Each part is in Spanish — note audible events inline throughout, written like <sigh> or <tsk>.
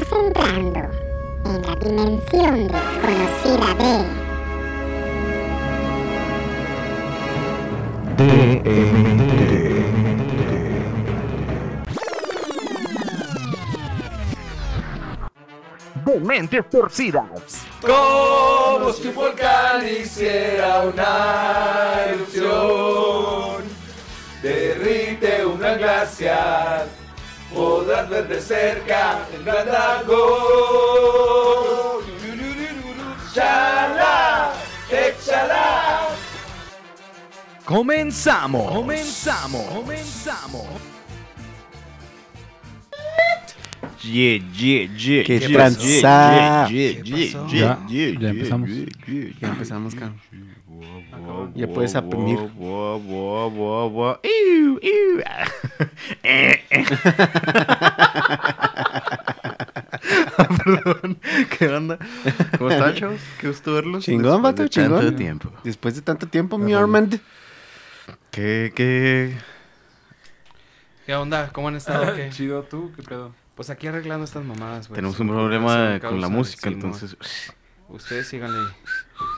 Estás entrando en la dimensión desconocida de De mentes torcidas. Como si un volcán hiciera una erupción, derrite un gran glaciar, podrás ver de cerca el gran dragón. Chala, échala. Comenzamos. Comenzamos. Comenzamos. Yeah, yeah, yeah. Qué yeah, tranza. yeah, yeah, yeah, yeah, wow, wow. <laughs> Iu, iu. Eh, eh. <laughs> Perdón, ¿qué onda? ¿Cómo están, chavos? Qué gusto verlos. Chingón, después vato, de chingón. Tanto tiempo. Después de tanto tiempo, mi Armand. ¿Qué, qué? ¿Qué onda? ¿Cómo han estado? ¿Qué? <laughs> Chido, ¿tú? ¿Qué pedo? Pues aquí arreglando estas mamadas, güey. Tenemos un problema con la música, entonces... Ustedes síganle.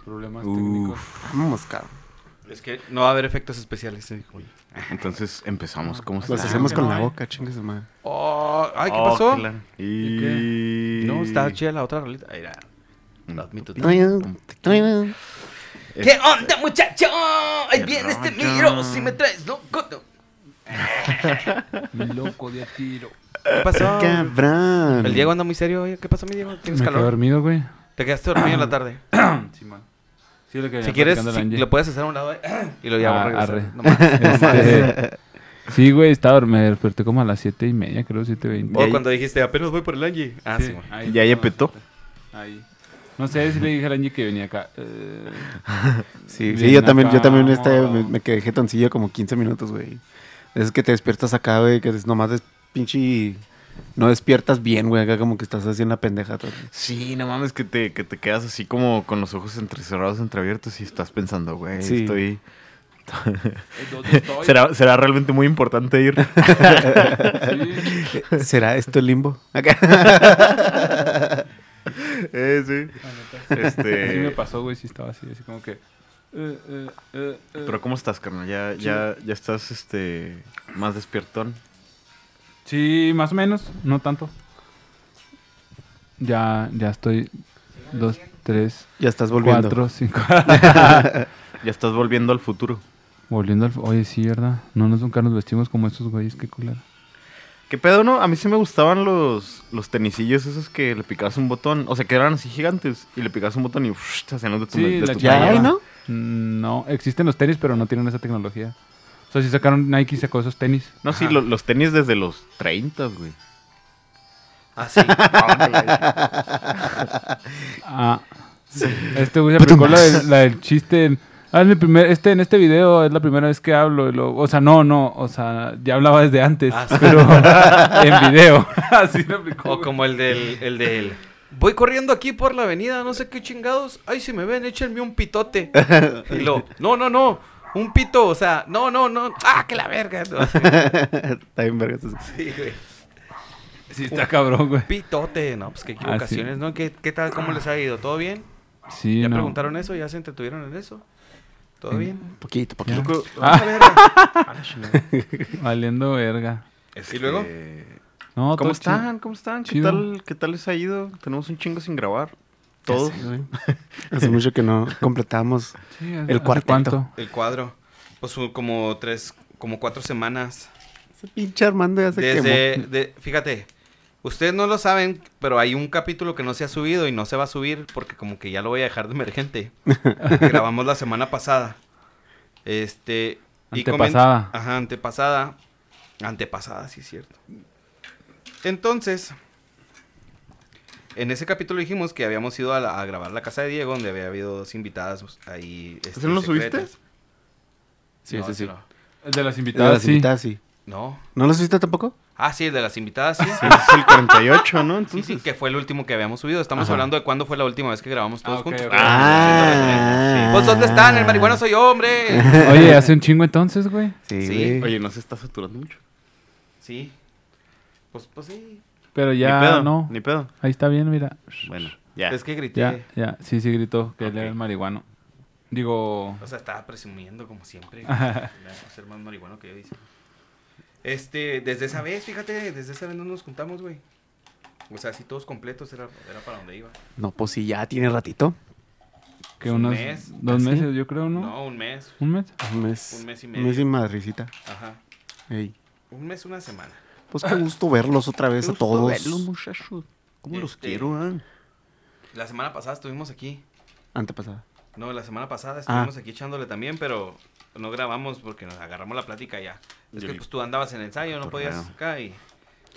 Problemas Uf. técnicos. Vamos, cabrón. Es que no va a haber efectos especiales. eh, güey. Entonces empezamos. ¿Cómo Los están? hacemos con la no. boca, chingue su madre. Oh, ay, ¿qué Oh, pasó? claro. ¿Y Y... No, está chida la otra rolita. Ahí era. Mm. Admito. Es- ¿Qué onda, muchacho? Ahí Qué viene este rollo. miro. Si me traes loco. Mi <laughs> loco de a tiro. ¿Qué pasó? Cabrón. El Diego anda muy serio. Oye, ¿qué pasó, mi Diego? ¿Tienes Me quedé calor? dormido, güey. Te quedaste dormido en la tarde. <coughs> Sí, man. Sí, lo que Si quieres, si lo puedes hacer a un lado eh, y lo llamo Ah. <laughs> Este, sí, güey, estaba me desperté como a las siete y media, creo, siete veinte. O cuando dijiste, apenas voy por el Angie. Ah, sí, man. ahí ¿Ya ya estaba. petó? Ahí. No sé si le dije al Angie que venía acá. Eh, <laughs> Sí, sí, yo también, yo también este, me, me quedé jetoncillo como 15 minutos, güey. Es que te despiertas acá, güey, que es nomás es pinche... No despiertas bien, güey, acá como que estás haciendo la pendeja. todo. Sí, no mames, que te, que te quedas así como con los ojos entrecerrados, entreabiertos y estás pensando, güey, Sí. estoy... <laughs> ¿Dónde estoy? ¿Será, será realmente muy importante ir. <laughs> Sí, ¿Será esto el limbo? <laughs> Acá. eh, sí. Este... Sí me pasó, güey, sí estaba así, así como que... eh, eh, eh, eh. Pero ¿cómo estás, carnal? ¿Ya, ya, ya estás este, más despiertón? Sí, más o menos, no tanto. Ya, ya estoy. Dos, tres, Ya estás volviendo. cuatro, cinco. <laughs> Ya estás volviendo al futuro. Volviendo al. Oye, sí, ¿verdad? No nos nunca nos vestimos como estos güeyes, qué culero. ¿Qué pedo, no? A mí sí me gustaban los, los tenisillos esos que le picabas un botón. O sea, que eran así gigantes. Y le picabas un botón y uff, te hacían los de tu, Sí, de la tu Ya hay, ¿no? Mm, No, existen los tenis, pero no tienen esa tecnología. O sea, si sacaron Nike sacó esos tenis. No, sí, lo- los tenis desde los 30, güey. Ah, sí. <laughs> Ah. Este güey se aplicó la, del- la del chiste. en- Ah, en el primer, este, en este video es la primera vez que hablo. y lo- o sea, no, no. O sea, ya hablaba desde antes. Ah, sí. pero <laughs> en video. <laughs> Así lo aplicó. O como el del, el del... Voy corriendo aquí por la avenida, no sé qué chingados. Ay, si me ven, échenme un pitote. Y lo, no, no, no. Un pito, o sea, no, no, no. Ah, que la verga. No, <laughs> Está bien, vergas. eso. sí, güey. Sí, está cabrón, güey. Pitote, no, pues qué equivocaciones, ¿no? ¿Qué, ¿Qué tal? ¿Cómo les ha ido? ¿Todo bien? Sí, ¿Ya no. preguntaron eso? ¿Ya se entretuvieron en eso? ¿Todo bien? Poquito, poquito. Loco, Ah, verga. <laughs> Ah. <laughs> Valiendo verga. este, ¿Y luego? No, ¿Cómo están? ¿Cómo están? ¿Qué Chido. tal, ¿Qué tal les ha ido? Tenemos un chingo sin grabar. Ya Todos. sé, güey. <laughs> Hace mucho que no completamos. El ¿hace cuarteto. cuánto? El cuadro. Pues como tres, como cuatro semanas. Ese pinche Armando ya se Desde, quemó. de- fíjate, ustedes no lo saben, pero hay un capítulo que no se ha subido y no se va a subir porque como que ya lo voy a dejar de emergente. <laughs> grabamos la semana pasada. Este... y Antepasada. Ajá, antepasada. Antepasada, sí es cierto. Entonces, en ese capítulo dijimos que habíamos ido a, la- a grabar la casa de Diego, donde había habido dos invitadas pues, ahí. este, ¿Ese no lo subiste? Sí, No, sí, ese sí. no. El de las De invitadas, las sí. invitadas, sí. No. ¿No los viste tampoco? Ah, sí, el de las invitadas, sí. <laughs> Sí, es el 48, ¿no? Sí, Entonces, sí, que fue el último que habíamos subido. Estamos Ajá. hablando de cuándo fue la última vez que grabamos todos Ah, ok, juntos. ok. Ah. Pues, ¿dónde están? El marihuano soy hombre. <laughs> Oye, hace un chingo entonces, güey. Sí, Sí. güey. Oye, no se está saturando mucho. Sí. Pues, pues sí. Pero Ni ya pedo, no. Ni pedo. Ahí está bien, mira. Bueno, ya. Es que grité. Ya, ya. Sí, sí gritó que él Ok. era el marihuano. Digo... O sea, estaba presumiendo como siempre. <laughs> ser más marihuano que yo dice. Este, desde esa vez, fíjate, desde esa vez no nos juntamos, güey. O sea, así todos completos era, era para donde iba. No, pues sí, ya tiene ratito. Que un unos mes, dos ¿Ah, meses, yo creo, ¿no? No, un mes. ¿Un mes? Un mes. Un mes y Un medio. mes y madrecita. Ajá. Ey. Un mes, una semana. Pues qué gusto verlos otra vez a todos. muchachos. ¿Cómo los Este- quiero, ah? La semana pasada estuvimos aquí. Antepasada. No, la semana pasada Ah. estuvimos aquí echándole también, pero no grabamos porque nos agarramos la plática ya. Es que pues tú andabas en ensayo, no podías acá y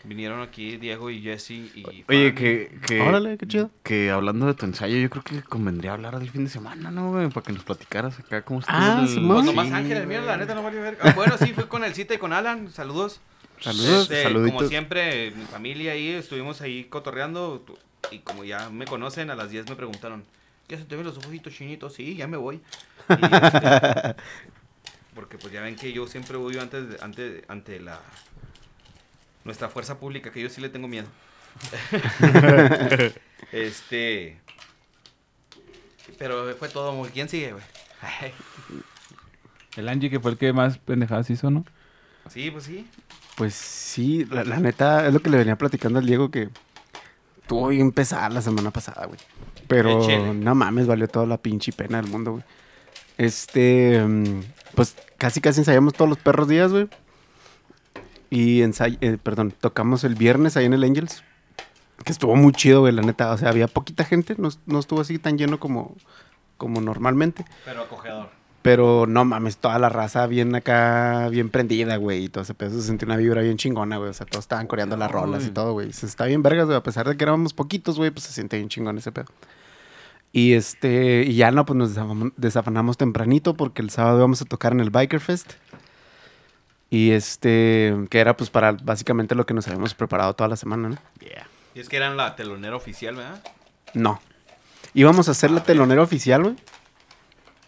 vinieron aquí Diego y Jesse y... Oye, que, que, Órale, qué chido. que hablando de tu ensayo, yo creo que convendría hablar del fin de semana, ¿no, güey? Para que nos platicaras acá cómo estuvo Ah, el- Simón. Pues nomás Sí, Ángel, el mío, la neta no valió ver. Ah, bueno, sí, fue con el cita y con Alan. Saludos. Saludos, Este, saluditos. Como siempre, mi familia ahí, estuvimos ahí cotorreando. Y como ya me conocen, a las 10 me preguntaron, ¿qué se te ven los ojitos chinitos? Sí, ya me voy. Y, este, <laughs> porque pues ya ven que yo siempre voy antes, de- ante, ante la nuestra fuerza pública, que yo sí le tengo miedo. <laughs> este... Pero fue todo. muy- ¿Quién sigue, güey? El Angie, que fue el que más pendejadas hizo, ¿no? Sí, pues sí. Pues sí, la, la neta es lo que le venía platicando al Diego que tuvo bien pesada la semana pasada, güey. Pero no mames, valió toda la pinche pena del mundo, güey. Este, mm, pues casi casi ensayamos todos los perros días, güey. Y ensay eh, perdón, tocamos el viernes ahí en el Angels. Que estuvo muy chido, güey, la neta. O sea, había poquita gente, no, no estuvo así tan lleno como, como normalmente. Pero acogedor. Pero no mames, toda la raza bien acá, bien prendida, güey. Y todo ese pedo se sentía una vibra bien chingona, güey. O sea, todos estaban coreando las rolas y todo, güey. Se está bien vergas, güey. A pesar de que éramos poquitos, güey, pues se siente bien chingón ese pedo. Y este, y ya no, pues nos desafanamos tempranito porque el sábado íbamos a tocar en el Biker Fest. Y este, que era pues para básicamente lo que nos habíamos preparado toda la semana, ¿no? Yeah. Y es que eran la telonera oficial, ¿verdad? No. Íbamos a hacer la telonera oficial, güey.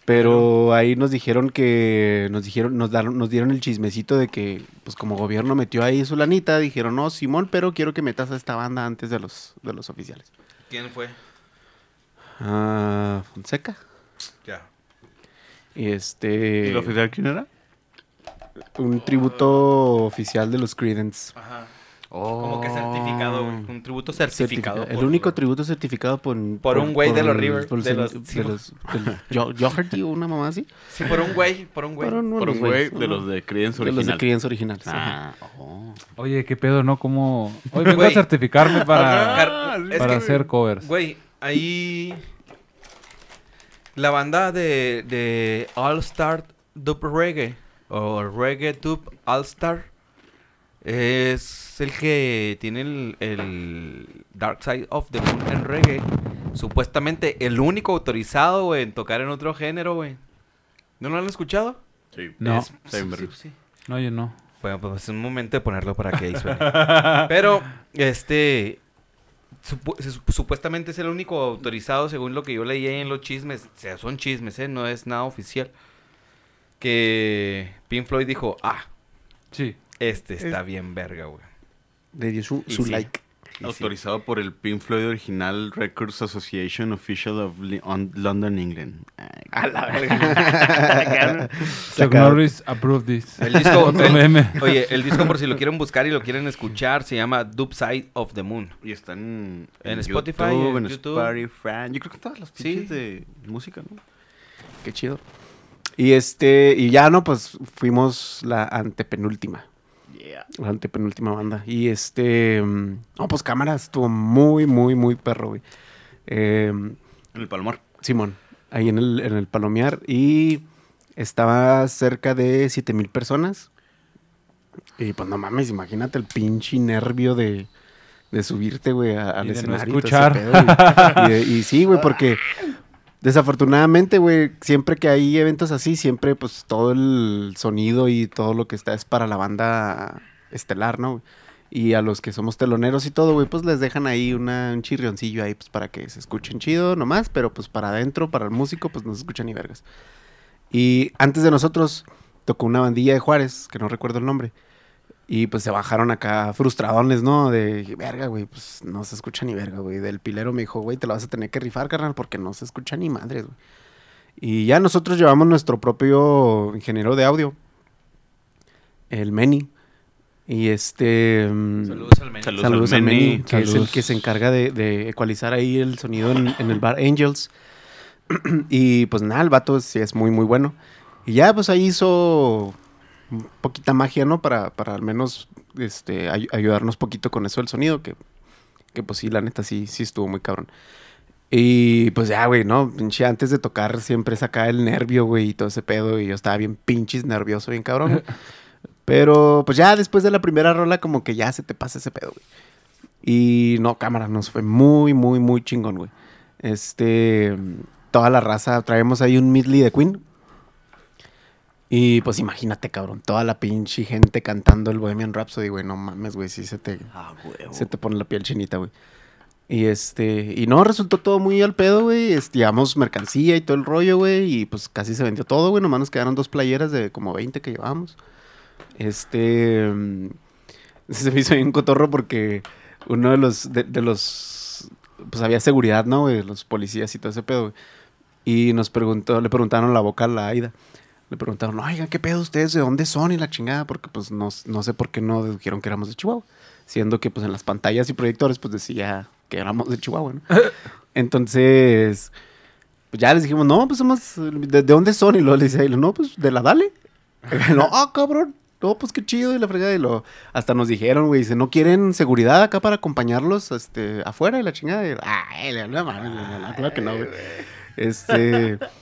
Pero ahí nos dijeron que nos dijeron nos daron nos dieron el chismecito de que pues como gobierno metió ahí su lanita, dijeron, "No, Simón, pero quiero que metas a esta banda antes de los de los oficiales." ¿Quién fue? Ah, Fonseca. Ya. Y este ¿Y el oficial quién era? un tributo oficial de los Creedence. Ajá. Oh. Como que certificado, güey. Un tributo certificado. Certifica- el por- único tributo certificado por, Por un güey de los Rivers, por de los- de los o una mamá así. Sí, por un güey, por un güey. Por un- Por un güey de los de Creedence De los de original. Creedence originales. ajá. Ah, oh. Oye, qué pedo, ¿no? Como... Hoy vengo a certificarme para, es para que- hacer covers. Güey, ahí. La banda de, de All Star Dub Reggae o Reggae Dub All Star es el que tiene el, el Dark Side of the Moon en reggae. Supuestamente el único autorizado, güey, en tocar en otro género, güey. ¿No lo han escuchado? Sí. No. Es- Sí, sí. No, yo no. Bueno, pues es un momento de ponerlo para que ahí suene. <laughs> Pero, este. supu- supuestamente es el único autorizado, según lo que yo leí ahí en los chismes. O sea, son chismes, ¿eh? No es nada oficial. Que Pink Floyd dijo: Ah, Sí. Este está bien verga, güey. Le dio su, Y su sí. like. Y sí. Autorizado por el Pink Floyd Original Records Association Official of Li- on- London, England. A la <laughs> verga. Chuck Norris approved this. El disco, <laughs> oye, el disco por si lo quieren buscar y lo quieren escuchar, se llama Dub Side of the Moon. Y están En Spotify, YouTube, en en YouTube. Spotify. Yo creo que todas las Sí. de música, ¿no? Qué chido. Y este, y ya no, pues fuimos la antepenúltima. Yeah. La antepenúltima banda. Y este, mm, no, pues cámaras, estuvo muy, muy, muy perro, güey. Eh, En el Palomar. Simón, ahí en el, en el Palomear. Y estaba cerca de 7000 personas. Y pues no mames, imagínate el pinche nervio de, de subirte, güey, a- al Y de no escenario. y todo ese escuchar. pedo, y sí, güey, porque <laughs> desafortunadamente, güey, siempre que hay eventos así, siempre pues todo el sonido y todo lo que está es para la banda estelar, ¿no? Y a los que somos teloneros y todo, güey, pues les dejan ahí una, un chirrioncillo ahí, pues para que se escuchen chido nomás, pero pues para adentro, para el músico, pues no se escuchan ni vergas. Y antes de nosotros tocó una bandilla de Juárez, que no recuerdo el nombre. Y pues se bajaron acá frustradones, ¿no? De, verga, güey, pues no se escucha ni verga, güey. Del pilero me dijo, güey, te lo vas a tener que rifar, carnal, porque no se escucha ni madres, güey. Y ya nosotros llevamos nuestro propio ingeniero de audio, el Meni. Y este... mm, Saludos al menú. Saludos. Saludos al Meni, Meni. que es el que se encarga de, de ecualizar ahí el sonido en, en el bar Angels. <clears throat> y pues nada, el vato sí es muy, muy bueno. Y ya pues ahí hizo poquita magia, ¿no? Para, para al menos este, ay- ayudarnos poquito con eso del sonido, que, que pues sí, la neta sí, sí estuvo muy cabrón. Y pues ya, güey, ¿no? Pinche, antes de tocar siempre saca el nervio, güey, y todo ese pedo. Y yo estaba bien pinches nervioso, bien cabrón. <laughs> Pero pues ya después de la primera rola, como que ya se te pasa ese pedo, güey. Y no, cámara, nos fue muy, muy, muy chingón, güey. Este, toda la raza, traemos ahí un medley de Queen. Y pues imagínate, cabrón, toda la pinche gente cantando el Bohemian Rhapsody, güey. No mames, güey, sí se te, Ah, se te pone la piel chinita, güey. Y este, y no, resultó todo muy al pedo, güey. Este, llevamos mercancía y todo el rollo, güey. Y pues casi se vendió todo, güey. Nomás nos quedaron dos playeras de como 20 que llevábamos. Este, mm, <laughs> se me hizo bien cotorro porque uno de los, de, de los, pues había seguridad, ¿no, güey? Los policías y todo ese pedo, güey. Y nos preguntó, le preguntaron la vocal a Aida. Le preguntaron, oigan, ¿qué pedo ustedes? ¿De dónde son? Y la chingada, porque pues no, no sé por qué no dijeron que éramos de Chihuahua. Siendo que pues en las pantallas y proyectores pues decía que éramos de Chihuahua, ¿no? <laughs> Entonces, pues ya les dijimos, no, pues somos, ¿de, de dónde son? Y luego le dice, no, pues de la Dale. Y <laughs> no, ah, cabrón. No, pues qué chido y la fregada. Y lo, hasta nos dijeron, güey, dice, ¿no quieren seguridad acá para acompañarlos este, afuera? Y la chingada. Y, ay, no mames, no, no, claro que no, güey. Este. <laughs>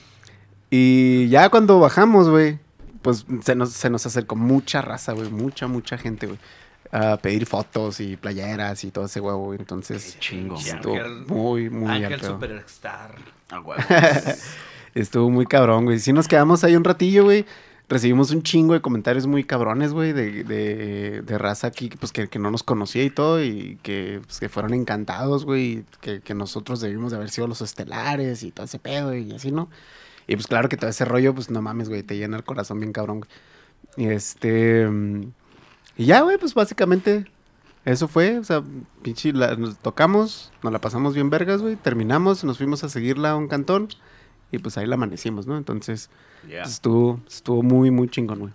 Y ya cuando bajamos, güey, pues se nos, se nos acercó mucha raza, güey. Mucha, mucha gente, güey. A pedir fotos y playeras y todo ese huevo, güey. Entonces, Qué chingo. estuvo Ángel- muy, muy Ángel. Superstar. Huevo. <laughs> Estuvo muy cabrón, güey. Sí nos quedamos ahí un ratillo, güey. Recibimos un chingo de comentarios muy cabrones, güey, de, de, de raza aquí, pues que, que no nos conocía y todo, y que, pues, que fueron encantados, güey, que, que nosotros debimos de haber sido los estelares y todo ese pedo y así, ¿no? Y pues claro que todo ese rollo, pues no mames, güey, te llena el corazón bien cabrón, güey. Y este... mm, Y ya, güey, pues básicamente eso fue, o sea, pinche, la- nos tocamos, nos la pasamos bien vergas, güey, terminamos, nos fuimos a seguirla a un cantón y pues ahí la amanecimos, ¿no? Entonces, pues, estuvo, estuvo muy, muy chingón, güey.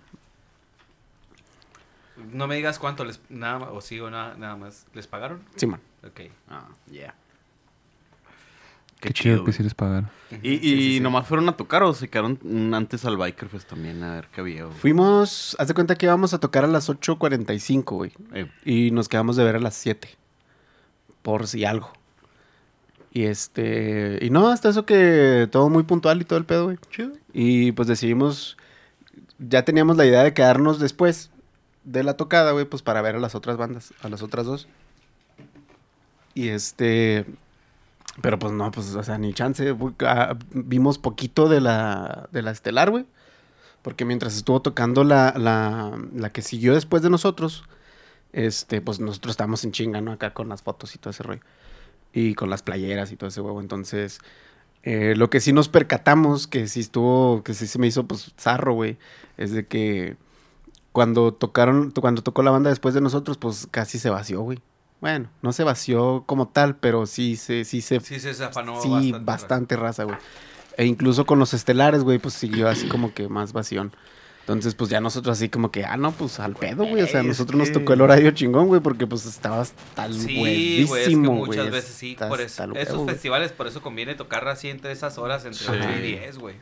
No me digas cuánto les. Nada más, o sigo nada, nada más. ¿Les pagaron? Sí, man. Ok. Ah, ya. Qué, chido, que sí les pagaron. Y, y Sí, sí, sí. nomás fueron a tocar o se quedaron antes al Biker Fest también a ver qué había. güey? Fuimos, haz de cuenta que íbamos a tocar a las 8.45, güey. Eh, Y nos quedamos de ver a las 7. Por si algo. Y este. Y no, hasta eso que todo muy puntual y todo el pedo, güey. Y pues decidimos. Ya teníamos la idea de quedarnos después de la tocada, güey, pues para ver a las otras bandas, a las otras dos. Y este. Pero pues no, pues, o sea, ni chance. ah, Vimos poquito de la, de la estelar, güey. Porque mientras estuvo tocando la, la, la que siguió después de nosotros, este, pues nosotros estábamos en chinga, ¿no? Acá con las fotos y todo ese rollo. Y con las playeras y todo ese huevo. Entonces, eh, lo que sí nos percatamos, que sí estuvo, que sí se me hizo, pues, zarro, güey, es de que cuando tocaron, cuando tocó la banda después de nosotros, pues casi se vació, güey. Bueno, no se vació como tal, pero sí se, sí se, Sí, se zafanó sí, bastante. bastante, raza, güey. E incluso con los estelares, güey, pues siguió así como que más vación. Entonces, pues ya nosotros así como que, ah, no, pues al pedo, güey. O sea, a es nosotros nos que- tocó el horario chingón, güey, porque pues estaba hasta el Sí, güey, es que muchas güey, veces sí, por el esos huevo, güey. festivales, por eso conviene tocar así entre esas horas, entre Sí. 8 y 10, güey.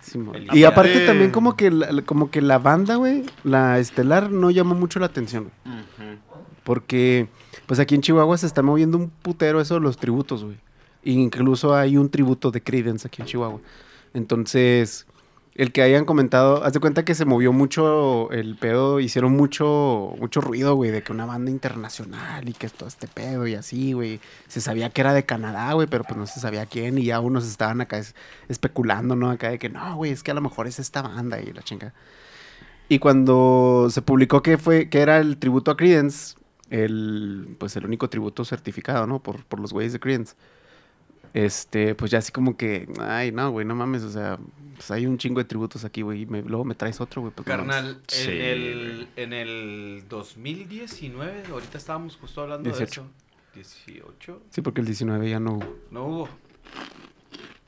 Sí, y aparte Aparte- también como que la, como que la banda, güey, la estelar no llamó mucho la atención, güey. ujú. Porque, pues aquí en Chihuahua se está moviendo un putero eso de los tributos, güey. Incluso hay un tributo de Creedence aquí en Chihuahua. Entonces, el que hayan comentado, haz de cuenta que se movió mucho el pedo, hicieron mucho, mucho ruido, güey, de que una banda internacional y que todo este pedo y así, güey. Se sabía que era de Canadá, güey, pero pues no se sabía quién y ya unos estaban acá es- especulando, ¿no? Acá de que no, güey, es que a lo mejor es esta banda y la chinga. Y cuando se publicó que fue, que era el tributo a Creedence, el, pues el único tributo certificado, ¿no? Por, por los güeyes de Creedence. este, pues ya así como que, ay, no, güey, no mames, o sea, pues hay un chingo de tributos aquí, güey, y me- luego me traes otro, güey. Pues. Carnal, Sí, en, el, en el 2019, ahorita estábamos justo hablando 18. de eso. 18. Sí, porque el 19 ya no hubo. No hubo.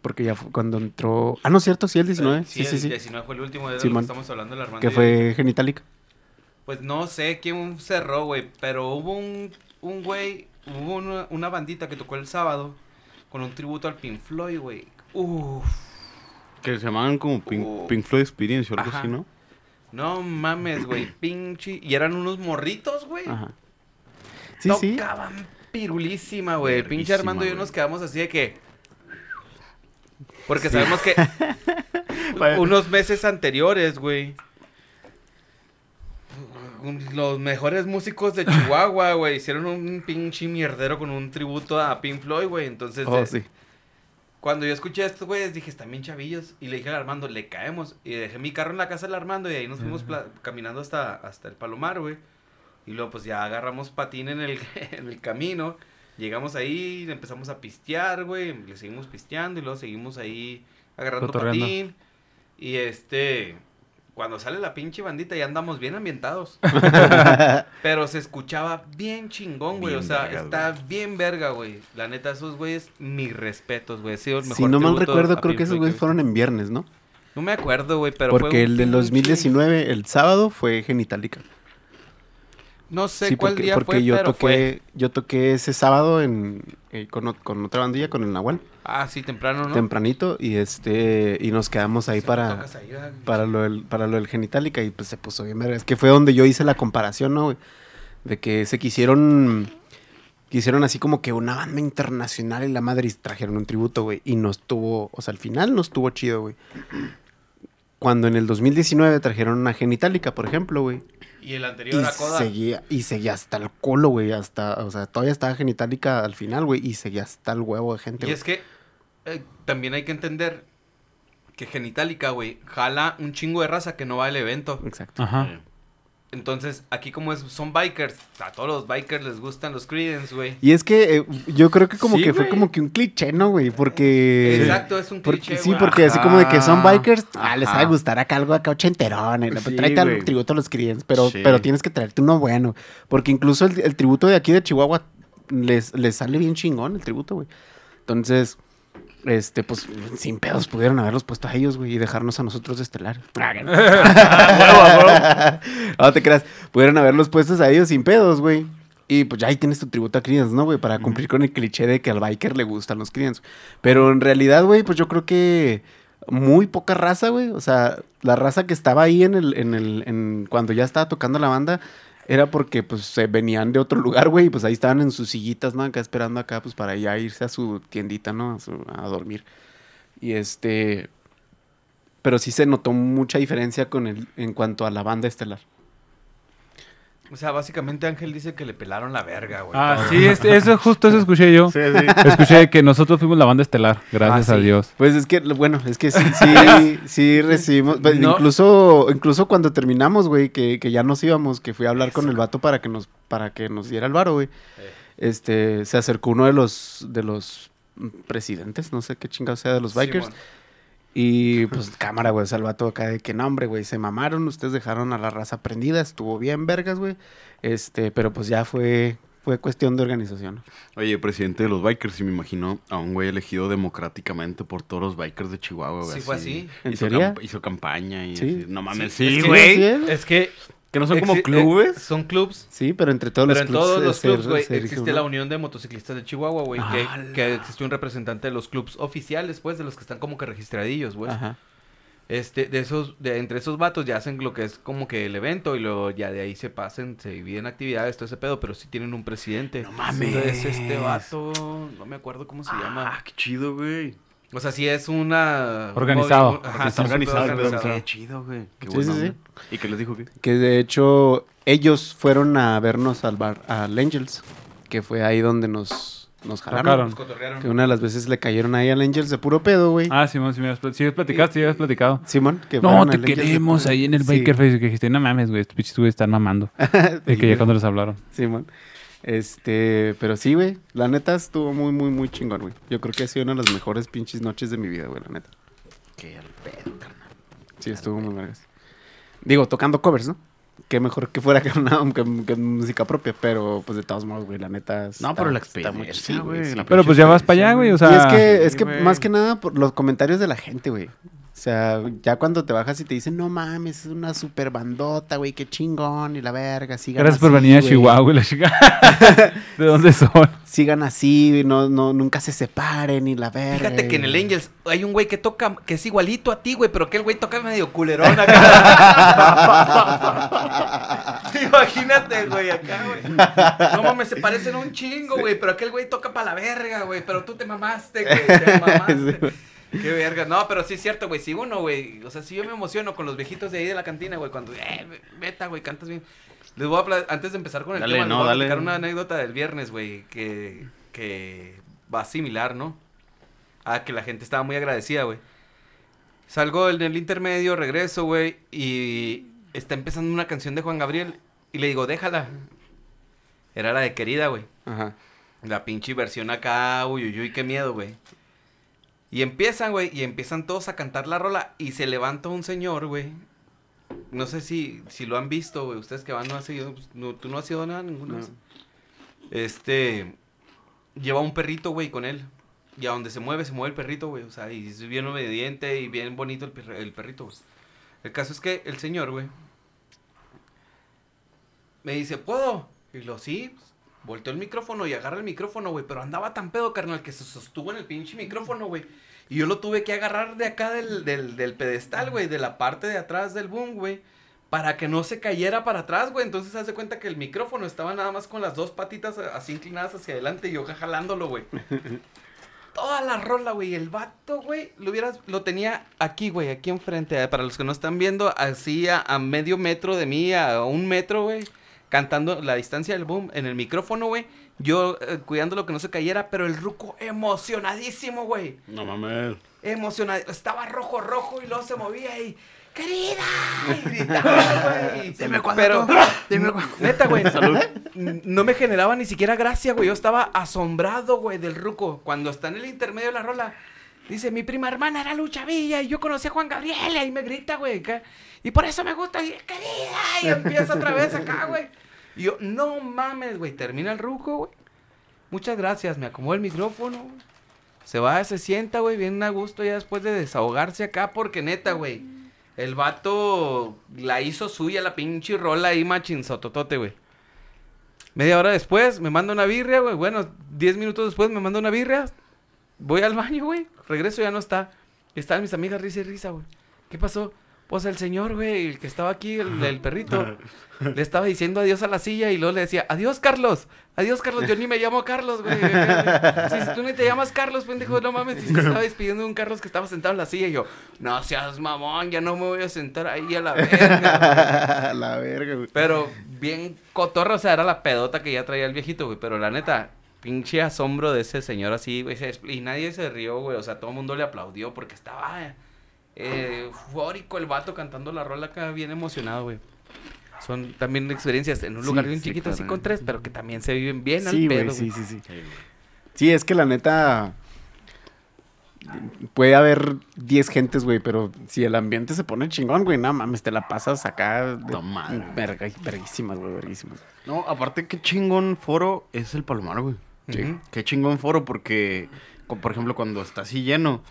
Porque ya fue cuando entró. Ah, no, cierto, sí, el 19. Eh, Sí, sí, el sí. 19 fue el último de lo Simón. que estamos hablando, el Armando. Que y yo. fue Genitalica. Pues no sé quién cerró, güey, pero hubo un, un güey, hubo una, una bandita que tocó el sábado con un tributo al Pink Floyd, güey. Uf, Que se llamaban como Pink, Oh. Pink Floyd Experience o algo Ajá. así, ¿no? no mames, güey, pinche. Y eran unos morritos, güey. Ajá. Sí, sí. Tocaban pirulísima, güey. Pinche Armando y yo nos quedamos así de que. Porque sabemos que <laughs> unos meses anteriores, güey. Los mejores músicos de Chihuahua, güey, hicieron un pinche mierdero con un tributo a Pink Floyd, güey. Entonces, Oh, sí. cuando yo escuché a estos güeyes, dije, están bien chavillos. Y le dije al Armando, le caemos. Y dejé mi carro en la casa del Armando y ahí nos fuimos caminando hasta, hasta el Palomar, güey. Y luego, pues ya agarramos patín en el, <laughs> en el camino. Llegamos ahí, empezamos a pistear, güey. Le seguimos pisteando y luego seguimos ahí agarrando Cotorreando. patín. Y este. Cuando sale la pinche bandita ya andamos bien ambientados. <laughs> Pero se escuchaba bien chingón, güey. O sea, está bien verga, güey. La neta, esos güeyes, mis respetos, güey. El mejor Si no mal recuerdo, creo que esos güeyes fueron en viernes, ¿no? No me acuerdo, güey, pero fue Porque un el del pinche- 2019, el sábado, fue Genitalica. No sé Sí, cuál porque, día porque fue, yo pero toqué, fue. yo toqué ese sábado en, eh, con, con otra bandilla, con el Nahual, Ah, sí, temprano, ¿no? tempranito, y este, y nos quedamos ahí para, para lo del, para lo del Genitalica, y pues se puso bien. Es que fue donde yo hice la comparación, ¿no? De que se quisieron, quisieron así como que una banda internacional y la madre y trajeron un tributo, güey, y nos tuvo, o sea, al final nos tuvo chido, güey. Cuando en el 2019 trajeron una Genitalica, por ejemplo, güey. Y el Y anterior a Coda. seguía, y seguía hasta el culo, güey. Hasta, o sea, todavía estaba genitalica al final, güey. Y seguía hasta el huevo de gente. Y güey. es que eh, también hay que entender que Genitalica, güey, jala un chingo de raza que no va al evento. Exacto. Ajá. Entonces, aquí como es, son bikers, a todos los bikers les gustan los Creedence, güey. Y es que eh, yo creo que como Sí, que fue como que un cliché, ¿no, güey? Porque. Exacto, es un porque- cliché, sí, güey. porque así como de que son bikers, ah, les va a gustar acá algo acá ochenterón. eh, ¿no? Sí, Tráete güey. tributo a los Creedence, pero, Sí. pero tienes que traerte uno bueno. Porque incluso el, el tributo de aquí de Chihuahua les, les sale bien chingón el tributo, güey. Entonces, este, pues, sin pedos pudieron haberlos puesto a ellos, güey, y dejarnos a nosotros de estelar. <laughs> <laughs> no te creas, pudieron haberlos puestos a ellos sin pedos, güey. Y pues ya ahí tienes tu tributo a Creedence, ¿no, güey? Para cumplir con el cliché de que al biker le gustan los Creedence. Pero en realidad, güey, pues yo creo que muy poca raza, güey. O sea, la raza que estaba ahí en el, en el, en, cuando ya estaba tocando la banda, era porque pues se venían de otro lugar, güey, y pues ahí estaban en sus sillitas, ¿no? Acá esperando acá, pues para ya irse a su tiendita, ¿no? A, su- a dormir. Y este. Pero sí se notó mucha diferencia con el, en cuanto a la banda estelar. O sea, básicamente Ángel dice que le pelaron la verga, güey. Ah, sí, este- eso justo eso escuché yo. Sí, sí. Escuché que nosotros fuimos la banda estelar, gracias Ah, a. Dios. Pues es que, bueno, es que sí, <laughs> sí, sí recibimos. pues, No. Incluso, incluso cuando terminamos, güey, que, que ya nos íbamos, que fui a hablar con el vato para que nos, para que nos diera el varo, güey. Eh. Este, se acercó uno de los, de los presidentes, no sé qué chingado sea, de los bikers. Simón. Y pues cámara, güey, o sea, el vato acá de que no, hombre, güey, se mamaron, ustedes dejaron a la raza prendida, estuvo bien vergas, güey. Este, pero pues ya fue, fue cuestión de organización. Oye, presidente de los bikers, y me imagino a un güey elegido democráticamente por todos los bikers de Chihuahua, güey. Sí, fue así. ¿En Hizo, serio? camp- hizo campaña y Sí. así. No mames, Sí, sí, es que- güey. Es que. Que no son como eh, clubes. son clubs. Sí, pero entre todos Pero los en clubs. todos se- los clubs, güey, existe la Unión de Motociclistas de Chihuahua, güey, que, Ah, que existe un representante de los clubs oficiales, pues, de los que están como que registradillos, güey. Ajá. Este, de esos, de entre esos vatos ya hacen lo que es como que el evento y luego ya de ahí se pasen, se dividen actividades, todo ese pedo, pero sí tienen un presidente. No mames. Entonces este vato, no me acuerdo cómo se Ah, llama. qué chido, güey. O sea, sí es una... Organizado. Ajá, Está organizado, organizado. Qué chido, güey. Qué Sí, buena sí, sí. ¿Y qué les dijo qué? Que de hecho ellos fueron a vernos al bar, al Angels, que fue ahí donde nos, nos jalaron. Tocaron. Nos cotorrearon. Que una de las veces le cayeron ahí al Angels de puro pedo, güey. Ah, Simón, sí me has pl- sí, platicaste, sí, habías platicado. Simón, que No, te de queremos ahí en el Sí, Biker Face. Que dijiste, no mames, güey, estos pinches güeyes están mamando. <laughs> Y que ya cuando les hablaron. Simón. Este, pero sí, güey. La neta estuvo muy, muy, muy chingón, güey. Yo creo que ha sido una de las mejores pinches noches de mi vida, güey, la neta. Qué al pedo, carnal. Sí, estuvo muy vergas. Digo, tocando covers, ¿no? Qué mejor que fuera que, una, que, que música propia, pero pues de todos modos, güey, la neta. No, pero la está muy experiencia, güey, sí. la Pero pues ya vas para allá, güey. O sea, y es que, es sí, que más que nada por los comentarios de la gente, güey. O sea, ya cuando te bajas y te dicen, no mames, es una super bandota, güey, qué chingón, y la verga, sigan gracias por así, venir a. Chihuahua, y la chica. <laughs> ¿De dónde son? Sigan así, no, no, nunca se separen, y la verga. Fíjate que en el Angels hay un güey que toca, que es igualito a ti, güey, pero que el güey toca medio culerón acá. <laughs> Imagínate, güey, acá, güey. No mames, se parecen un chingo, güey, pero aquel güey toca para la verga, güey, pero tú te mamaste, güey, te <laughs> mamaste. Qué verga. No, pero sí es cierto, güey. Si uno, güey. O sea, si yo me emociono con los viejitos de ahí de la cantina, güey. Cuando, eh, beta, güey, cantas bien. Les voy a antes de empezar con el Dale, tema, les no, voy a platicar una anécdota del viernes, güey. Que, que va similar, ¿no? Ah, que la gente estaba muy agradecida, güey. Salgo en el intermedio, regreso, güey. Y está empezando una canción de Juan Gabriel. Y le digo, déjala. Era la de querida, güey. Ajá. La pinche versión acá, uy, uy, uy, qué miedo, güey. Y empiezan, güey, y empiezan todos a cantar la rola y se levanta un señor, güey. No sé si, si lo han visto, güey. Ustedes que van no han seguido, pues, no, tú no has sido nada ninguna No. Este, lleva un perrito, güey, con él. Y a donde se mueve, se mueve el perrito, güey. O sea, y es bien obediente y bien bonito el, perrito, güey. El caso es que el señor, güey, me dice, ¿puedo? Y lo, sí. Volteó el micrófono y agarra el micrófono, güey. Pero andaba tan pedo, carnal, que se sostuvo en el pinche micrófono, güey. Y yo lo tuve que agarrar de acá del, del, del pedestal, güey. De la parte de atrás del boom, güey. Para que no se cayera para atrás, güey. Entonces, haz de cuenta que el micrófono estaba nada más con las dos patitas así inclinadas hacia adelante y yo jalándolo, güey. <laughs> Toda la rola, güey. El vato, güey, lo hubieras, lo tenía aquí, güey, aquí enfrente. eh, Para los que no están viendo, así a, a medio metro de mí, a un metro, güey. Cantando la distancia del boom en el micrófono, güey. Yo eh, cuidando lo que no se cayera, pero el ruco emocionadísimo, güey. No mames. Emocionado. Estaba rojo, rojo y luego se movía y. ¡Querida! Y <laughs> gritaba, güey. Dime cuándo Pero, dime no- neta, güey. n- No me generaba ni siquiera gracia, güey. Yo estaba asombrado, güey, del ruco. Cuando está en el intermedio de la rola, dice: Mi prima hermana era Lucha Villa y yo conocí a Juan Gabriel. Y ahí me grita, güey. Y por eso me gusta. Y, ¡Querida! Y empieza otra vez acá, güey. Y yo, no mames, güey. Termina el ruco, güey. Muchas gracias. Me acomodo el micrófono. Se va, se sienta, güey, bien a gusto ya después de desahogarse acá, porque neta, güey. El vato la hizo suya, la pinche rola ahí machinzototote, güey. Media hora después me manda una birria, güey. Bueno, diez minutos después me manda una birria. Voy al baño, güey. Regreso, ya no está. Están mis amigas risa y risa, güey. ¿Qué pasó? Pues el señor, güey, el que estaba aquí, el, el perrito, <laughs> le estaba diciendo adiós a la silla y luego le decía, adiós, Carlos. Adiós, Carlos. Yo ni me llamo Carlos, güey. <laughs> Si, si tú ni te llamas Carlos, pendejo, no mames. Si te <laughs> estaba despidiendo de un Carlos que estaba sentado en la silla y yo, no seas mamón, ya no me voy a sentar ahí a la verga. güey". la verga, güey. Pero bien cotorra, o sea, era la pedota que ya traía el viejito, güey. Pero la neta, pinche asombro de ese señor así, güey. Y nadie se rió, güey. O sea, todo el mundo le aplaudió porque estaba eh, eufórico el vato cantando la rola acá, bien emocionado, güey. Son también experiencias en un Sí, lugar bien sí, chiquito, así con tres, pero que también se viven bien Sí, al güey, pedo, sí, güey. sí, sí. Sí, es que la neta. Puede haber 10 gentes, güey, pero si el ambiente se pone chingón, güey, no mames, te la pasas acá. de- No mames. verga- verguísimas, güey, verguísimas. No, aparte, qué chingón foro es el Palomar, güey. Ujú. Qué chingón foro, porque, por ejemplo, cuando está así lleno,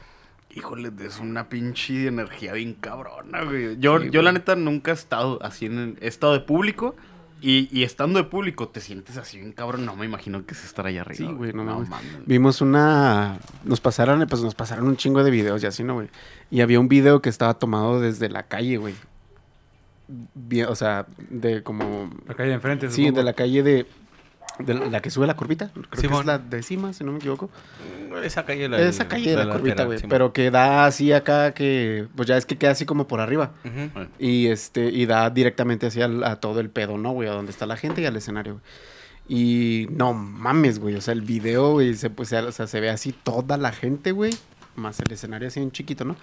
híjole, es una pinche energía bien cabrona, güey. Yo, Sí, yo la neta, nunca he estado así en he estado de público. Y, y estando de público, te sientes así bien cabrón. No me imagino que es estar allá arriba. Sí, güey, no mames. mames. Vimos una. Nos pasaron, pues nos pasaron un chingo de videos y así, ¿no, güey? Y había un video que estaba tomado desde la calle, güey. Bien, o sea, de como. La calle de enfrente. Sí, supongo. de la calle de. De la que sube la curvita. Creo que es la décima, si no me equivoco. Esa calle, la Esa calle de la, lateral, curvita, güey. Pero que da así acá que. Pues ya es que queda así como por arriba. Y este, y da directamente hacia a todo el pedo, ¿no, güey? A donde está la gente y al escenario, güey. Y no mames, güey. O sea, el video, güey, se, pues, o sea, se ve así toda la gente, güey. Más el escenario así en chiquito, ¿no?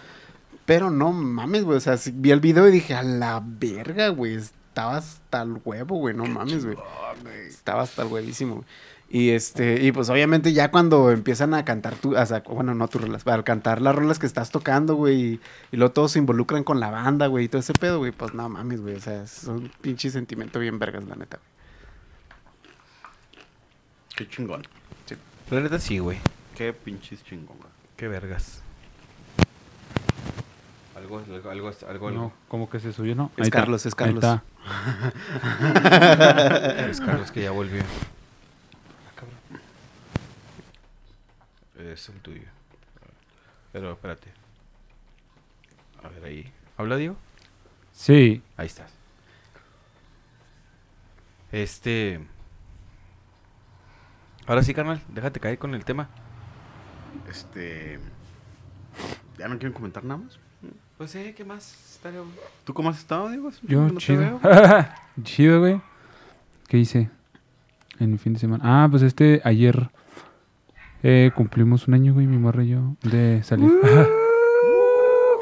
Pero no mames, güey. O sea, vi el video y dije, a la verga, güey. Estaba hasta el huevo, güey, no mames, güey. Estaba hasta el huevísimo, güey. Y este, y pues obviamente ya cuando empiezan a cantar tu, o sea, bueno, no tus rolas, al cantar las rolas que estás tocando, güey, y, y luego todos se involucran con la banda, güey, y todo ese pedo, güey, pues no mames, güey, o sea, es un pinche sentimiento bien vergas, la neta, güey. Qué chingón. La neta sí, güey. Qué pinches chingón, güey. Qué vergas. Algo, algo, algo. No, como que se subió, ¿no? Es Carlos, es Carlos. Ahí <laughs> Es Carlos que ya volvió. Es el tuyo. Pero espérate. A ver ahí. ¿Habla Diego? Sí. Ahí estás. Este. Ahora sí, carnal, déjate caer con el tema. Este. Ya no quieren comentar nada más. Pues eh, ¿qué más? Estaría- ¿Tú cómo has estado, Diego? Yo, No chido. <laughs> chido, güey. ¿Qué hice? En mi fin de semana. Ah, pues este, ayer eh, cumplimos un año, güey, mi morra y yo, de salir. <laughs>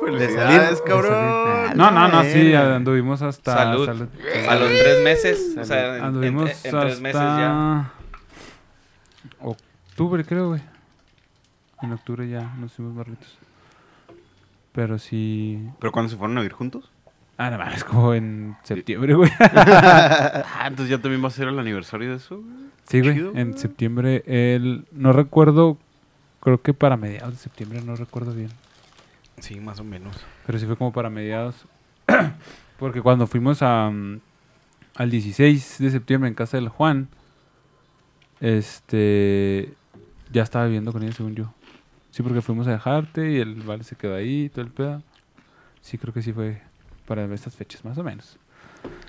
Felicidades, cabrón. no, no, no, sí, anduvimos hasta... Salud. A los tres meses. O sea, en, en- Anduvimos en tres hasta... meses ya. Octubre, creo, güey. En octubre ya nos hicimos barritos. Pero sí... ¿Pero cuándo se fueron a vivir juntos? Ah, no mames, como en septiembre, güey. <laughs> Ah, <laughs> entonces ya también va a ser el aniversario de eso, güey. Sí, güey. Chido, En güey. septiembre, el... No recuerdo... Creo que para mediados de septiembre, no recuerdo bien. Sí, más o menos. Pero sí fue como para mediados. <coughs> Porque cuando fuimos a, mm, al 16 de septiembre en casa del Juan, este ya estaba viviendo con ella, según yo. Sí, porque fuimos a dejarte y el vale se quedó ahí y todo el pedo. Sí, creo que sí fue para estas fechas, más o menos.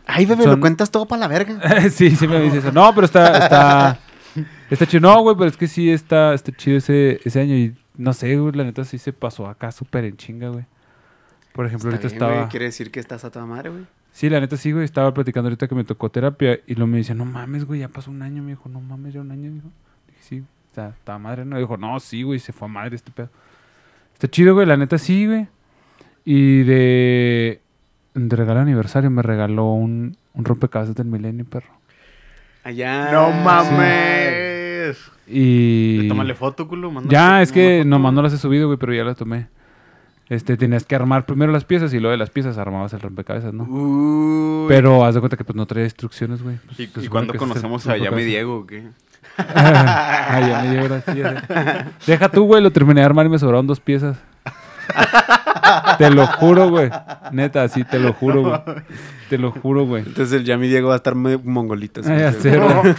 Ay, bebé, Son- lo cuentas todo para la verga. <laughs> sí, sí me dice eso. No, pero está, está, <laughs> está chido. No, güey, pero es que sí está, está chido ese, ese año y no sé, güey, la neta sí se pasó acá súper en chinga, güey. Por ejemplo, Está ahorita bien, güey, estaba... Quiere decir que estás a toda madre, güey. Sí, la neta sí, güey. Estaba platicando ahorita que me tocó terapia y luego me dice, no mames, güey, ya pasó un año. Me dijo, no mames, ya un año. Dijo, dije, sí, o sea, estaba madre, ¿no? Dijo, no, sí, güey, se fue a madre este pedo. Está chido, güey, la neta sí, güey. Y de, de regalo de aniversario me regaló un, un rompecabezas del milenio, perro. Allá. ¡No mames! Y... Tómale foto, culo. mándale Ya, es que nomás no las he subido, güey, pero ya las tomé. Este, tenías que armar primero las piezas y luego de las piezas armabas el rompecabezas, ¿no? Uy. Pero haz de cuenta que pues no traía instrucciones, güey. Pues, ¿Y, se y cuándo conocemos a Yami. Diego o qué? <laughs> ah, ya me dio gracias. Deja tú, güey, lo terminé de armar y me sobraron dos piezas. te lo juro, güey. Neta, sí, te lo juro, güey. Te lo juro, güey. Entonces el Yami Diego va a estar muy mongolito. Ah, ya sé, güey.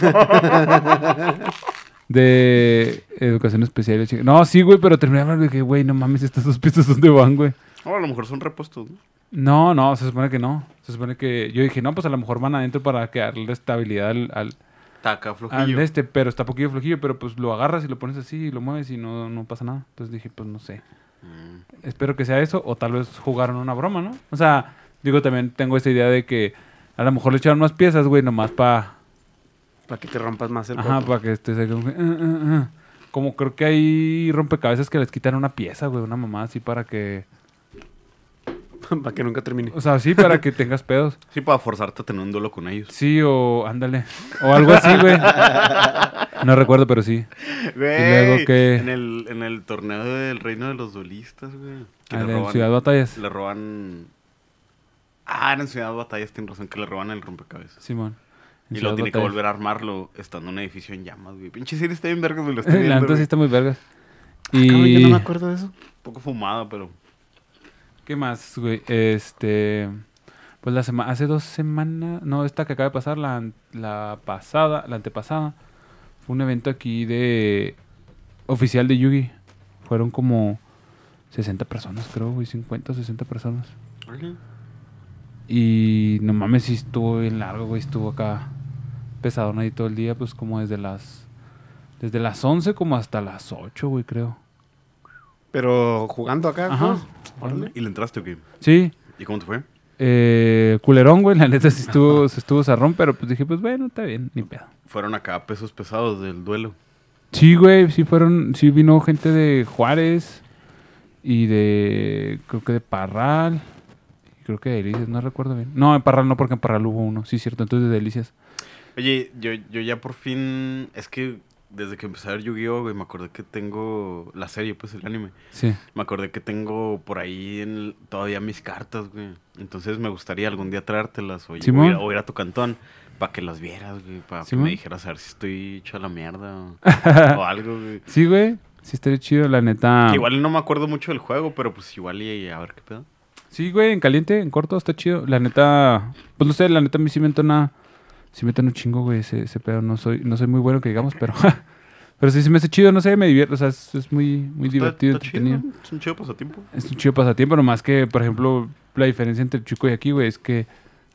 De educación especial. No, sí, güey, pero terminé de armar y dije, güey, no mames, estas dos piezas, ¿dónde van, güey? Oh, a lo mejor son repuestos, ¿no? No, no, se supone que no. Se supone que. Yo dije, no, pues a lo mejor van adentro para que darle estabilidad al, al, Taca, al flojillo. este, pero está poquillo flojillo, pero pues lo agarras y lo pones así y lo mueves y no, no pasa nada. Entonces dije, pues no sé. Mm. Espero que sea eso, o tal vez jugaron una broma, ¿no? O sea, digo, también tengo esta idea de que a lo mejor le echaron más piezas, güey, nomás para. Para que te rompas más el Ajá, para que estés ahí como, que, "Ah, ah, ah". Como creo que hay rompecabezas que les quitan una pieza, güey, una mamá así para que. <laughs> para que nunca termine. O sea, sí, para que tengas pedos. Sí, para forzarte a tener un duelo con ellos. Sí, o ándale. O algo así, güey. No recuerdo, pero sí. Güey, luego qué? En el, en el torneo del reino de los duelistas, güey. Que Ah, le de roban, Ciudad Batallas. Le roban... Ah, en Ciudad Batallas, tienes razón, que le roban el rompecabezas. Simón. Y luego tiene que volver a armarlo estando en un edificio en llamas, güey. Pinche serie está bien vergas, güey. Lo estoy <laughs> viendo, La sí está muy vergas. Cabrón, Y... yo no me acuerdo de eso. Un poco fumada, pero... ¿Qué más, güey? Este... Pues la semana... Hace dos semanas... No, esta que acaba de pasar, la, la pasada, la antepasada. Fue un evento aquí de... Oficial de Yugi. Fueron como 60 personas, creo, güey. 50 o 60 personas. Y no mames, sí estuvo bien largo, güey. Estuvo acá pesadón ahí todo el día, pues como desde las... Desde las 11 como hasta las 8, güey, creo. Pero jugando acá, Ajá. pues. ¿Y le entraste o qué? Sí, ¿Y cómo te fue? Eh, culerón, güey. La neta sí estuvo, <laughs> se estuvo zarrón, pero pues dije, pues bueno, está bien, ni pedo. Fueron acá pesos pesados del duelo. Sí, güey, sí fueron, sí vino gente de Juárez y de, creo que de Parral Y creo que de Delicias, no recuerdo bien. No, en Parral no, porque en Parral hubo uno. Sí, cierto. Entonces de Delicias. Oye, yo, yo ya por fin. Es que desde que empecé a ver Yu-Gi-Oh, güey, me acordé que tengo. La serie, pues el anime. Sí. Me acordé que tengo por ahí en el- todavía mis cartas, güey. Entonces me gustaría algún día traértelas o, Simón. o ir, o ir a tu cantón para que las vieras, güey. Para que me dijeras a ver si estoy hecho a la mierda o, <laughs> o algo, güey. Sí, güey. Sí, estaría chido, la neta. Que Igual no me acuerdo mucho del juego, pero pues igual y, a ver qué pedo. Sí, güey, en caliente, en corto, está chido. La neta, pues no sé, la neta a mí sí me entona, sí me un chingo, güey, ese, ese pedo. No soy, no soy muy bueno que digamos, pero, <laughs> pero sí se me hace chido, no sé, me divierto, o sea, es, es muy, muy Está- divertido, está chido. Es un chido pasatiempo. Es un chido pasatiempo, nomás que, por ejemplo, la diferencia entre el Chico y aquí, güey, es que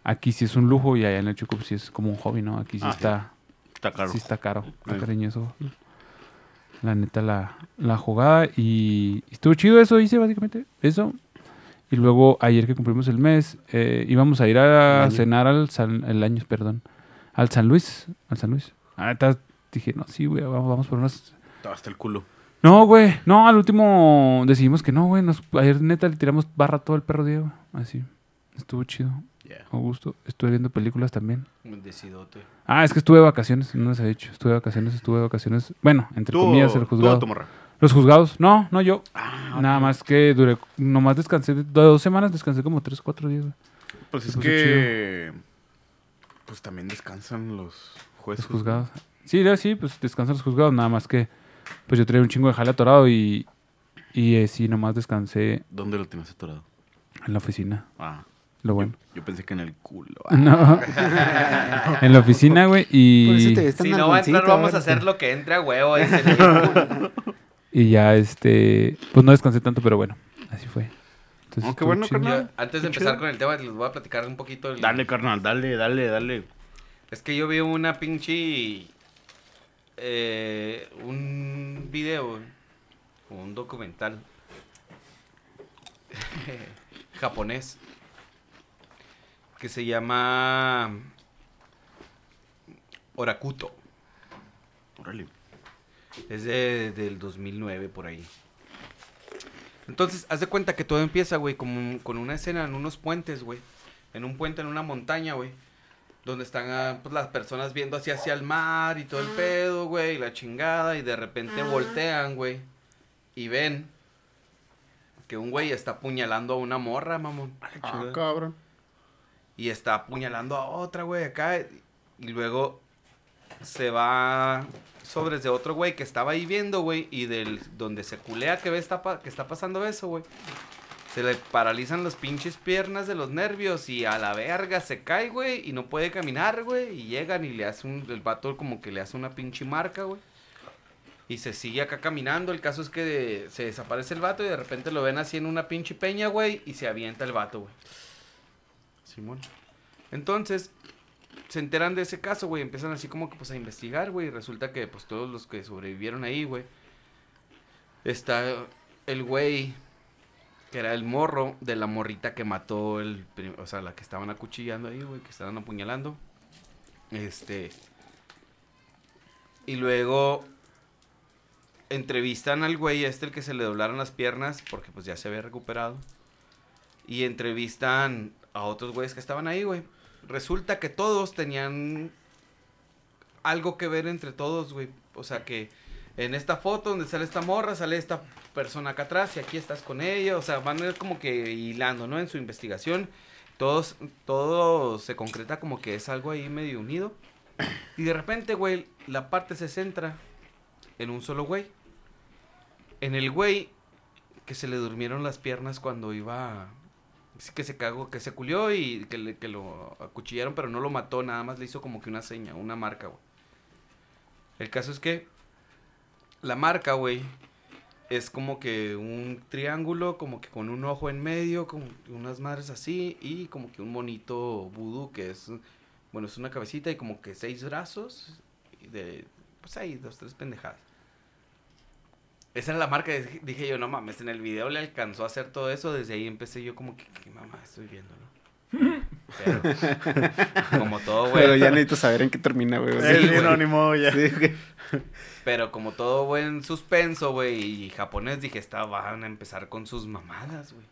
aquí sí es un lujo y allá en el Chico pues sí es como un hobby, ¿no? Aquí sí Ah, está, Está caro. sí está caro, está cariñoso. La neta, la, la jugada y, y estuvo chido eso, hice básicamente eso. Y luego ayer que cumplimos el mes, eh, íbamos a ir a cenar al el año, perdón, al San Luis, al San Luis. Ah, neta, dije, no, sí, güey, vamos, vamos por unas... Estaba hasta el culo. No, güey, no, al último decidimos que no, güey, nos- ayer neta le tiramos barra todo el perro Diego, así. Estuvo chido, Yeah. a gusto. Estuve viendo películas también. Un decidote. Ah, es que estuve de vacaciones, no les he dicho. Estuve de vacaciones, estuve de vacaciones. Bueno, entre Tú, comillas, el tú, juzgado. morra. Los juzgados, no, no yo. Ah, Nada más que duré, nomás descansé, de dos semanas descansé como tres, cuatro días. güey. Pues es que. Pues también descansan los jueces. Los juzgados. Sí, ya sí, pues descansan los juzgados, nada más que pues yo traía un chingo de jale atorado y, y eh, sí, nomás descansé ¿Dónde lo tienes atorado? en la oficina, Ah, lo bueno. yo pensé que en el culo. <laughs> No. <laughs> en la oficina, güey, Por eso y, te ves tan Si no va a entrar, vamos a hacer lo que entre a huevo. <laughs> y ya, este, pues no descansé tanto, pero bueno, así fue. Entonces, Oh, qué bueno, chido. carnal. Antes de empezar chido. con el tema, les voy a platicar un poquito. el- Dale, carnal, dale, dale, dale. Es que yo vi una pinche. eh, un video, un documental <laughs> japonés que se llama Orakuto. Órale. Es de, del 2009 por ahí. Entonces, haz de cuenta que todo empieza, güey, como con una escena en unos puentes, güey. En un puente en una montaña, güey. Donde están ah, pues, las personas viendo hacia, hacia el mar y todo el pedo, güey, y la chingada. Y de repente voltean, güey. Y ven que un güey está apuñalando a una morra, mamón. Ah, cabrón. Y está apuñalando a otra, güey, acá. Y luego se va sobres de otro güey que estaba ahí viendo, güey. Y del donde se culea que ve está, que está pasando eso, güey. Se le paralizan las pinches piernas de los nervios y a la verga se cae, güey. Y no puede caminar, güey. Y llegan y le hace un... El vato como que le hace una pinche marca, güey. Y se sigue acá caminando. El caso es que se desaparece el vato y de repente lo ven así en una pinche peña, güey. Y se avienta el vato, güey. Simón. Entonces, se enteran de ese caso, güey. Empiezan así como que pues a investigar, güey. Y resulta que pues todos los que sobrevivieron ahí, güey. Está el güey que era el morro de la morrita que mató el... O sea, la que estaban acuchillando ahí, güey. Que estaban apuñalando. Este... Y luego entrevistan al güey este el que se le doblaron las piernas porque pues ya se había recuperado. Y entrevistan a otros güeyes que estaban ahí, güey. Resulta que todos tenían algo que ver entre todos, güey. O sea que en esta foto donde sale esta morra, sale esta persona acá atrás y aquí estás con ella. O sea, van a ir como que hilando, ¿no? En su investigación. Todos, todo se concreta como que es algo ahí medio unido. Y de repente, güey, la parte se centra en un solo güey. En el güey que se le durmieron las piernas cuando iba... Que se cagó, que se culió y que, le- que lo acuchillaron, pero no lo mató, nada más le hizo como que una seña, una marca, güey. El caso es que la marca, güey, es como que un triángulo, como que con un ojo en medio, que unas madres así, y como que un monito vudú que es, bueno, es una cabecita y como que seis brazos, de, pues ahí, dos, tres pendejadas. Esa era la marca, dije- dije yo, no mames, en el video le alcanzó a hacer todo eso, desde ahí empecé yo como que, ¿qué mamá estoy viendo, no? Pero, <laughs> como todo, güey. Pero ya necesito saber en qué termina, güey. Sí, sinónimo ya. Sí. Pero como todo buen suspenso, güey, y japonés, dije, esta van a empezar con sus mamadas, güey.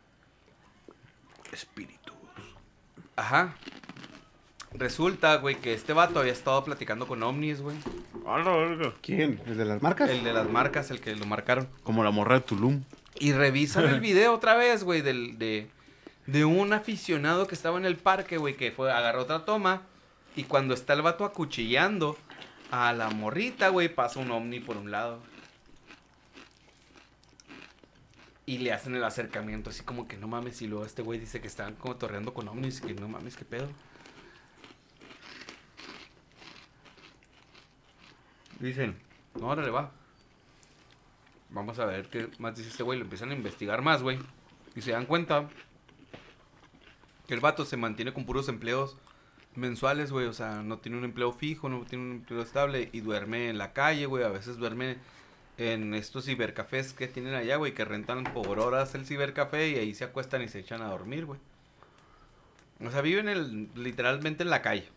Espíritus. Ajá. Resulta, güey, que este vato había estado platicando con ovnis, güey. ¿Quién? ¿El de las marcas? El de las marcas, el que lo marcaron. Como la morra de Tulum. Y revisan el video otra vez, güey, del, de, de un aficionado que estaba en el parque, güey, que fue, agarró otra toma. Y cuando está el vato acuchillando a la morrita, güey, pasa un ovni por un lado. Y le hacen el acercamiento, así como que no mames. Y luego este güey dice que están como torreando con ovnis. Y que no mames, qué pedo. Dicen, no, órale, va. Vamos a ver qué más dice este güey. Lo empiezan a investigar más, güey. Y se dan cuenta que el vato se mantiene con puros empleos mensuales, güey. O sea, no tiene un empleo fijo, no tiene un empleo estable. Y duerme en la calle, güey. A veces duerme en estos cibercafés que tienen allá, güey. Que rentan por horas el cibercafé y ahí se acuestan y se echan a dormir, güey. O sea, viven el, literalmente en la calle.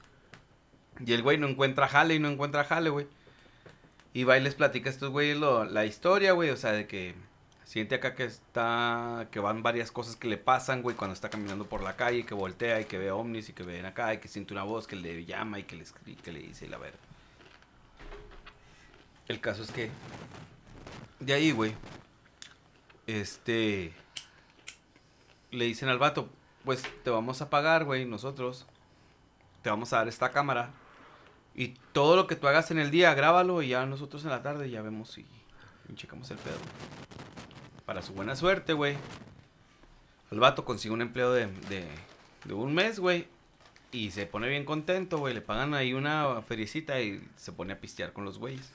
Y el güey no encuentra jale y no encuentra jale, güey. Y va y les platica a estos güeyes la historia, güey. O sea, de que siente acá que está. que van varias cosas que le pasan, güey, cuando está caminando por la calle, que voltea y que ve ovnis y que ven acá y que siente una voz que le llama y que le, escri- que le dice y la verga. El caso es que. De ahí, güey. Este. Le dicen al vato, pues te vamos a pagar, güey, nosotros. Te vamos a dar esta cámara. Y todo lo que tú hagas en el día, grábalo y ya nosotros en la tarde ya vemos y checamos el pedo. Para su buena suerte, güey. El vato consigue un empleo de, de, de un mes, güey. Y se pone bien contento, güey. Le pagan ahí una feriecita y se pone a pistear con los güeyes.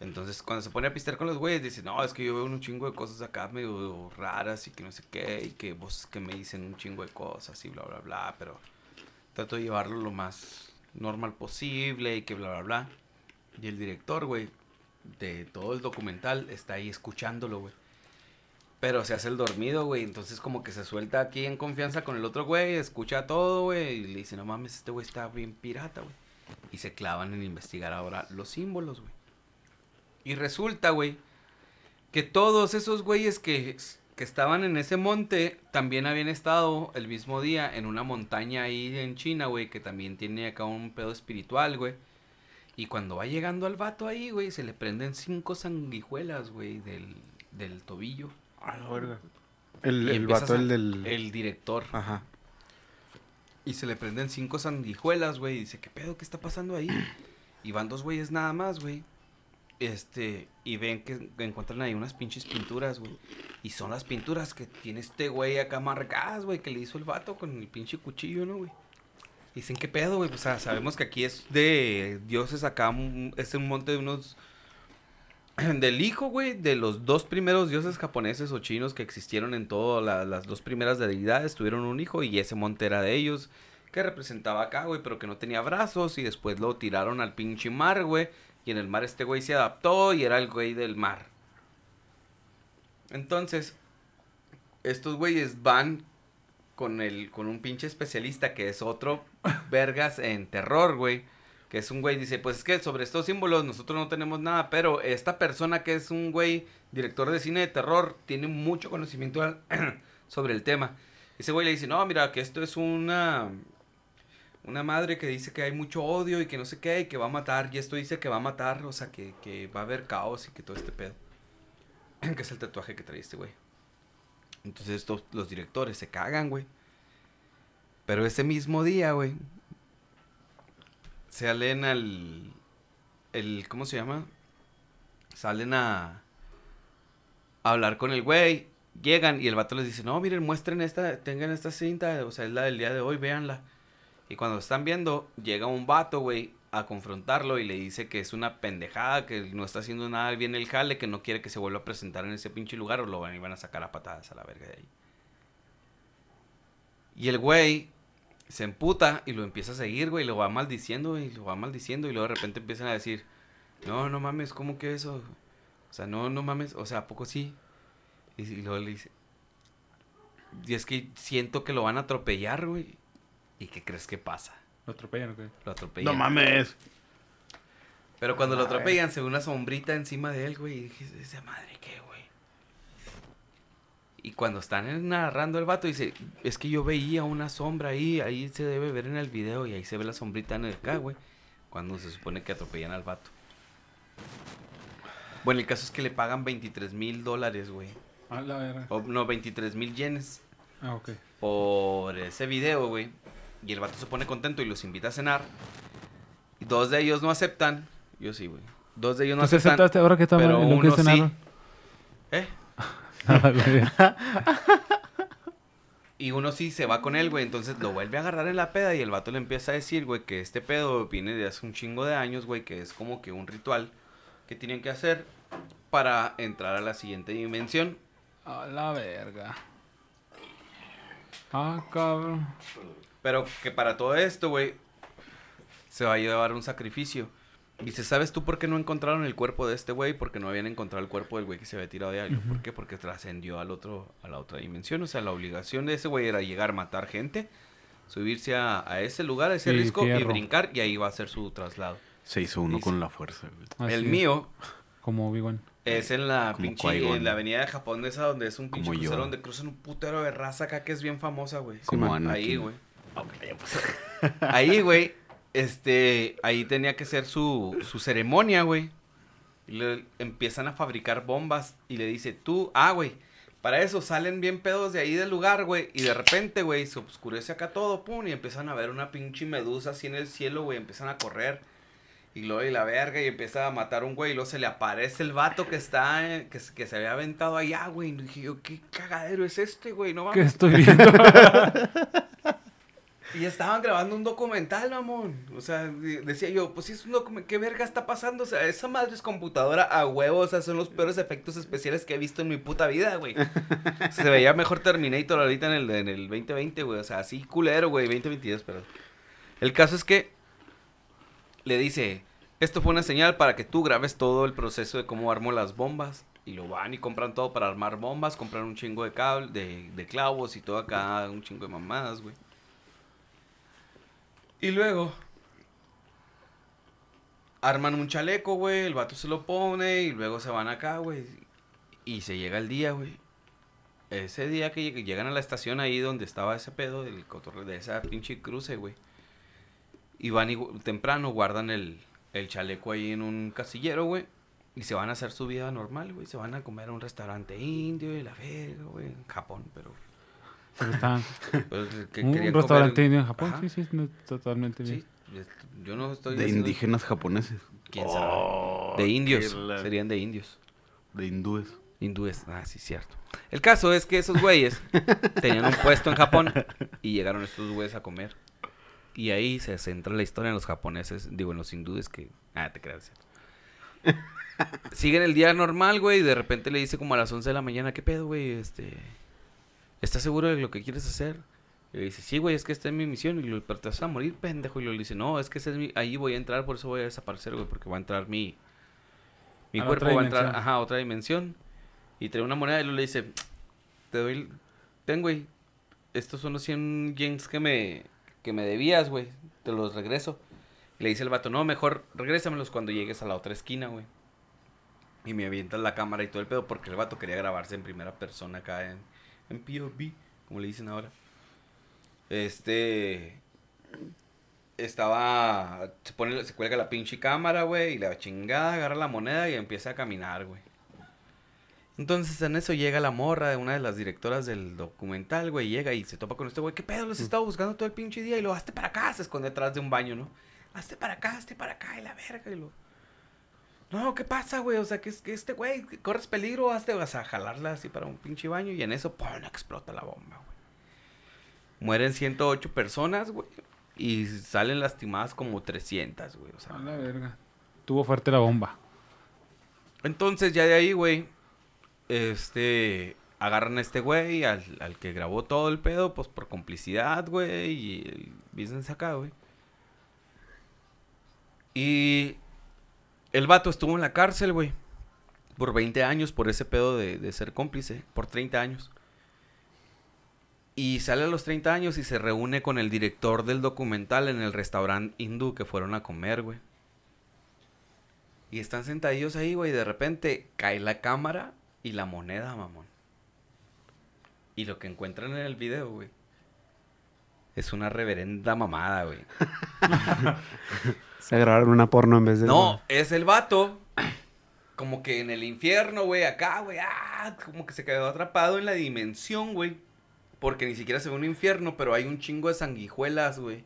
Entonces, cuando se pone a pistear con los güeyes, dice, no, es que yo veo un chingo de cosas acá medio raras y que no sé qué, y que voces que me dicen un chingo de cosas y bla, bla, bla, pero trato de llevarlo lo más normal posible y que bla, bla, bla. Y el director, güey, de todo el documental está ahí escuchándolo, güey. Pero se hace el dormido, güey. Entonces como que se suelta aquí en confianza con el otro güey, escucha todo, güey. Y le dice, no mames, este güey está bien pirata, güey. Y se clavan en investigar ahora los símbolos, güey. Y resulta, güey, que todos esos güeyes que, que estaban en ese monte también habían estado el mismo día en una montaña ahí en China, güey, que también tiene acá un pedo espiritual, güey. Y cuando va llegando al vato ahí, güey, se le prenden cinco sanguijuelas, güey, del, del tobillo. A la verga. El, el vato, el del... El director. Ajá. Y se le prenden cinco sanguijuelas, güey. Y dice, ¿qué pedo? ¿Qué está pasando ahí? Y van dos güeyes nada más, güey. Este, y ven que encuentran ahí unas pinches pinturas, güey. Y son las pinturas que tiene este güey acá marcadas, güey, que le hizo el vato con el pinche cuchillo, ¿no, güey? Dicen, ¿qué pedo, güey? O sea, sabemos que aquí es de dioses acá, es un monte de unos... <clears throat> Del hijo, güey, de los dos primeros dioses japoneses o chinos que existieron en la- las dos primeras deidades, tuvieron un hijo y ese monte era de ellos, que representaba acá, güey, pero que no tenía brazos y después lo tiraron al pinche mar, güey, y en el mar este güey se adaptó y era el güey del mar. Entonces, estos güeyes van con el con un pinche especialista que es otro <laughs> vergas en terror, güey. Que es un güey, dice, pues es que sobre estos símbolos nosotros no tenemos nada, pero esta persona que es un güey, director de cine de terror, tiene mucho conocimiento <clears throat> sobre el tema. Ese güey le dice, no, mira, que esto es una, una madre que dice que hay mucho odio y que no sé qué, y que va a matar, y esto dice que va a matar, o sea, que, que va a haber caos y que todo este pedo. <clears throat> que es el tatuaje que trae güey. Entonces estos, los directores se cagan, güey. Pero ese mismo día, güey, salen al... El, ¿Cómo se llama? Salen a... A hablar con el güey. Llegan y el vato les dice, no, miren, muestren esta, tengan esta cinta, o sea, es la del día de hoy, véanla. Y cuando lo están viendo, llega un vato, güey, a confrontarlo y le dice que es una pendejada, que no está haciendo nada bien el jale, que no quiere que se vuelva a presentar en ese pinche lugar o lo van, iban a sacar a patadas a la verga de ahí. Y el güey se emputa y lo empieza a seguir, güey, y lo va maldiciendo, y lo va maldiciendo y luego de repente empiezan a decir, no, no mames, ¿cómo que eso? O sea, no, no mames, o sea, ¿a poco sí? Y, y luego le dice, y es que siento que lo van a atropellar, güey. ¿Y qué crees que pasa? Lo atropellan, güey. Lo atropellan. No mames. Pero cuando lo atropellan se ve una sombrita encima de él, güey. Y dije, ¿esa madre qué, güey? Y cuando están narrando el vato, dice, es que yo veía una sombra ahí, ahí se debe ver en el video y ahí se ve la sombrita en el acá, güey. Cuando se supone que atropellan al vato. Bueno, el caso es que le pagan 23 mil dólares, güey. A la verga. O, no, 23 mil yenes Ah, ok. por ese video, güey. Y el vato se pone contento y los invita a cenar. Y dos de ellos no aceptan. Yo sí, güey. Dos de ellos no ¿Tú te aceptan. aceptaste ahora que pero en lo que uno sí. ¿Eh? Nada, <laughs> güey. <laughs> Y uno sí se va con él, güey. Entonces lo vuelve a agarrar en la peda y el vato le empieza a decir, güey, que este pedo viene de hace un chingo de años, güey, que es como que un ritual que tienen que hacer para entrar a la siguiente dimensión. A la verga. Ah, cabrón. Pero que para todo esto, güey, se va a llevar un sacrificio. Dice, ¿sabes tú por qué no encontraron el cuerpo de este güey? Porque no habían encontrado el cuerpo del güey que se había tirado de algo. ¿Por qué? Porque trascendió al otro, a la otra dimensión. O sea, la obligación de ese güey era llegar, matar gente, subirse a, a ese lugar, a ese Sí, risco y brincar y ahí va a ser su traslado. Se hizo uno Dice- con la fuerza, güey. Así el es. mío Como Obi-Wan. es en la Como pinche, en la avenida de Japón, esa donde es un pinche crucero donde cruzan un putero de raza acá que es bien famosa, güey. Como Ahí, Güey. <laughs> Ahí, güey, este, ahí tenía que ser su, su ceremonia, güey. Y le empiezan a fabricar bombas y le dice, tú, ah, güey, para eso salen bien pedos de ahí del lugar, güey. Y de repente, güey, se oscurece acá todo, pum, y empiezan a ver una pinche medusa así en el cielo, güey, empiezan a correr. Y luego y la verga y empieza a matar a un güey y luego se le aparece el vato que está, eh, que, se- que se había aventado allá, güey. Y dije yo, ¿qué cagadero es este, güey? No ¿Qué mames. estoy viendo? <laughs> Y estaban grabando un documental, mamón. O sea, de- decía yo, pues sí es un documental, ¿qué verga está pasando? O sea, esa madre es computadora a huevo, o sea, son los peores efectos especiales que he visto en mi puta vida, güey. <laughs> Se veía mejor Terminator ahorita en el, en el 2020, güey. O sea, así culero, güey, 2022, perdón. El caso es que le dice, esto fue una señal para que tú grabes todo el proceso de cómo armo las bombas. Y lo van y compran todo para armar bombas, compran un chingo de cable, de, de clavos y todo acá, un chingo de mamadas, güey. Y luego arman un chaleco, güey, el vato se lo pone y luego se van acá, güey. Y se llega el día, güey. Ese día que lleg- llegan a la estación ahí donde estaba ese pedo del cotorreo de esa pinche cruce, güey. Y van y temprano guardan el, el chaleco ahí en un casillero, güey. Y se van a hacer su vida normal, güey. Se van a comer a un restaurante indio y la verga, güey. En Japón, pero... Pero estaban- pues, que un restaurante comer- indio en Japón. Ajá. Sí, sí, no, totalmente bien. Sí, yo no estoy De diciendo- indígenas japoneses. ¿Quién sabe? Oh, De indios. la- Serían de indios. De hindúes. Hindúes. Ah, sí, cierto. El caso es que esos güeyes <laughs> tenían un puesto en Japón y llegaron estos güeyes a comer. Y ahí se centra la historia en los japoneses, digo, en los hindúes que... Ah, te creas. ¿cierto? <laughs> Siguen el día normal, güey, y de repente le dice como a las 11 de la mañana, ¿qué pedo, güey? Este... ¿Estás seguro de lo que quieres hacer? Y le dice, sí, güey, es que esta es mi misión. Y le pero te vas a morir, pendejo. Y le dice, no, es que ese es mi... ahí voy a entrar, por eso voy a desaparecer, güey, porque va a entrar mi... Mi A cuerpo va a entrar, ajá, a otra dimensión. Y trae una moneda y luego le dice, te doy, ten, güey, estos son los 100 yens que me, que me debías, güey, te los regreso. Y le dice el vato, no, mejor regrésamelos cuando llegues a la otra esquina, güey. Y me avientas la cámara y todo el pedo porque el vato quería grabarse en primera persona acá en, en POV, como le dicen ahora. Este... Estaba... Se, pone, se cuelga la pinche cámara, güey, y la chingada agarra la moneda y empieza a caminar, güey. Entonces en eso llega la morra de una de las directoras del documental, güey, llega y se topa con este güey, ¿qué pedo? Los he estado buscando todo el pinche día y lo hazte para acá, se esconde atrás de un baño, ¿no? Hazte para acá, hazte para acá y la verga y lo... No, ¿qué pasa, güey? O sea, que, que este güey, que corres peligro, hazte, vas a jalarla así para un pinche baño y en eso, ¡pum! explota la bomba, güey. Mueren 108 personas, güey, y salen lastimadas como 300, güey, o sea... A la verga. Tuvo fuerte la bomba. Entonces ya de ahí, güey, este, agarran a este güey, al, al que grabó todo el pedo, pues por complicidad, güey, y el business acá, güey. Y el vato estuvo en la cárcel, güey, por 20 años por ese pedo de, ser cómplice, por 30 años. Y sale a los 30 años y se reúne con el director del documental en el restaurante hindú que fueron a comer, güey. Y están sentadillos ahí, güey. y De repente cae la cámara y la moneda, mamón. Y lo que encuentran en el video, güey, es una reverenda mamada, güey. <laughs> Se grabaron una porno en vez de. No, es el vato. Como que en el infierno, güey, acá, güey, ah, como que se quedó atrapado en la dimensión, güey. Porque ni siquiera se ve un infierno, pero hay un chingo de sanguijuelas, güey.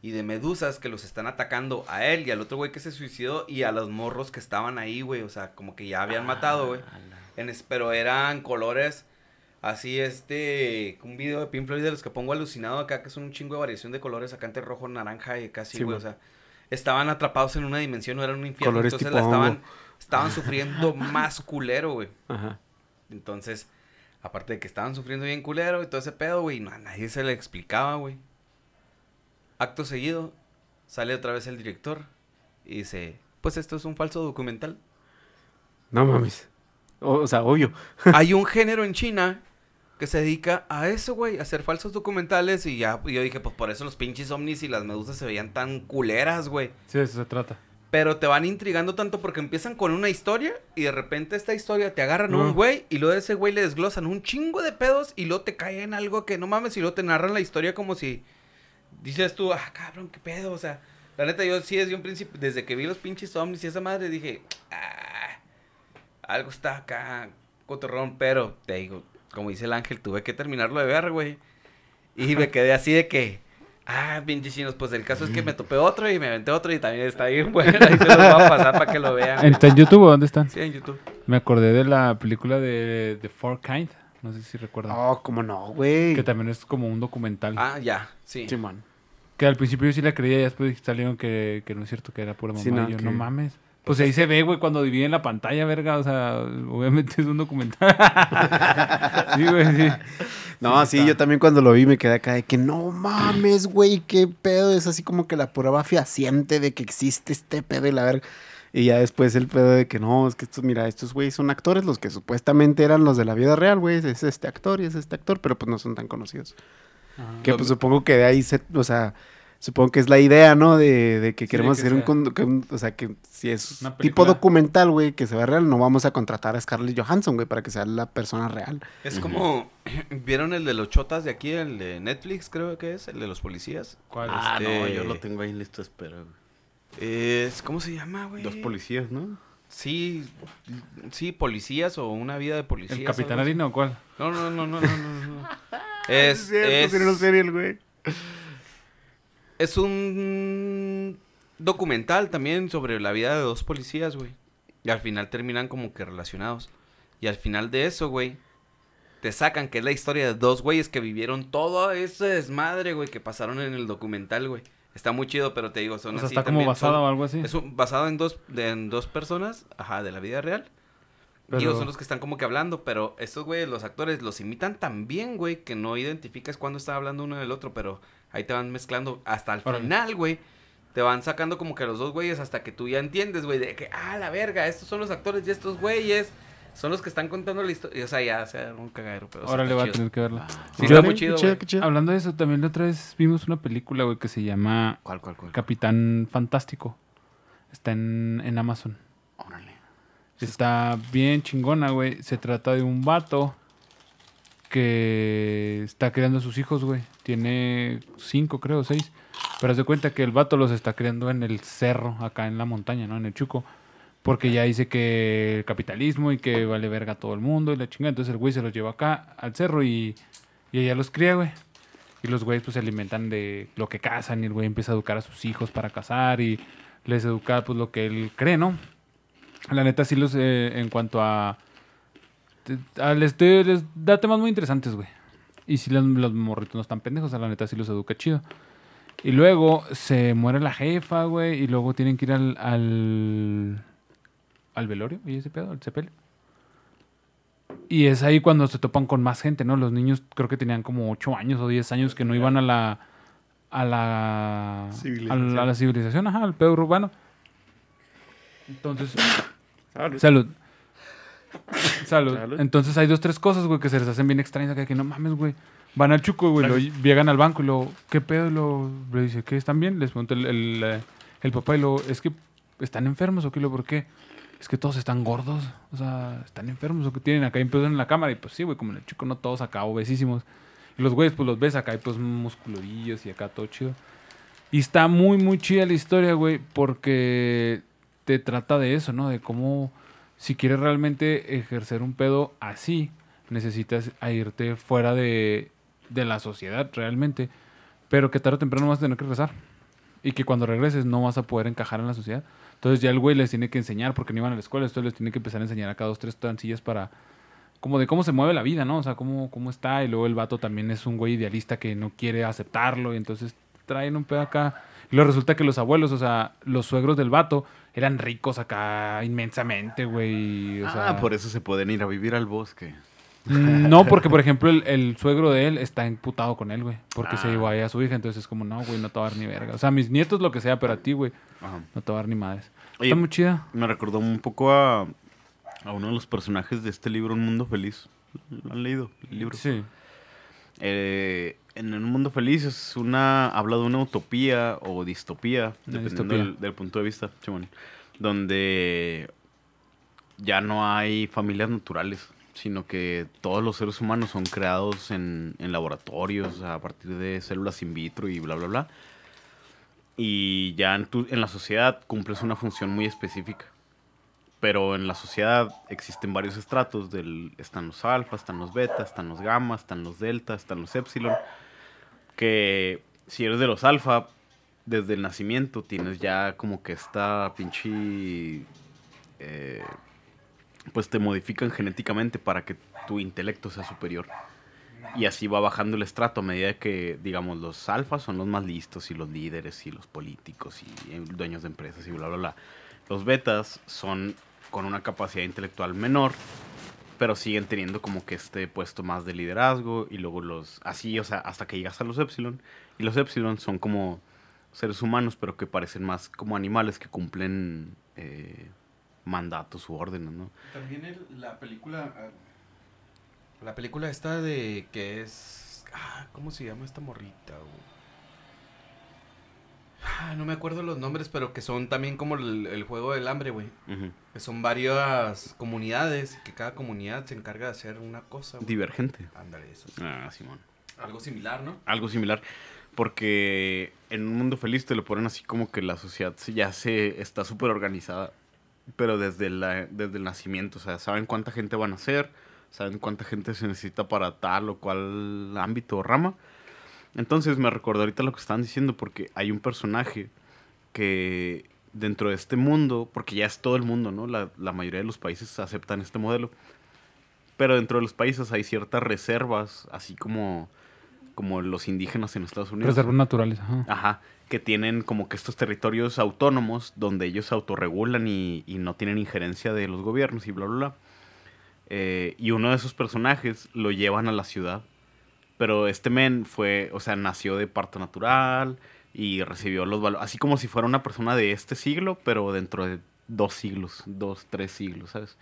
Y de medusas que los están atacando a él y al otro güey que se suicidó y a los morros que estaban ahí, güey. O sea, como que ya habían matado, güey. Es- pero eran colores así, este, un video de Pink Floyd de los que pongo alucinado acá, que es un chingo de variación de colores acá entre rojo, naranja y casi, güey. o sea, estaban atrapados en una dimensión, no era un infierno. Colores entonces la estaban, estaban <laughs> sufriendo más culero, güey. Ajá. Entonces, aparte de que estaban sufriendo bien culero y todo ese pedo, güey, no, a nadie se le explicaba, güey. Acto seguido, sale otra vez el director y dice, pues esto es un falso documental. No mames. O, o sea, obvio. Hay un género en China que se dedica a eso, güey, a hacer falsos documentales y ya, yo dije, pues por eso los pinches ovnis y las medusas se veían tan culeras, güey. Sí, de eso se trata. Pero te van intrigando tanto porque empiezan con una historia y de repente esta historia te agarran a un güey y luego de ese güey le desglosan un chingo de pedos y luego te cae en algo que no mames y luego te narran la historia como si dices tú, ah, cabrón, qué pedo, o sea, la neta yo sí desde un principio, desde que vi los pinches ovnis y esa madre dije, ah, algo está acá cotorrón, pero te digo, como dice el ángel, tuve que terminarlo de ver, güey. Y me quedé así de que, ah, pinches chinos, pues el caso es que me topé otro y me aventé otro y también está bien bueno. Ahí se los voy a pasar para que lo vean. güey. ¿Está en YouTube o dónde están? Sí, en YouTube. Me acordé de la película de The Four Kind. No sé si recuerdan. Oh, cómo no, güey. Que también es como un documental. Ah, ya, sí. Simón. Que al principio yo sí la creía y después salieron que, que no es cierto, que era pura mamá. Sí, no, y yo, que- no mames. Pues ahí se ve, güey, cuando dividen la pantalla, verga. O sea, obviamente es un documental. <laughs> sí, güey, sí. No, sí, yo también cuando lo vi me quedé acá de que no mames, güey, qué pedo. Es así como que la prueba fehaciente de que existe este pedo y la verga. Y ya después el pedo de que no, es que estos, mira, estos güeyes son actores, los que supuestamente eran los de la vida real, güey. Es este actor y es este actor, pero pues no son tan conocidos. Que pues supongo que de ahí se, o sea, supongo que es la idea, ¿no? De, de que Sí, queremos que hacer un, sea- que un- o sea, que si es Una tipo documental, güey, que se vea real, no vamos a contratar a Scarlett Johansson, güey, para que sea la persona real. Es como, <clears throat> ¿vieron el de los chotas de aquí, el de Netflix creo que es? El de los policías. ¿Cuál? Ah, no, Este- yo lo tengo ahí listo, espera. güey. Es, ¿cómo se llama, güey? Dos policías, ¿no? Sí, sí, policías o una vida de policías. ¿El Capitán. Harina o cuál? No, no, no, no, no, no. no. <laughs> es, es, el güey. Es un documental también sobre la vida de dos policías, güey. Y al final terminan como que relacionados. Y al final de eso, güey, te sacan que es la historia de dos güeyes que vivieron todo ese desmadre, güey, que pasaron en el documental, güey. Está muy chido, pero te digo, son O sea, así está como basado o algo así. Es un- basado en dos, de- en dos personas, ajá, de la vida real. Pero- Digo, son los que están como que hablando, pero estos güeyes, los actores, los imitan tan bien, güey, que no identificas cuando está hablando uno del otro, pero ahí te van mezclando hasta el Órale. final, güey. Te van sacando como que los dos güeyes hasta que tú ya entiendes, güey, de que, ah, la verga, estos son los actores y estos güeyes son los que están contando la historia. O sea, ya, o sea, un cagadero, pero... Ahora le voy a tener que verla. Sí, Yo- está muy chido. Hablando de eso, también la otra vez vimos una película, güey, que se llama ¿Cuál, cuál, cuál? Capitán Fantástico. Está en, en Amazon. Órale. Está bien chingona, güey. Se trata de un vato que está criando a sus hijos, güey. Tiene cinco, creo, seis. Pero de cuenta que el vato los está criando en el cerro, acá en la montaña, ¿no? En el Chuco. Porque ya dice que el capitalismo y que vale verga a todo el mundo y la chingada. Entonces el güey se los lleva acá al cerro y, y ella los cría, güey. Y los güeyes pues se alimentan de lo que cazan y el güey empieza a educar a sus hijos para cazar y les educa pues lo que él cree, ¿no? La neta sí los, eh, en cuanto a... te- a- les, te- les da temas muy interesantes, güey. Y si los, los morritos no están pendejos, a la neta sí los educa chido. Y luego se muere la jefa, güey, y luego tienen que ir al... al, al velorio, y ese pedo, al sepelio. Y es ahí cuando se topan con más gente, ¿no? Los niños creo que tenían como 8 años o 10 años que no iban a la... A la, Civilización. a la, a la civilización, ajá, al pedo urbano. Entonces, Salud. Salud. <laughs> Salud. Entonces hay dos, tres cosas, güey, que se les hacen bien extrañas. Acá que no mames, güey. Van al chuco, güey, lo llegan al banco y lo, ¿qué pedo? Y Lo, le dice, ¿qué están bien? Les pregunta el, el, eh, el papá y lo, es que están enfermos o qué, lo, ¿por qué? es que todos están gordos, o sea, están enfermos o que tienen acá pedos en la cámara. Y pues sí, güey, como en el chico, no todos acá obesísimos. Y los güeyes, pues los ves acá y pues musculorillos y acá todo chido. Y está muy, muy chida la historia, güey, porque te trata de eso, ¿no? De cómo, si quieres realmente ejercer un pedo así, necesitas irte fuera de, de la sociedad realmente. Pero que tarde o temprano vas a tener que regresar. Y que cuando regreses no vas a poder encajar en la sociedad. Entonces ya el güey les tiene que enseñar, porque no iban a la escuela, entonces les tiene que empezar a enseñar acá dos, tres tancillas para... Como de cómo se mueve la vida, ¿no? O sea, cómo, cómo está. Y luego el vato también es un güey idealista que no quiere aceptarlo. Y entonces traen un pedo acá. Y luego resulta que los abuelos, o sea, los suegros del vato, eran ricos acá inmensamente, güey. O sea, ah, por eso se pueden ir a vivir al bosque. Mm, No, porque por ejemplo el, el suegro de él está imputado con él, güey. Porque se Ah. llevó ahí a su hija. Entonces es como, no, güey, no te va a dar ni verga. O sea, mis nietos lo que sea, pero a ti, güey, Ajá. no te va a dar ni madres. Oye, Está muy chida. Me recordó un poco a, a uno de los personajes de este libro, Un Mundo Feliz. ¿Lo han leído? El libro. Sí. Eh, en Un Mundo Feliz es una, habla de una utopía o distopía, Una dependiendo distopía. Del, del punto de vista, Simón, donde ya no hay familias naturales, sino que todos los seres humanos son creados en, en laboratorios a partir de células in vitro y bla, bla, bla. Y ya en, tu- en la sociedad cumples una función muy específica. Pero en la sociedad existen varios estratos. Del, están los alfa, están los beta, están los gamma, están los delta, están los epsilon. Que si eres de los alfa, desde el nacimiento tienes ya como que esta pinche... eh, pues te modifican genéticamente para que tu intelecto sea superior. Y así va bajando el estrato a medida que, digamos, los alfas son los más listos y los líderes y los políticos y eh, dueños de empresas y bla, bla, bla. Los betas son con una capacidad intelectual menor, pero siguen teniendo como que este puesto más de liderazgo y luego los, así, o sea, hasta que llegas a los epsilon. Y los epsilon son como seres humanos, pero que parecen más como animales que cumplen eh, mandatos u órdenes, ¿no? También el- la película. ah, La película esta de que es. Ah, ¿Cómo se llama esta morrita? güey? Ah, no me acuerdo los nombres, pero que son también como el, el juego del hambre, güey. Que son varias comunidades y que cada comunidad se encarga de hacer una cosa. güey. Divergente. Ándale, eso. sí. Ah, Simón. Algo similar, ¿no? algo similar. Porque en un mundo feliz te lo ponen así como que la sociedad ya se está súper organizada. Pero desde, la, desde el nacimiento. O sea, saben cuánta gente van a ser. Saben cuánta gente se necesita para tal o cual ámbito o rama. Entonces me recordó ahorita lo que estaban diciendo. Porque hay un personaje que dentro de este mundo. Porque ya es todo el mundo, ¿no? La, la mayoría de los países aceptan este modelo. Pero dentro de los países hay ciertas reservas. Así como como los indígenas en Estados Unidos. Reservas naturales, ajá. Ajá, que tienen como que estos territorios autónomos donde ellos se autorregulan y, y no tienen injerencia de los gobiernos y bla, bla, bla. Eh, y uno de esos personajes lo llevan a la ciudad. Pero este men fue, o sea, nació de parto natural y recibió los valores, así como si fuera una persona de este siglo, pero dentro de dos siglos, dos, tres siglos, ¿sabes?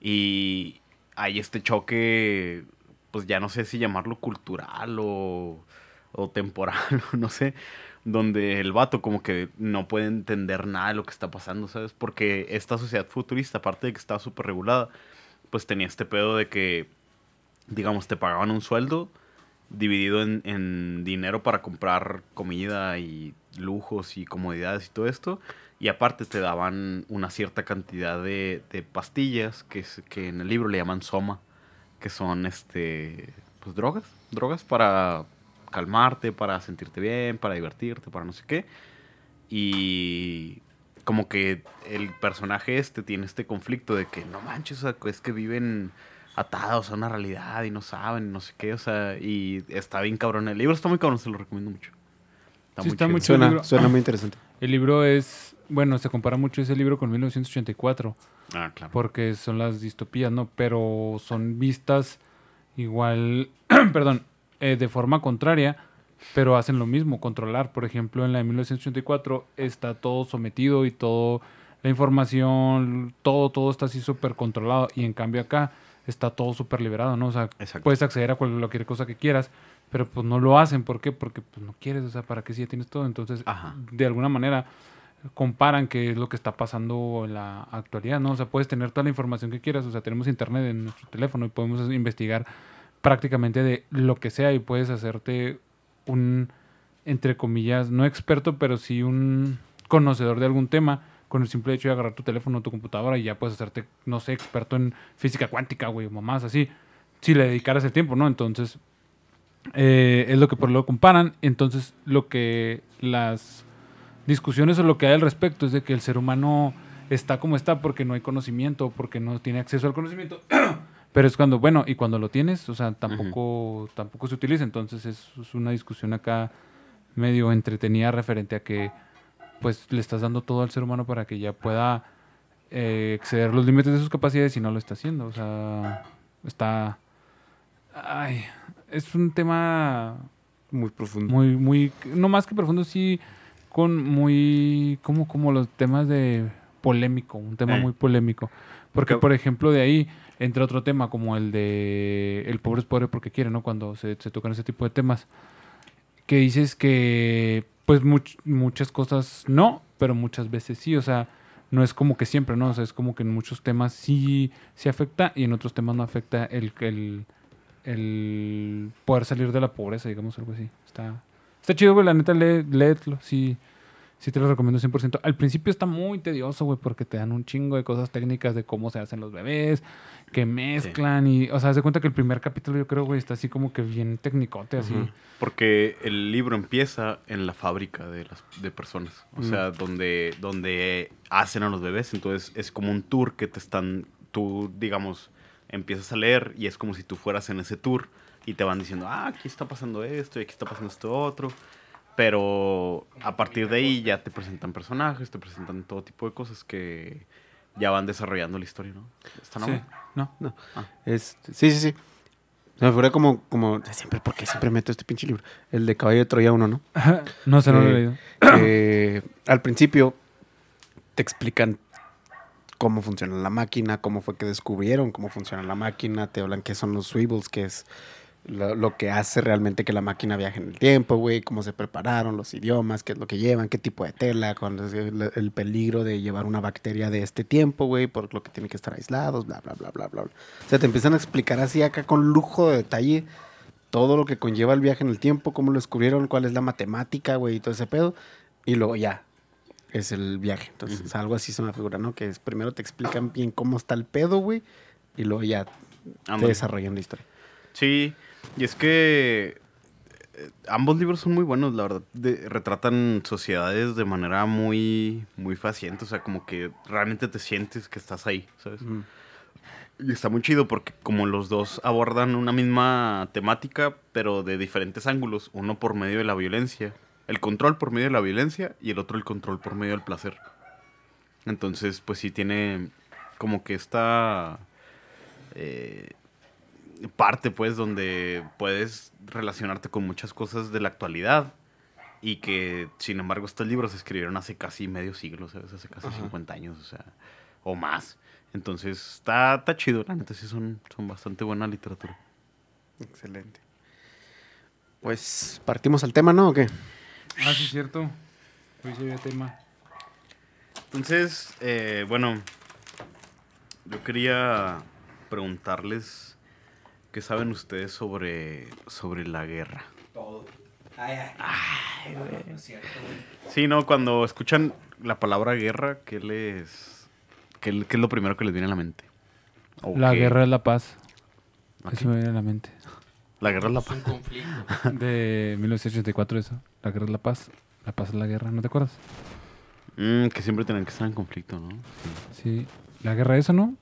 Y hay este choque, pues ya no sé si llamarlo cultural o, o temporal, <laughs> no sé, donde el vato como que no puede entender nada de lo que está pasando, ¿sabes? Porque esta sociedad futurista, aparte de que estaba súper regulada, pues tenía este pedo de que, digamos, te pagaban un sueldo dividido en, en dinero para comprar comida y lujos y comodidades y todo esto. Y aparte te daban una cierta cantidad de, de pastillas que, es- que en el libro le llaman soma, que son este pues drogas, drogas para calmarte, para sentirte bien, para divertirte, para no sé qué. Y como que el personaje este tiene este conflicto de que no manches, es que viven atados a una realidad y no saben, no sé qué, o sea, y está bien cabrón. El libro está muy cabrón, se lo recomiendo mucho. Sí, está muy chido. Suena, libro. suena muy interesante. <laughs> El libro es, bueno, se compara mucho ese libro con 1984, Ah, claro. porque son las distopías, ¿no? Pero son vistas igual, <clears throat> perdón, eh, de forma contraria, pero hacen lo mismo, controlar. Por ejemplo, en la de 1984 está todo sometido y todo, la información, todo, todo está así súper controlado. Y en cambio acá está todo súper liberado, ¿no? O sea, Exacto. puedes acceder a cualquier cosa que quieras, pero pues no lo hacen. ¿Por qué? Porque pues no quieres, o sea, ¿para qué si ya tienes todo? Entonces, Ajá. de alguna manera, comparan qué es lo que está pasando en la actualidad, ¿no? O sea, puedes tener toda la información que quieras, o sea, tenemos internet en nuestro teléfono y podemos investigar prácticamente de lo que sea y puedes hacerte un, entre comillas, no experto, pero sí un conocedor de algún tema con el simple hecho de agarrar tu teléfono o tu computadora y ya puedes hacerte, no sé, experto en física cuántica, güey, o mamás así, si le dedicaras el tiempo, ¿no? Entonces, eh, es lo que por lo comparan. Entonces, lo que las discusiones o lo que hay al respecto es de que el ser humano está como está porque no hay conocimiento, porque no tiene acceso al conocimiento. <clears throat> Pero es cuando, bueno, y cuando lo tienes, o sea, tampoco, tampoco se utiliza. Entonces es, es una discusión acá medio entretenida referente a que pues le estás dando todo al ser humano para que ya pueda eh, exceder los límites de sus capacidades y no lo está haciendo. O sea, está... Ay, es un tema Muy profundo. muy, muy, no más que profundo, sí, con muy, como, como los temas de polémico, un tema Eh. muy polémico. Porque, por ejemplo, de ahí entra otro tema como el de el pobre es pobre porque quiere, ¿no? Cuando se, se tocan ese tipo de temas. Que dices que, pues, much- muchas cosas no, pero muchas veces sí, o sea, no es como que siempre, ¿no? O sea, es como que en muchos temas sí, sí afecta y en otros temas no afecta el, el, el poder salir de la pobreza, digamos, algo así. Está, está chido, güey, la neta, lee, léetlo, sí, sí te lo recomiendo 100%. Al principio está muy tedioso, güey, porque te dan un chingo de cosas técnicas de cómo se hacen los bebés, que mezclan y, o sea, de cuenta que el primer capítulo yo creo, güey, está así como que bien tecnicote, así. Porque el libro empieza en la fábrica de las de personas. O sea, donde, donde hacen a los bebés. Entonces es como un tour que te están. Tú, digamos, empiezas a leer y es como si tú fueras en ese tour y te van diciendo, ah, aquí está pasando esto y aquí está pasando esto otro. Pero a partir de ahí ya te presentan personajes, te presentan todo tipo de cosas que ya van desarrollando la historia, ¿no? Está Sí, no. Este, sí, sí, sí. Se me fuera como, como, siempre, porque siempre meto este pinche libro. El de Caballo de Troya 1, ¿no? <laughs> no sé, no lo he Eh, leído. que al principio te explican cómo funciona la máquina, cómo fue que descubrieron cómo funciona la máquina, te hablan qué son los swivels, que es lo, lo que hace realmente que la máquina viaje en el tiempo, güey, cómo se prepararon, los idiomas, qué es lo que llevan, qué tipo de tela, cuál es el, el peligro de llevar una bacteria de este tiempo, güey, por lo que tienen que estar aislados, bla, bla, bla, bla, bla. O sea, te empiezan a explicar así acá con lujo de detalle todo lo que conlleva el viaje en el tiempo, cómo lo descubrieron, cuál es la matemática, güey, y todo ese pedo. Y luego ya es el viaje. Entonces, algo así se me figura, ¿no? Que es, primero te explican bien cómo está el pedo, güey, y luego ya te Ándale. desarrollan la historia. Sí, y es que eh, ambos libros son muy buenos, la verdad. De- retratan sociedades de manera muy, muy faciente, o sea, como que realmente te sientes que estás ahí, ¿sabes? Y está muy chido porque como los dos abordan una misma temática, pero de diferentes ángulos, uno por medio de la violencia, el control por medio de la violencia y el otro el control por medio del placer. Entonces, pues sí tiene como que esta eh, parte, pues, donde puedes relacionarte con muchas cosas de la actualidad y que, sin embargo, estos libros se escribieron hace casi medio siglo, ¿sabes? Hace casi 50 años, o sea, o más. Entonces, está, está chido, la neta, sí son, son bastante buena literatura. Excelente. Pues partimos al tema, ¿no? ¿O qué? Ah, sí, es cierto. Tema. Entonces, eh, bueno, yo quería preguntarles qué saben ustedes sobre, sobre la guerra. Todo. Ay, ay. No es cierto, güey. Sí, no, cuando escuchan la palabra guerra, ¿qué les... qué, qué es lo primero que les viene a la mente? ¿O La qué- guerra de la paz. Eso me viene a la mente. La guerra es la Es paz. un conflicto. <laughs> De 1984 eso. La guerra es la paz. La paz es la guerra, ¿no te acuerdas? Mm, que siempre tienen que estar en conflicto, ¿no? Sí. Sí. La guerra eso, ¿no?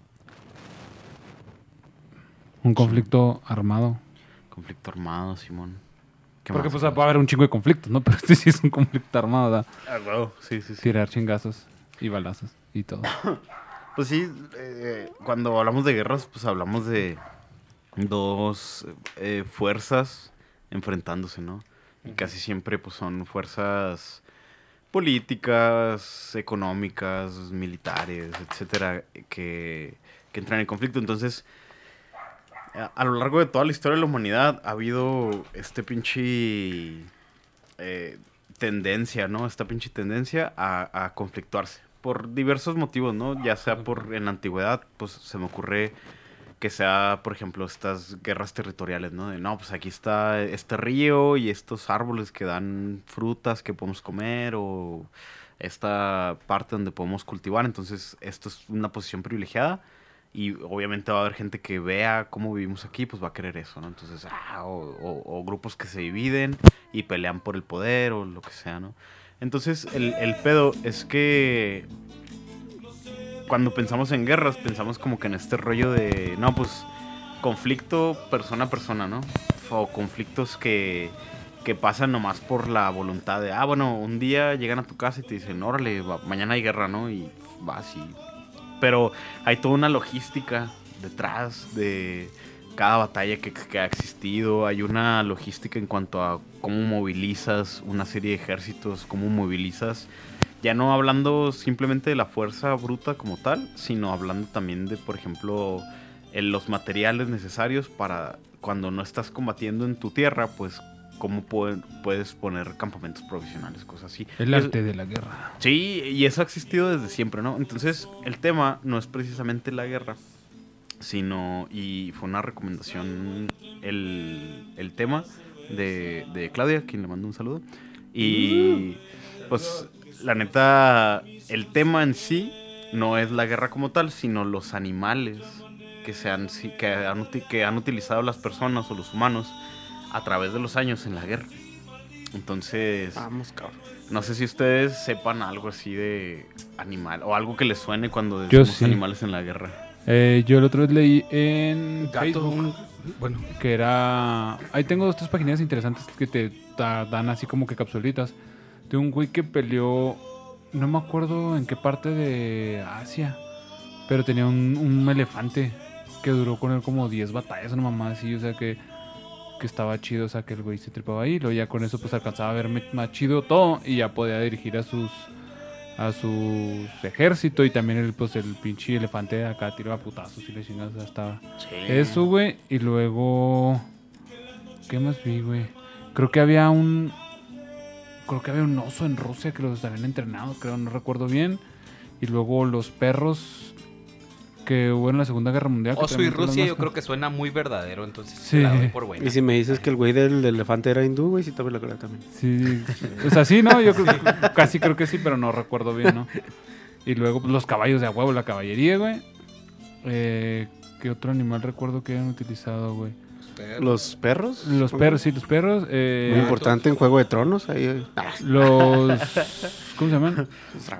Un conflicto armado. Conflicto armado, Simón. ¿Qué Porque más? pues va a haber un chingo de conflictos, ¿no? <laughs> Pero este sí es un conflicto armado, ¿verdad? Ah, sí, sí. Tirar chingazos y balazos y todo. <coughs> Pues sí, eh, cuando hablamos de guerras, pues hablamos de dos eh, fuerzas enfrentándose, ¿no? Y casi siempre pues son fuerzas políticas, económicas, militares, etcétera, que, que entran en conflicto. Entonces, a, lo largo de toda la historia de la humanidad ha habido este pinche eh, tendencia, ¿no? Esta pinche tendencia a, a conflictuarse. Por diversos motivos, ¿no? Ya sea por en la antigüedad, pues se me ocurre que sea, por ejemplo, estas guerras territoriales, ¿no? De, no, pues aquí está este río y estos árboles que dan frutas que podemos comer o esta parte donde podemos cultivar. Entonces, esto es una posición privilegiada y obviamente va a haber gente que vea cómo vivimos aquí, pues va a querer eso, ¿no? Entonces, ah, o, grupos que se dividen y pelean por el poder o lo que sea, ¿no? Entonces, el, el pedo es que cuando pensamos en guerras, pensamos como que en este rollo de, no, pues, conflicto persona a persona, ¿no? O conflictos que, que pasan nomás por la voluntad de, ah, bueno, un día llegan a tu casa y te dicen, órale, va- mañana hay guerra, ¿no? Y vas y... Pero hay toda una logística detrás de cada batalla que, ha existido. Hay una logística en cuanto a cómo movilizas una serie de ejércitos, cómo movilizas ya no hablando simplemente de la fuerza bruta como tal, sino hablando también de, por ejemplo, en los materiales necesarios para cuando no estás combatiendo en tu tierra, pues cómo pueden- puedes poner campamentos provisionales, cosas así. El Es- arte de la guerra. Sí, y eso ha existido desde siempre, ¿no? Entonces, el tema no es precisamente la guerra, sino, y fue una recomendación el, el tema de, de Claudia, quien le mando un saludo. Y, pues, la neta, el tema en sí no es la guerra como tal, sino los animales que, se han, que, han, que han utilizado las personas o los humanos a través de los años en la guerra. Entonces... Vamos, cabrón. No sé si ustedes sepan algo así de animal o algo que les suene cuando decimos sí. animales en la guerra. Eh, yo el otro vez leí en Gato, Facebook bueno, que era... Ahí tengo dos, tres páginas interesantes que te da- dan así como que capsulitas. De un güey que peleó... No me acuerdo en qué parte de Asia. Pero tenía un, un elefante que duró con él como 10 batallas, una mamá así. O sea que, que estaba chido. O sea que el güey se tripaba ahí. Luego ya con eso pues alcanzaba a ver me- más chido todo. Y ya podía dirigir a sus... A sus ejército y también el, pues, el pinche elefante acá tiraba putazos y le chingas. O sea, estaba... Eso, güey. Y luego. ¿Qué más vi, güey? Creo que había un. Creo que había un oso en Rusia que los habían entrenado, creo, no recuerdo bien. Y luego los perros que hubo en la Segunda Guerra Mundial. Oso y Rusia yo creo que suena muy verdadero, entonces Sí. te la doy por buena. Y si me dices que el güey del, del elefante era hindú, güey, sí también lo creo también. Sí, o sea, sí, ¿no? Yo creo- casi creo que sí, pero no recuerdo bien, ¿no? Y luego pues, los caballos de a huevo, la caballería, güey. Eh, ¿Qué otro animal recuerdo que hayan utilizado, güey? Los perros. Los perros, sí, los perros. eh, Muy importante en Juego de Tronos. Ahí, eh, Los. ¿Cómo se llaman?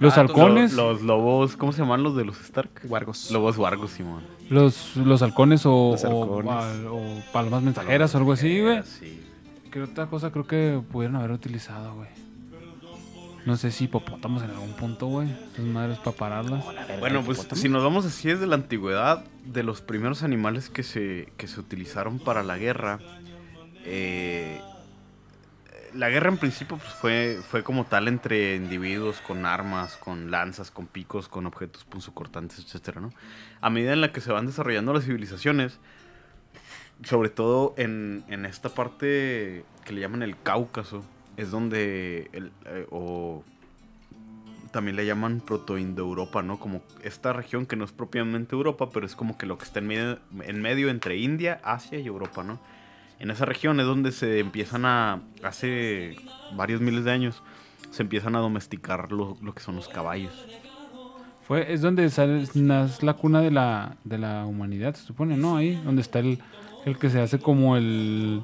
Los Lo- halcones. los lobos, ¿cómo se llaman los de los Stark? Wargos. Lobos wargos, Simón. Los, los halcones o, Los halcones. o, o palmas mensajeras o algo así, güey. Sí. ¿Qué otra cosa creo que pudieron haber utilizado, güey? No sé si hipopótamos en algún punto, güey. Esas madres para pararlas. Bueno, pues si nos vamos así desde la antigüedad, de los primeros animales que se, que se utilizaron para la guerra, eh, la guerra en principio pues, fue, fue como tal entre individuos con armas, con lanzas, con picos, con objetos punzocortantes, etcétera, ¿no? A medida en la que se van desarrollando las civilizaciones, sobre todo en, en esta parte que le llaman el Cáucaso, es donde, el, eh, o también le llaman proto-indoeuropa, ¿no? Como esta región que no es propiamente Europa, pero es como que lo que está en medio, en medio entre India, Asia y Europa, ¿no? En esa región es donde se empiezan a, hace varios miles de años, se empiezan a domesticar lo, lo que son los caballos. Fue, es donde sale, es la cuna de la, de la humanidad, se supone, ¿no? Ahí, donde está el, el que se hace como el,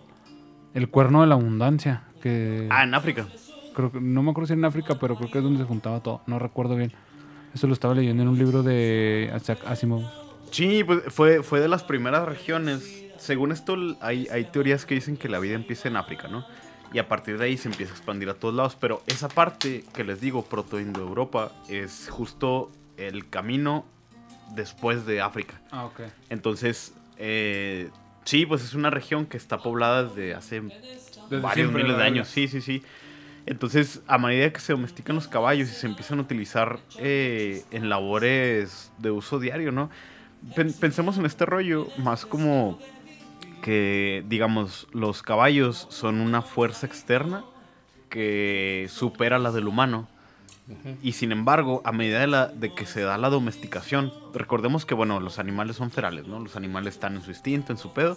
el cuerno de la abundancia. Que Ah, en África. creo que, no me acuerdo si era en África, pero creo que es donde se juntaba todo. No recuerdo bien. Eso lo estaba leyendo en un libro de Isaac Asimov. Sí, pues fue, fue de las primeras regiones. Según esto, hay, hay teorías que dicen que la vida empieza en África, ¿no? Y a partir de ahí se empieza a expandir a todos lados. Pero esa parte que les digo, proto-indoeuropa, es justo el camino después de África. Ah, ok. Entonces, eh, sí, pues es una región que está poblada desde hace Desde varios siempre, miles de años. Sí, sí, sí. Entonces, a medida que se domestican los caballos y se empiezan a utilizar eh, en labores de uso diario, ¿no? Pen- pensemos en este rollo más como que, digamos, los caballos son una fuerza externa que supera la del humano. Y sin embargo, a medida de, la- de que se da la domesticación, recordemos que, bueno, los animales son ferales, ¿no? Los animales están en su instinto, en su pedo.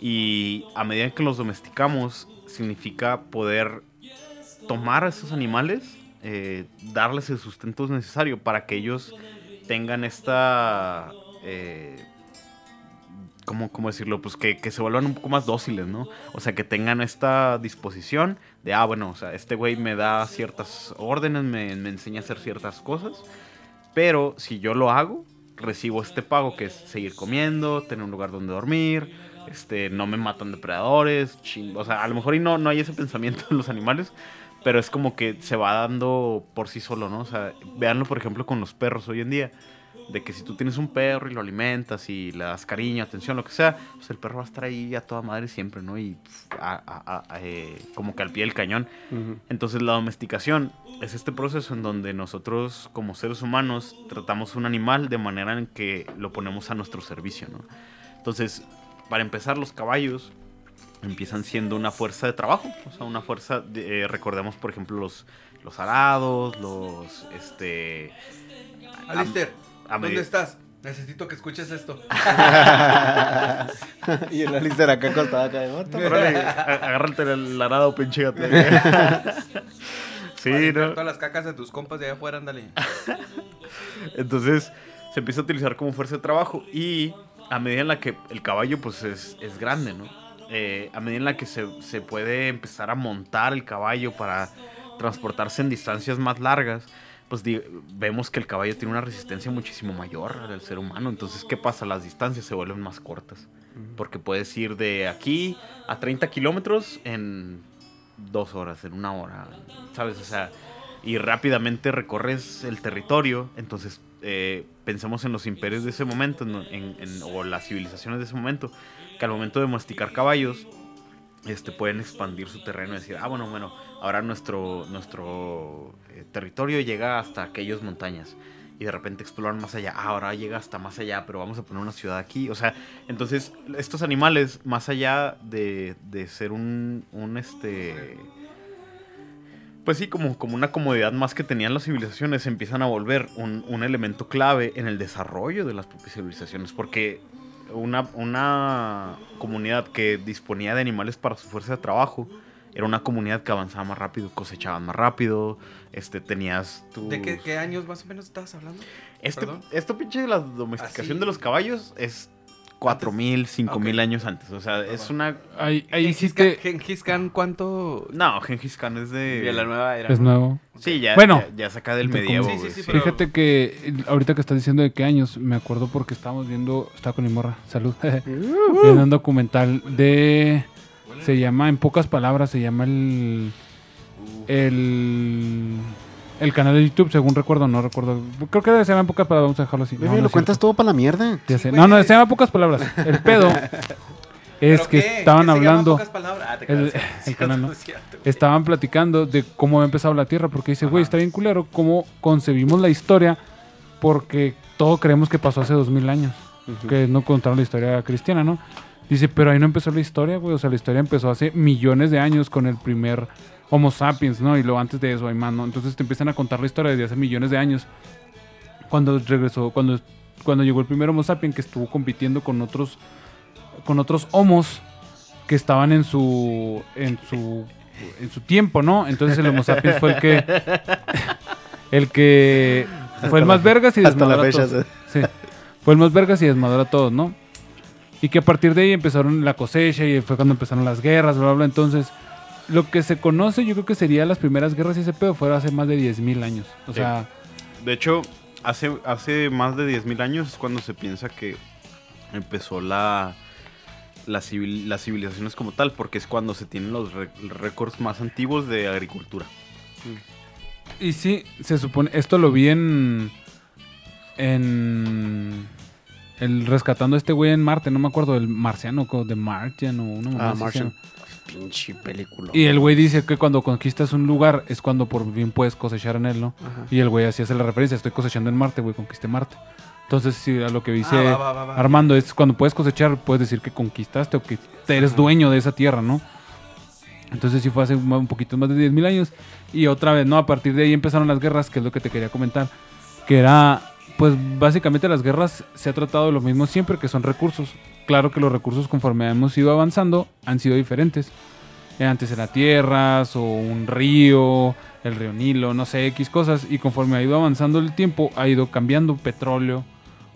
Y a medida que los domesticamos, significa poder tomar a esos animales, eh, darles el sustento necesario para que ellos tengan esta... eh, ¿cómo, cómo decirlo? Pues que, que se vuelvan un poco más dóciles, ¿no? O sea, que tengan esta disposición de, ah, bueno, o sea, este güey me da ciertas órdenes, me, me enseña a hacer ciertas cosas, pero si yo lo hago, recibo este pago que es seguir comiendo, tener un lugar donde dormir, este, no me matan depredadores, chin- o sea, a lo mejor y no, no hay ese pensamiento en los animales, pero es como que se va dando por sí solo, ¿no? O sea, véanlo por ejemplo con los perros hoy en día, de que si tú tienes un perro y lo alimentas y le das cariño, atención, lo que sea, pues el perro va a estar ahí a toda madre siempre, ¿no? Y pf, a- a- a- eh, como que al pie del cañón. Entonces la domesticación es este proceso en donde nosotros como seres humanos tratamos un animal de manera en que lo ponemos a nuestro servicio, ¿no? Entonces, para empezar, los caballos empiezan siendo una fuerza de trabajo, o sea, una fuerza, de- eh, recordemos por ejemplo los, los arados, los, este... Alister, a ¿dónde medio- estás? Necesito que escuches esto. <laughs> y el Alistair acá acostado acá de moto. Agárrate el arado, pinche gato. <laughs> sí, ¿no? Todas las cacas de tus compas de allá afuera, ándale. Entonces se empieza a utilizar como fuerza de trabajo y a medida en la que el caballo pues es, es grande, ¿no? Eh, a medida en la que se, se puede empezar a montar el caballo para transportarse en distancias más largas, pues vemos que el caballo tiene una resistencia muchísimo mayor al ser humano. Entonces, ¿qué pasa? Las distancias se vuelven más cortas. Porque puedes ir de aquí a 30 kilómetros en dos horas, en una hora, ¿sabes? O sea, y rápidamente recorres el territorio. Entonces, eh, pensemos en los imperios de ese momento, en- en- en- o las civilizaciones de ese momento, que al momento de domesticar caballos, este, pueden expandir su terreno y decir, ah, bueno, bueno, ahora nuestro, nuestro eh, territorio llega hasta aquellas montañas. Y de repente exploran más allá. Ah, ahora llega hasta más allá, pero vamos a poner una ciudad aquí. O sea, entonces estos animales, más allá de, de ser un, un este... Pues sí, como, como una comodidad más que tenían las civilizaciones, se empiezan a volver un, un elemento clave en el desarrollo de las propias civilizaciones. Porque una, una comunidad que disponía de animales para su fuerza de trabajo era una comunidad que avanzaba más rápido, cosechaban más rápido, este, tenías tu... ¿De qué, qué años más o menos estabas hablando? Este, Perdón. esto pinche de la domesticación Así. de los caballos es 4.000, 5.000 Ok. años antes. O sea, es una... Ahí, ahí sí que Gengis Khan, ¿cuánto? No, Gengis Khan es de... De la nueva era. es nuevo. Sí, ya, Bueno. ya, ya saca del medievo. Sí, sí, sí. pero- Fíjate que ahorita que estás diciendo de qué años, me acuerdo porque estábamos viendo, estaba con mi morra, salud, <laughs> viendo un documental de, se llama, en pocas palabras, se llama el, el, el canal de YouTube, según recuerdo, no recuerdo, creo que se llama en pocas palabras, vamos a dejarlo así. Bebé, No, no lo cuentas cierto. todo para la mierda. Ya sé. Sí, No, no, se llama en pocas palabras. El <laughs> pedo es ¿Pero que qué? estaban ¿Qué hablando, pocas palabras? Ah, te el- el canal, ¿no? cierto, estaban platicando de cómo había empezado la Tierra, porque dice, güey, está bien culero cómo concebimos la historia, porque todo creemos que pasó hace dos mil años, que no contaron la historia cristiana, ¿no? Dice, pero ahí no empezó la historia, güey, o sea, la historia empezó hace millones de años con el primer Homo sapiens, ¿no? Y luego antes de eso hay más, ¿no? Entonces te empiezan a contar la historia desde hace millones de años, cuando regresó, cuando, cuando llegó el primer Homo sapiens que estuvo compitiendo con otros, con otros homos que estaban en su, en su, en su tiempo, ¿no? Entonces el Homo sapiens fue el que, <laughs> el que fue el más vergas y hasta la desmadró a todos. Sí. Fue el más vergas y desmadró a todos, ¿no? Y que a partir de ahí empezaron la cosecha y fue cuando empezaron las guerras, bla, bla, bla. Entonces, lo que se conoce, yo creo que sería las primeras guerras y ese pedo, fue hace más de 10.000 años. O Sí. sea, De hecho, hace, hace más de 10.000 años es cuando se piensa que empezó la, la civil- las civilizaciones como tal, porque es cuando se tienen los re- récords más antiguos de agricultura. Y sí, se supone, esto lo vi en, en, el rescatando a este güey en Marte, no me acuerdo, el marciano, de Martian o mamá Ah, Martian. Pinche película. Y el güey dice que cuando conquistas un lugar es cuando por fin puedes cosechar en él, ¿no? Ajá. Y el güey así hace la referencia, estoy cosechando en Marte, güey, conquisté Marte. Entonces, sí, a lo que dice Ah, va, va, va, va. Armando es cuando puedes cosechar, puedes decir que conquistaste o que eres dueño de esa tierra, ¿no? Entonces sí fue hace un un poquito más de 10.000 años. Y otra vez, ¿no? A partir de ahí empezaron las guerras, que es lo que te quería comentar. Que era, pues básicamente las guerras se ha tratado de lo mismo siempre, que son recursos. Claro que los recursos conforme hemos ido avanzando han sido diferentes. Eh, Antes era tierras o un río, el río Nilo, no sé, X cosas. Y conforme ha ido avanzando el tiempo, ha ido cambiando petróleo,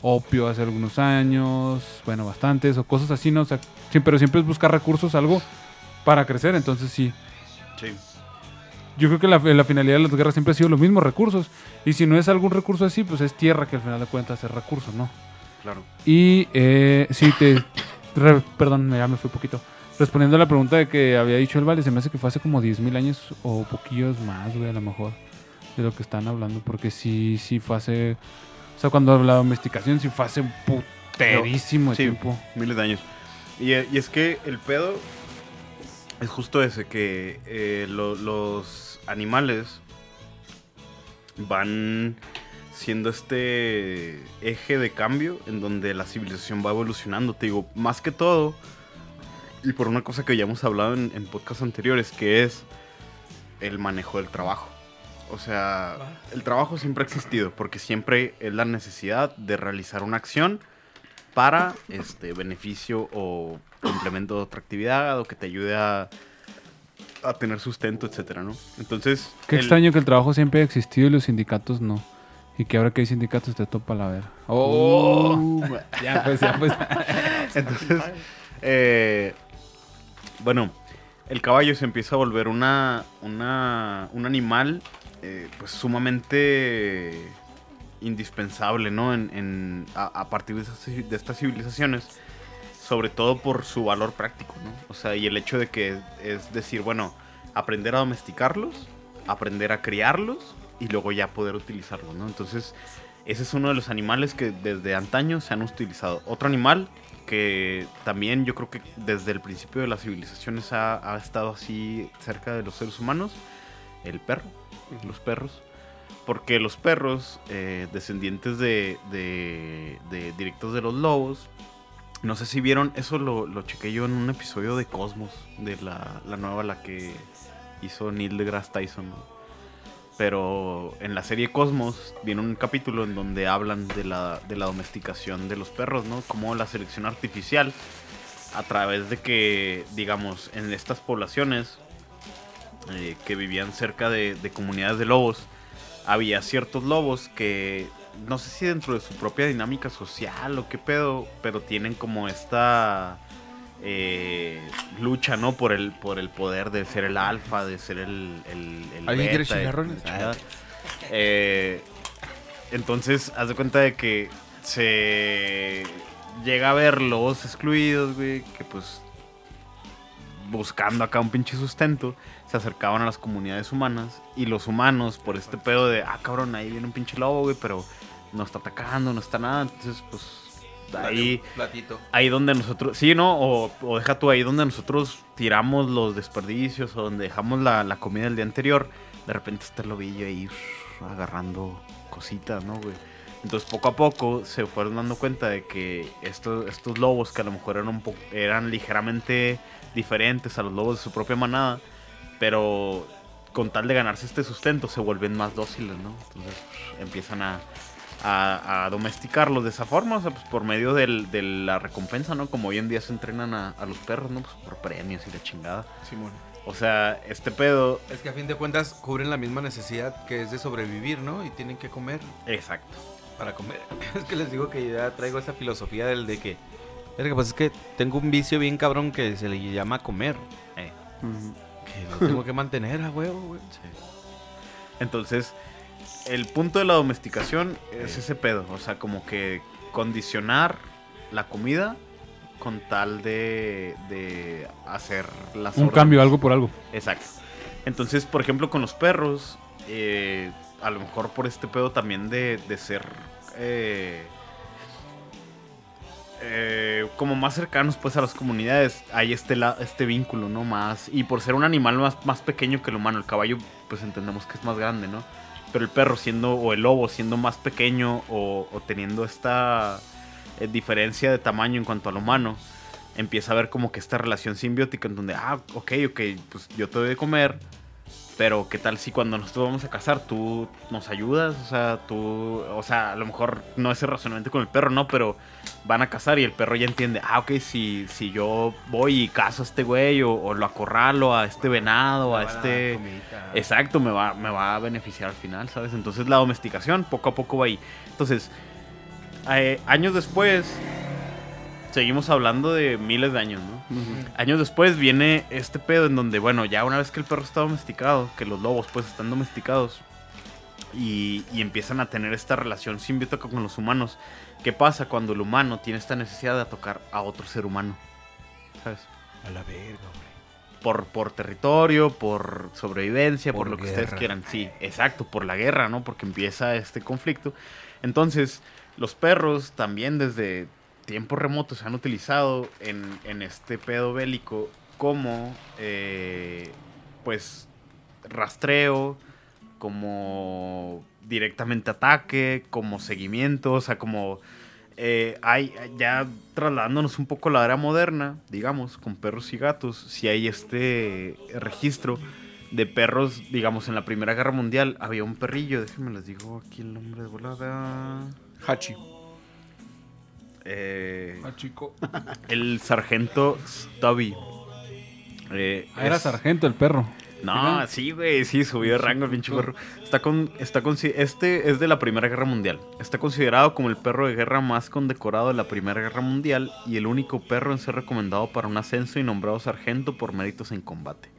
opio hace algunos años, bueno, bastantes, o cosas así, ¿no? O sea, sí, pero siempre es buscar recursos, algo para crecer. Entonces sí, Sí. yo creo que la, la finalidad de las guerras siempre ha sido los mismos recursos. Y si no es algún recurso así, pues es tierra que al final de cuentas es recurso, ¿no? Claro. Y eh, sí, te. re- perdón, ya me fui poquito. Respondiendo a la pregunta de que había dicho el Vale, se me hace que fue hace como 10.000 años o poquillos más, güey, a lo mejor, de lo que están hablando. Porque sí, sí fue hace. O sea, cuando la domesticación sí fue hace un puterísimo Sí, tiempo. miles de años. Y, y es que el pedo es justo ese, que eh, lo- los animales van siendo este eje de cambio en donde la civilización va evolucionando. Te digo, más que todo, y por una cosa que ya hemos hablado en, en podcasts anteriores, que es el manejo del trabajo. O sea, el trabajo siempre ha existido, porque siempre es la necesidad de realizar una acción para este beneficio o complemento de otra actividad o que te ayude a, a tener sustento, etcétera, ¿no? Entonces, Qué el- extraño que el trabajo siempre ha existido y los sindicatos no. Y que ahora que hay sindicatos te topa la ver. ¡Oh! ya pues, ya pues. <laughs> Entonces, eh, bueno, el caballo se empieza a volver una, una, un animal eh, pues sumamente indispensable, ¿no? En, en- a, a partir de, esas de estas civilizaciones, sobre todo por su valor práctico, ¿no? O sea, y el hecho de que es decir, bueno, aprender a domesticarlos, aprender a criarlos y luego ya poder utilizarlos, ¿no? Entonces, ese es uno de los animales que desde antaño se han utilizado. Otro animal que también yo creo que desde el principio de las civilizaciones ha, ha estado así cerca de los seres humanos, el perro, los perros. Porque los perros, eh, descendientes de, de- de directos de los lobos, no sé si vieron, eso lo, lo chequé yo en un episodio de Cosmos, de la, la nueva, la que hizo Neil deGrasse Tyson. ¿no? Pero en la serie Cosmos viene un capítulo en donde hablan de la, de la domesticación de los perros, ¿no? Como la selección artificial, a través de que, digamos, en estas poblaciones eh, que vivían cerca de, de comunidades de lobos, había ciertos lobos que, no sé si dentro de su propia dinámica social o qué pedo, pero tienen como esta eh, lucha, ¿no? Por el, por el poder de ser el alfa, de ser el... el, el ¿Alguien quiere chicharrones? chingada. Eh, entonces, haz de cuenta de que se llega a ver lobos excluidos, güey, que pues buscando acá un pinche sustento, se acercaban a las comunidades humanas y los humanos por este pedo de, ah, cabrón, ahí viene un pinche lobo, güey, pero no está atacando, no está nada, entonces pues ahí Platito. ahí donde nosotros, sí, ¿no? O, o deja tú ahí donde nosotros tiramos los desperdicios o donde dejamos la, la comida del día anterior, de repente está el lobillo ahí agarrando cositas, ¿no, güey? Entonces poco a poco se fueron dando cuenta de que estos, estos lobos que a lo mejor eran, un po- eran ligeramente diferentes a los lobos de su propia manada, pero con tal de ganarse este sustento se vuelven más dóciles, ¿no? Entonces uf, empiezan a, a, a domesticarlos de esa forma, o sea, pues por medio del- de la recompensa, ¿no? Como hoy en día se entrenan a, a los perros, ¿no? Pues por premios y la chingada. Simón. O sea, este pedo... Es que a fin de cuentas cubren la misma necesidad que es de sobrevivir, ¿no? Y tienen que comer Exacto. para comer. <laughs> Es que les digo que yo ya traigo esa filosofía del de que... Lo que pasa es que tengo un vicio bien cabrón que se le llama comer. Eh. Que lo tengo que mantener a huevo, güey. Entonces, el punto de la domesticación es ese pedo. O sea, como que condicionar la comida con tal de, de hacer las Un órdenes. cambio, algo por algo. Exacto. Entonces, por ejemplo, con los perros, eh, a lo mejor por este pedo también de, de ser eh, eh, como más cercanos pues a las comunidades, hay este, la- este vínculo, ¿no? Más, y por ser un animal más, más pequeño que el humano, el caballo pues entendemos que es más grande, ¿no? Pero el perro siendo, o el lobo siendo más pequeño o, teniendo esta eh, diferencia de tamaño en cuanto al humano, empieza a ver como que esta relación simbiótica en donde, ah, ok, ok, pues yo te doy de comer, pero qué tal si cuando nosotros vamos a casar tú nos ayudas, o sea, tú, o sea, a lo mejor no ese razonamiento con el perro, no, pero van a casar y el perro ya entiende, ah, ok, si, si yo voy y caso a este güey o, o lo acorralo a este venado, a este... Exacto, me va, me va a beneficiar al final, ¿sabes? Entonces la domesticación poco a poco va ahí. Entonces, eh, años después, seguimos hablando de miles de años, ¿no? Años después viene este pedo en donde, bueno, ya una vez que el perro está domesticado, que los lobos pues están domesticados y, y empiezan a tener esta relación simbiótica con los humanos, ¿qué pasa cuando el humano tiene esta necesidad de tocar a otro ser humano? ¿Sabes? A la verga, güey. por, por territorio, por sobrevivencia, por, Por lo que ustedes quieran. Sí, exacto, por la guerra, ¿no? Porque empieza este conflicto. Entonces, los perros también desde tiempos remotos se han utilizado en, en este pedo bélico como, eh, pues, rastreo, como directamente ataque, como seguimiento, o sea, como eh, hay ya trasladándonos un poco a la era moderna, digamos, con perros y gatos, si hay este registro de perros, digamos, en la Primera Guerra Mundial había un perrillo, déjenme les digo aquí el nombre de volada. Hachi. Eh, Ah, chico. el sargento Stubby. Eh, Ah, era es- sargento el perro. No, sí, güey, sí, subió de rango el pinche perro. Está con, está con, este es de la Primera Guerra Mundial. Está considerado como el perro de guerra más condecorado de la Primera Guerra Mundial y el único perro en ser recomendado para un ascenso y nombrado sargento por méritos en combate.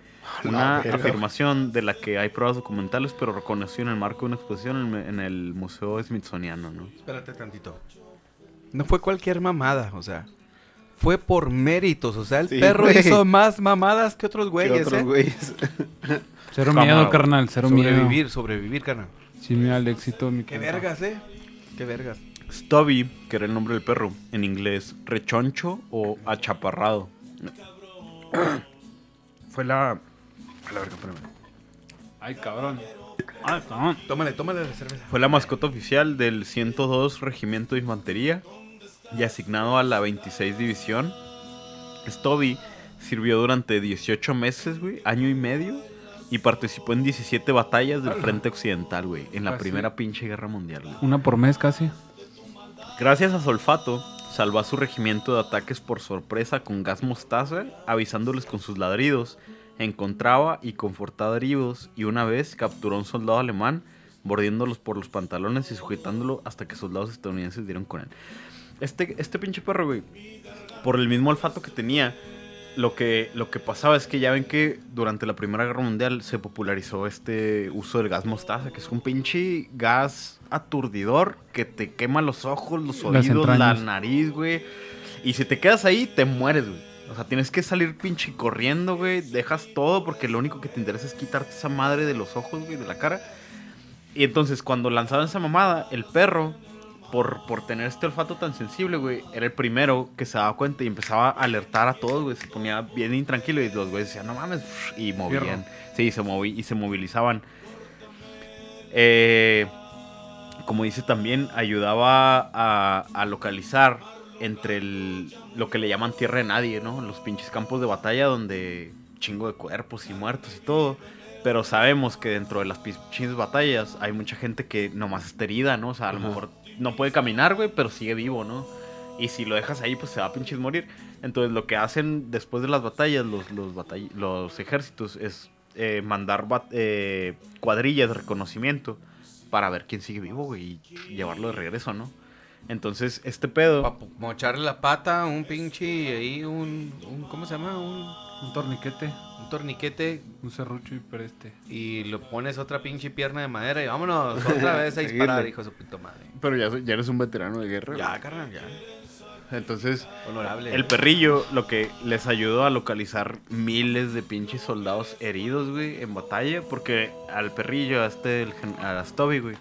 Una afirmación de la que hay pruebas documentales, pero reconoció en el marco de una exposición en, en el Museo Smithsoniano, ¿no? Espérate tantito. No fue cualquier mamada, o sea. Fue por méritos, o sea, el Sí, perro güey. hizo más mamadas que otros ¿Qué güeyes, otros ¿eh? güeyes? <laughs> Cero Cámara, miedo, carnal, cero miedo. Sobrevivir, sobrevivir, carnal. Sin miedo al éxito, mi Qué vergas, ¿eh? Qué vergas. Stubby, que era el nombre del perro, en inglés, rechoncho o achaparrado. <coughs> Fue la... a la verga, espérame. Ay, cabrón. Ay, cabrón. Tómale, tómale la cerveza. Fue la mascota oficial del 102 Regimiento de Infantería y asignado a la 26 División. Stubby sirvió durante 18 meses, güey, año y medio, y participó en 17 batallas del Frente Occidental, güey, en la Ah, primera pinche guerra mundial, güey. Una por mes casi. Gracias a su olfato, salvó a su regimiento de ataques por sorpresa con gas mostaza, avisándoles con sus ladridos. Encontraba y confortaba heridos y una vez capturó a un soldado alemán, mordiéndolos por los pantalones y sujetándolo hasta que soldados estadounidenses dieron con él. Este, este pinche perro, güey, por el mismo olfato que tenía, lo que, lo que pasaba es que ya ven que durante la Primera Guerra Mundial se popularizó este uso del gas mostaza, que es un pinche gas aturdidor que te quema los ojos, los oídos, la nariz, güey. Y si te quedas ahí, te mueres, güey. O sea, tienes que salir pinche corriendo, güey. Dejas todo porque lo único que te interesa es quitarte esa madre de los ojos, güey, de la cara. Y entonces, cuando lanzaban esa mamada, el perro, por, por tener este olfato tan sensible, güey, era el primero que se daba cuenta y empezaba a alertar a todos, güey. Se ponía bien intranquilo y los güeyes decían, no mames, y movían. Sí, se moví y se movilizaban. Eh, como dice también, ayudaba a, a localizar entre el, lo que le llaman tierra de nadie, ¿no? Los pinches campos de batalla donde chingo de cuerpos y muertos y todo. Pero sabemos que dentro de las pinches batallas hay mucha gente que nomás está herida, ¿no? O sea, a lo Ajá. mejor no puede caminar, güey, pero sigue vivo, ¿no? Y si lo dejas ahí, pues se va a pinches morir. Entonces lo que hacen después de las batallas, los, los, batall- los ejércitos, es eh, mandar eh, cuadrillas de reconocimiento para ver quién sigue vivo, y llevarlo de regreso, ¿no? Entonces, este pedo... Para mocharle la pata, un pinche ahí, un, un- ¿cómo se llama? Un torniquete. Un torniquete Un serrucho y pereste. y lo pones otra pinche pierna de madera y vámonos otra <laughs> vez a disparar, hijo de su puta madre. Pero ya, ya eres un veterano de guerra. Ya, carnal, ya. Entonces, Honorable. el perrillo lo que les ayudó a localizar miles de pinches soldados heridos, güey, en batalla. Porque al perrillo, a este, el a Stubby, güey,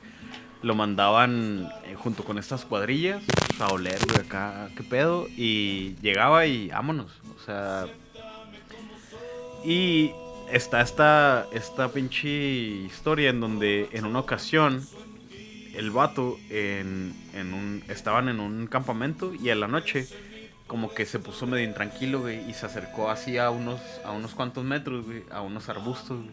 lo mandaban eh, junto con estas cuadrillas a oler, güey, acá, qué pedo. Y llegaba y vámonos. O sea. Y está esta, esta pinche historia en donde en una ocasión el vato en, en un, estaban en un campamento y a la noche como que se puso medio intranquilo, y se acercó así a unos, a unos cuantos metros, a unos arbustos.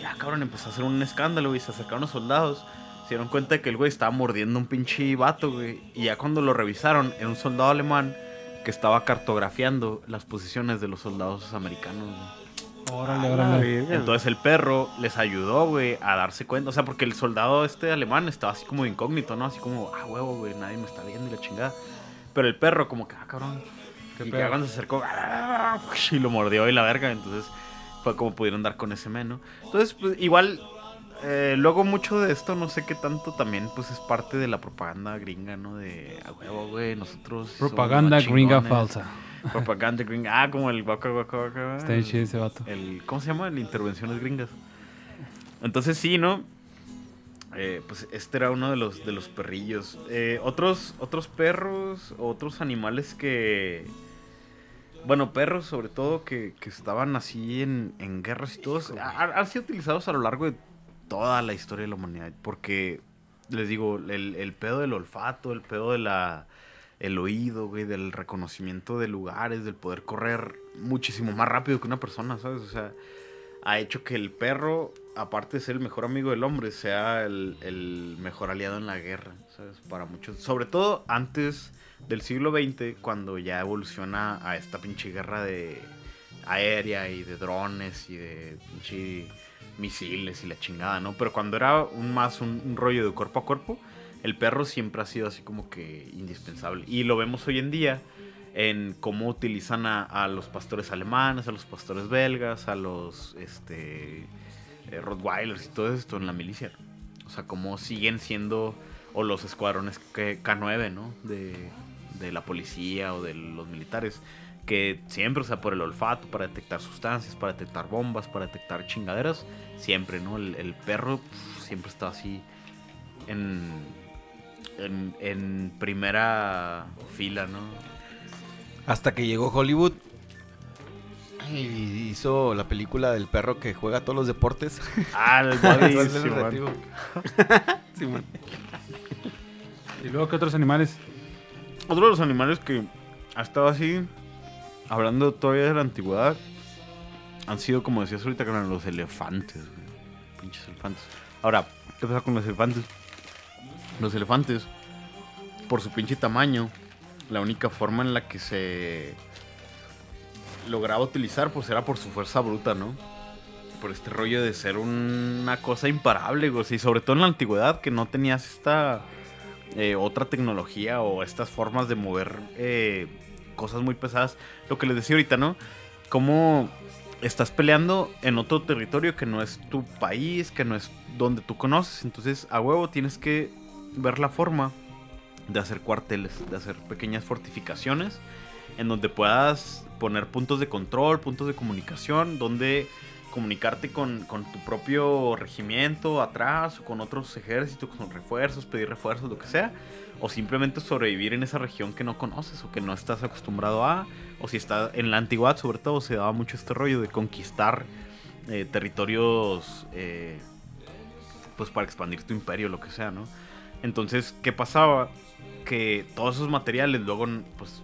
Ya, cabrón, empezó a hacer un escándalo, güey, se acercaron los soldados. Se dieron cuenta que el güey estaba mordiendo un pinche vato. Y ya cuando lo revisaron, era un soldado alemán que estaba cartografiando las posiciones de los soldados americanos, güey. Órale, Ah, órale. Entonces el perro les ayudó, güey, a darse cuenta. O sea, porque el soldado este alemán estaba así como incógnito, ¿no? Así como, ah, huevo, güey, nadie me está viendo y la chingada. Pero el perro como que, ah, cabrón. ¿Qué y que cuando se acercó, ah, y lo mordió y la verga. Entonces fue como pudieron dar con ese men, ¿no? Entonces, pues, igual, eh, luego mucho de esto, no sé qué tanto también, pues es parte de la propaganda gringa, ¿no? De, a huevo, güey, nosotros... Propaganda gringa chingones". falsa. <laughs> Propaganda gringa. Ah, como el guaca, guaca, guaca. Está chido ese vato. El, ¿Cómo se llama? El intervenciones gringas. Entonces sí, ¿no? Eh, pues este era uno de los, de los perrillos. Eh, otros, otros perros, otros animales que... Bueno, perros sobre todo que, que estaban así en, en guerras y todos. ha- Han sido utilizados a lo largo de toda la historia de la humanidad. Porque, les digo, el, el pedo del olfato, el pedo de oído, güey, del reconocimiento de lugares, del poder correr muchísimo más rápido que una persona, ¿sabes? O sea, ha hecho que el perro, aparte de ser el mejor amigo del hombre, sea el, el mejor aliado en la guerra, ¿sabes? Para muchos. Sobre todo antes del siglo XX, cuando ya evoluciona a esta pinche guerra de aérea y de drones y de pinche misiles y la chingada, ¿no? Pero cuando era un más un, rollo de cuerpo a cuerpo, el perro siempre ha sido así como que indispensable. Y lo vemos hoy en día en cómo utilizan a, los pastores alemanes, a los pastores belgas, a los este, eh, Rottweilers y todo esto en la milicia. O sea, cómo siguen siendo, o los escuadrones que- K9, ¿no? De, de la policía o de los militares. Que siempre, o sea, por el olfato, para detectar sustancias, para detectar bombas, para detectar chingaderas. Siempre, ¿no? El, el perro siempre está así en, en, en primera fila, ¿no? Hasta que llegó Hollywood y hizo la película del perro que juega todos los deportes. Ah, el ¿Cuál <laughs> Bobby, Simón. <laughs> Simón. ¿Y luego qué otros animales? Otro de los animales que ha estado así, hablando todavía de la antigüedad, han sido, como decías ahorita, con los elefantes. Pinches elefantes. Ahora, ¿qué pasa con los elefantes? Los elefantes, por su pinche tamaño, la única forma en la que se lograba utilizar, pues era por su fuerza bruta, ¿no? Por este rollo de ser una cosa imparable, güey. Y sobre todo en la antigüedad, que no tenías esta eh, otra tecnología o estas formas de mover eh, cosas muy pesadas. Lo que les decía ahorita, ¿no? Cómo estás peleando en otro territorio que no es tu país, que no es donde tú conoces. Entonces, a huevo tienes que ver la forma de hacer cuarteles, de hacer pequeñas fortificaciones en donde puedas poner puntos de control, puntos de comunicación, donde comunicarte con, con tu propio regimiento atrás, o con otros ejércitos, con refuerzos, pedir refuerzos, lo que sea, o simplemente sobrevivir en esa región que no conoces o que no estás acostumbrado a, o si está en la antigüedad sobre todo se daba mucho este rollo de conquistar eh, territorios eh, pues para expandir tu imperio, lo que sea, ¿no? Entonces, ¿qué pasaba? Que todos esos materiales luego, pues,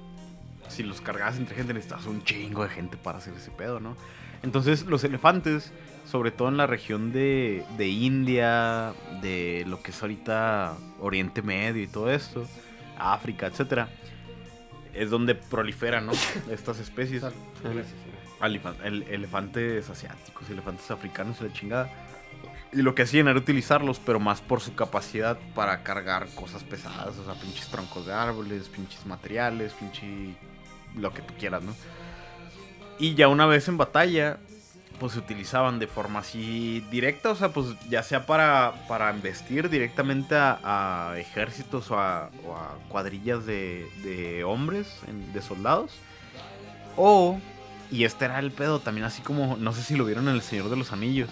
si los cargabas entre gente, necesitabas un chingo de gente para hacer ese pedo, ¿no? Entonces, los elefantes, sobre todo en la región de, de India, de lo que es ahorita Oriente Medio y todo esto, África, etcétera, es donde proliferan, ¿no? <laughs> Estas especies. El- elefantes asiáticos, elefantes africanos y la chingada. Y lo que hacían era utilizarlos, pero más por su capacidad para cargar cosas pesadas, o sea, pinches troncos de árboles, pinches materiales, pinche lo que tú quieras, ¿no? Y ya una vez en batalla, pues se utilizaban de forma así directa, o sea, pues ya sea para, para embestir directamente a, a ejércitos o a, o a cuadrillas de, de hombres, de soldados, o, y este era el pedo también así como, no sé si lo vieron en El Señor de los Anillos,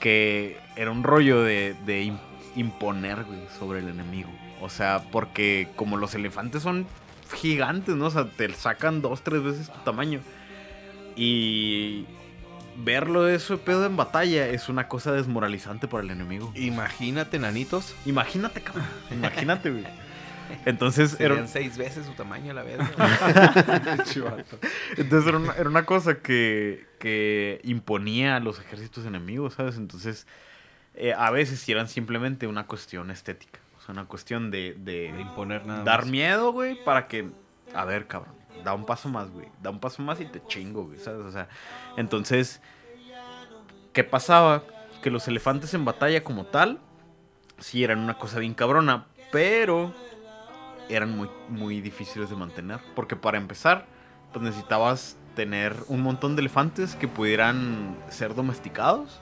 que era un rollo de, de im- imponer, sobre el enemigo. O sea, porque como los elefantes son gigantes, ¿no? O sea, te sacan dos, tres veces tu tamaño. Y verlo eso pedo en batalla es una cosa desmoralizante para el enemigo. Imagínate, nanitos. Imagínate, cabrón. <laughs> Imagínate, güey. Entonces era, Serían seis veces su tamaño, la verga. <laughs> entonces era, una, era una cosa que, que imponía a los ejércitos enemigos, ¿sabes? Entonces, eh, a veces eran simplemente una cuestión estética. O sea, una cuestión de, de De imponer nada dar más. miedo, güey, para que... A ver, cabrón, da un paso más, güey. Da un paso más y te chingo, güey, ¿sabes? O sea, entonces, ¿qué pasaba? Que los elefantes en batalla como tal, sí eran una cosa bien cabrona, pero eran muy, muy difíciles de mantener. Porque para empezar, pues necesitabas tener un montón de elefantes que pudieran ser domesticados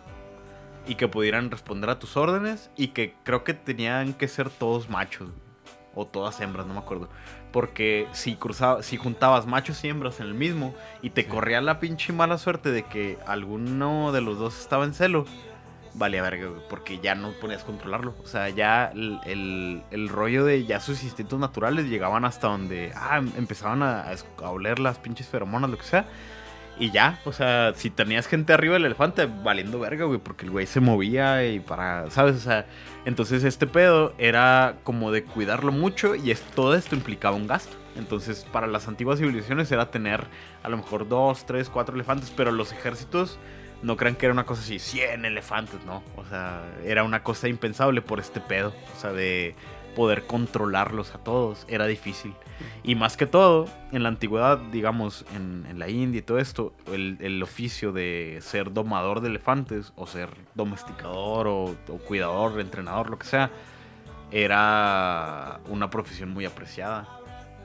y que pudieran responder a tus órdenes y que creo que tenían que ser todos machos o todas hembras, no me acuerdo. Porque si cruzaba, si juntabas machos y hembras en el mismo y te corría la pinche mala suerte de que alguno de los dos estaba en celo, vale verga, porque ya no podías controlarlo. O sea, ya el, el- el rollo de ya sus instintos naturales llegaban hasta donde ah, em- empezaban a, a oler las pinches feromonas, lo que sea. Y ya, o sea, si tenías gente arriba del elefante, valiendo verga, güey, porque el güey se movía y para, ¿sabes? O sea, entonces este pedo era como de cuidarlo mucho y es, todo esto implicaba un gasto. Entonces, para las antiguas civilizaciones era tener a lo mejor dos, tres, cuatro elefantes, pero los ejércitos no crean que era una cosa así, 100 elefantes, no. O sea, era una cosa impensable por este pedo. O sea, de poder controlarlos a todos era difícil. Y más que todo, en la antigüedad, digamos, en, en la India y todo esto, el, el oficio de ser domador de elefantes o ser domesticador o, o cuidador, entrenador, lo que sea, era una profesión muy apreciada.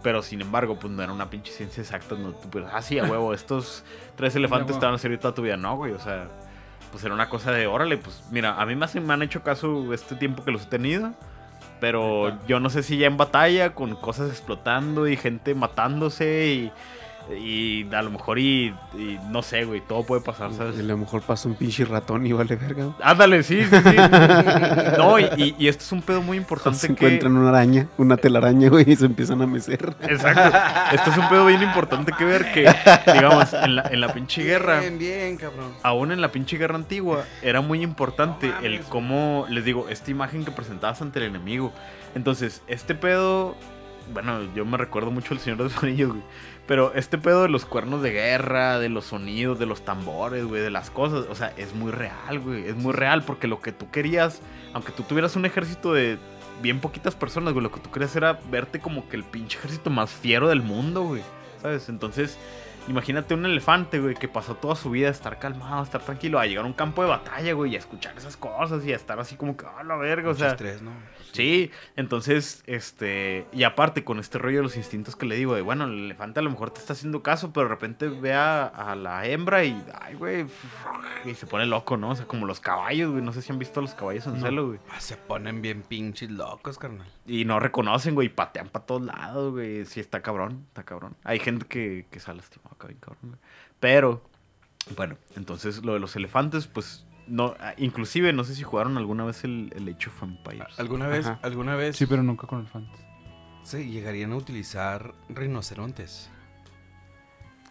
Pero sin embargo, pues no era una pinche ciencia exacta. No, tú, pues, ah, sí, a huevo, <laughs> estos tres elefantes te van a servir toda tu vida. No, güey, o sea, pues era una cosa de, órale, pues mira, a mí me han hecho caso este tiempo que los he tenido. Pero yo no sé si ya en batalla, con cosas explotando y gente matándose y, y a lo mejor y, y no sé, güey, todo puede pasar, ¿sabes? Y a lo mejor pasa un pinche ratón y vale verga. Ándale, sí, sí, sí. <laughs> No, y, y- y esto es un pedo muy Se importante que... encuentran una araña, una telaraña, güey, y se empiezan a mecer. Exacto. Esto es un pedo bien importante que ver que, digamos, en la, en la pinche guerra... Bien, bien, cabrón. aún en la pinche guerra antigua, era muy importante No el cómo, les digo, esta imagen que presentabas ante el enemigo. Entonces, este pedo, bueno, yo me recuerdo mucho el Señor de los Anillos, güey. Pero este pedo de los cuernos de guerra, de los sonidos, de los tambores, güey, de las cosas, o sea, es muy real, güey. Es muy real porque lo que tú querías, aunque tú tuvieras un ejército de bien poquitas personas, güey, lo que tú querías era verte como que el pinche ejército más fiero del mundo, güey. ¿Sabes? Entonces, Imagínate un elefante, güey, que pasó toda su vida a estar calmado, a estar tranquilo, a llegar a un campo de batalla, güey, y a escuchar esas cosas y a estar así como que, ah, la verga, o Mucho sea. estrés, ¿no? Sí, entonces, este, y aparte con este rollo de los instintos que le digo, de bueno, el elefante a lo mejor te está haciendo caso, pero de repente ve a, a la hembra y, ay, güey, y se pone loco, ¿no? O sea, como los caballos, güey, no sé si han visto a los caballos en No. celo, güey. Ah, se ponen bien pinches locos, carnal. Y no reconocen, güey, y patean para todos lados, güey. Sí, está cabrón, está cabrón. Hay gente que, que se ha lastimado acá bien cabrón, güey. Pero, bueno, entonces lo de los elefantes, pues, no, ah, inclusive, no sé si jugaron alguna vez el, el Age of Empires. ¿Alguna vez, Ajá. alguna vez Sí, pero nunca con elefantes. se llegarían a utilizar rinocerontes?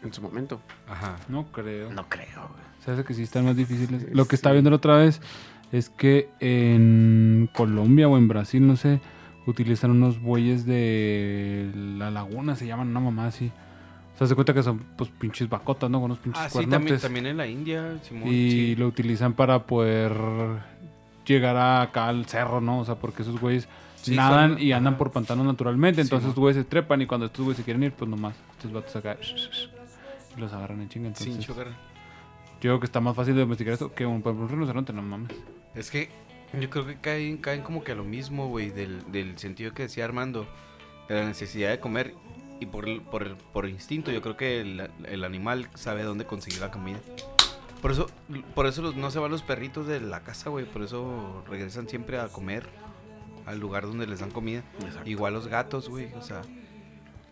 En su momento. Ajá. No creo. No creo, güey. Se hace que sí están más difíciles. Sí, Lo que sí. estaba viendo la otra vez es que en Colombia o en Brasil, no sé, utilizan unos bueyes de la laguna, se llaman una mamá así. O sea, se cuenta que son pues pinches bacotas, ¿no? Con unos pinches Ah, sí, también, en la India, Simón. y sí. lo utilizan para poder llegar a acá al cerro, ¿no? O sea, porque esos güeyes Sí, nadan son- y andan por pantanos naturalmente. Entonces estos güeyes se trepan y cuando estos güeyes se quieren ir, pues nomás, estos vatos acá y los agarran en chinga. Sin Entonces, chocar. yo creo que está más fácil de domesticar esto que un, un rinoceronte, no mames. Es que yo creo que caen, caen como que a lo mismo, güey, del, del sentido que decía Armando, de la necesidad de comer y por, por, por instinto, yo creo que el, el animal sabe dónde conseguir la comida. Por eso, por eso los- no se van los perritos de la casa, güey, por eso regresan siempre a comer al lugar donde les dan comida. Exacto. Igual los gatos, güey, o sea,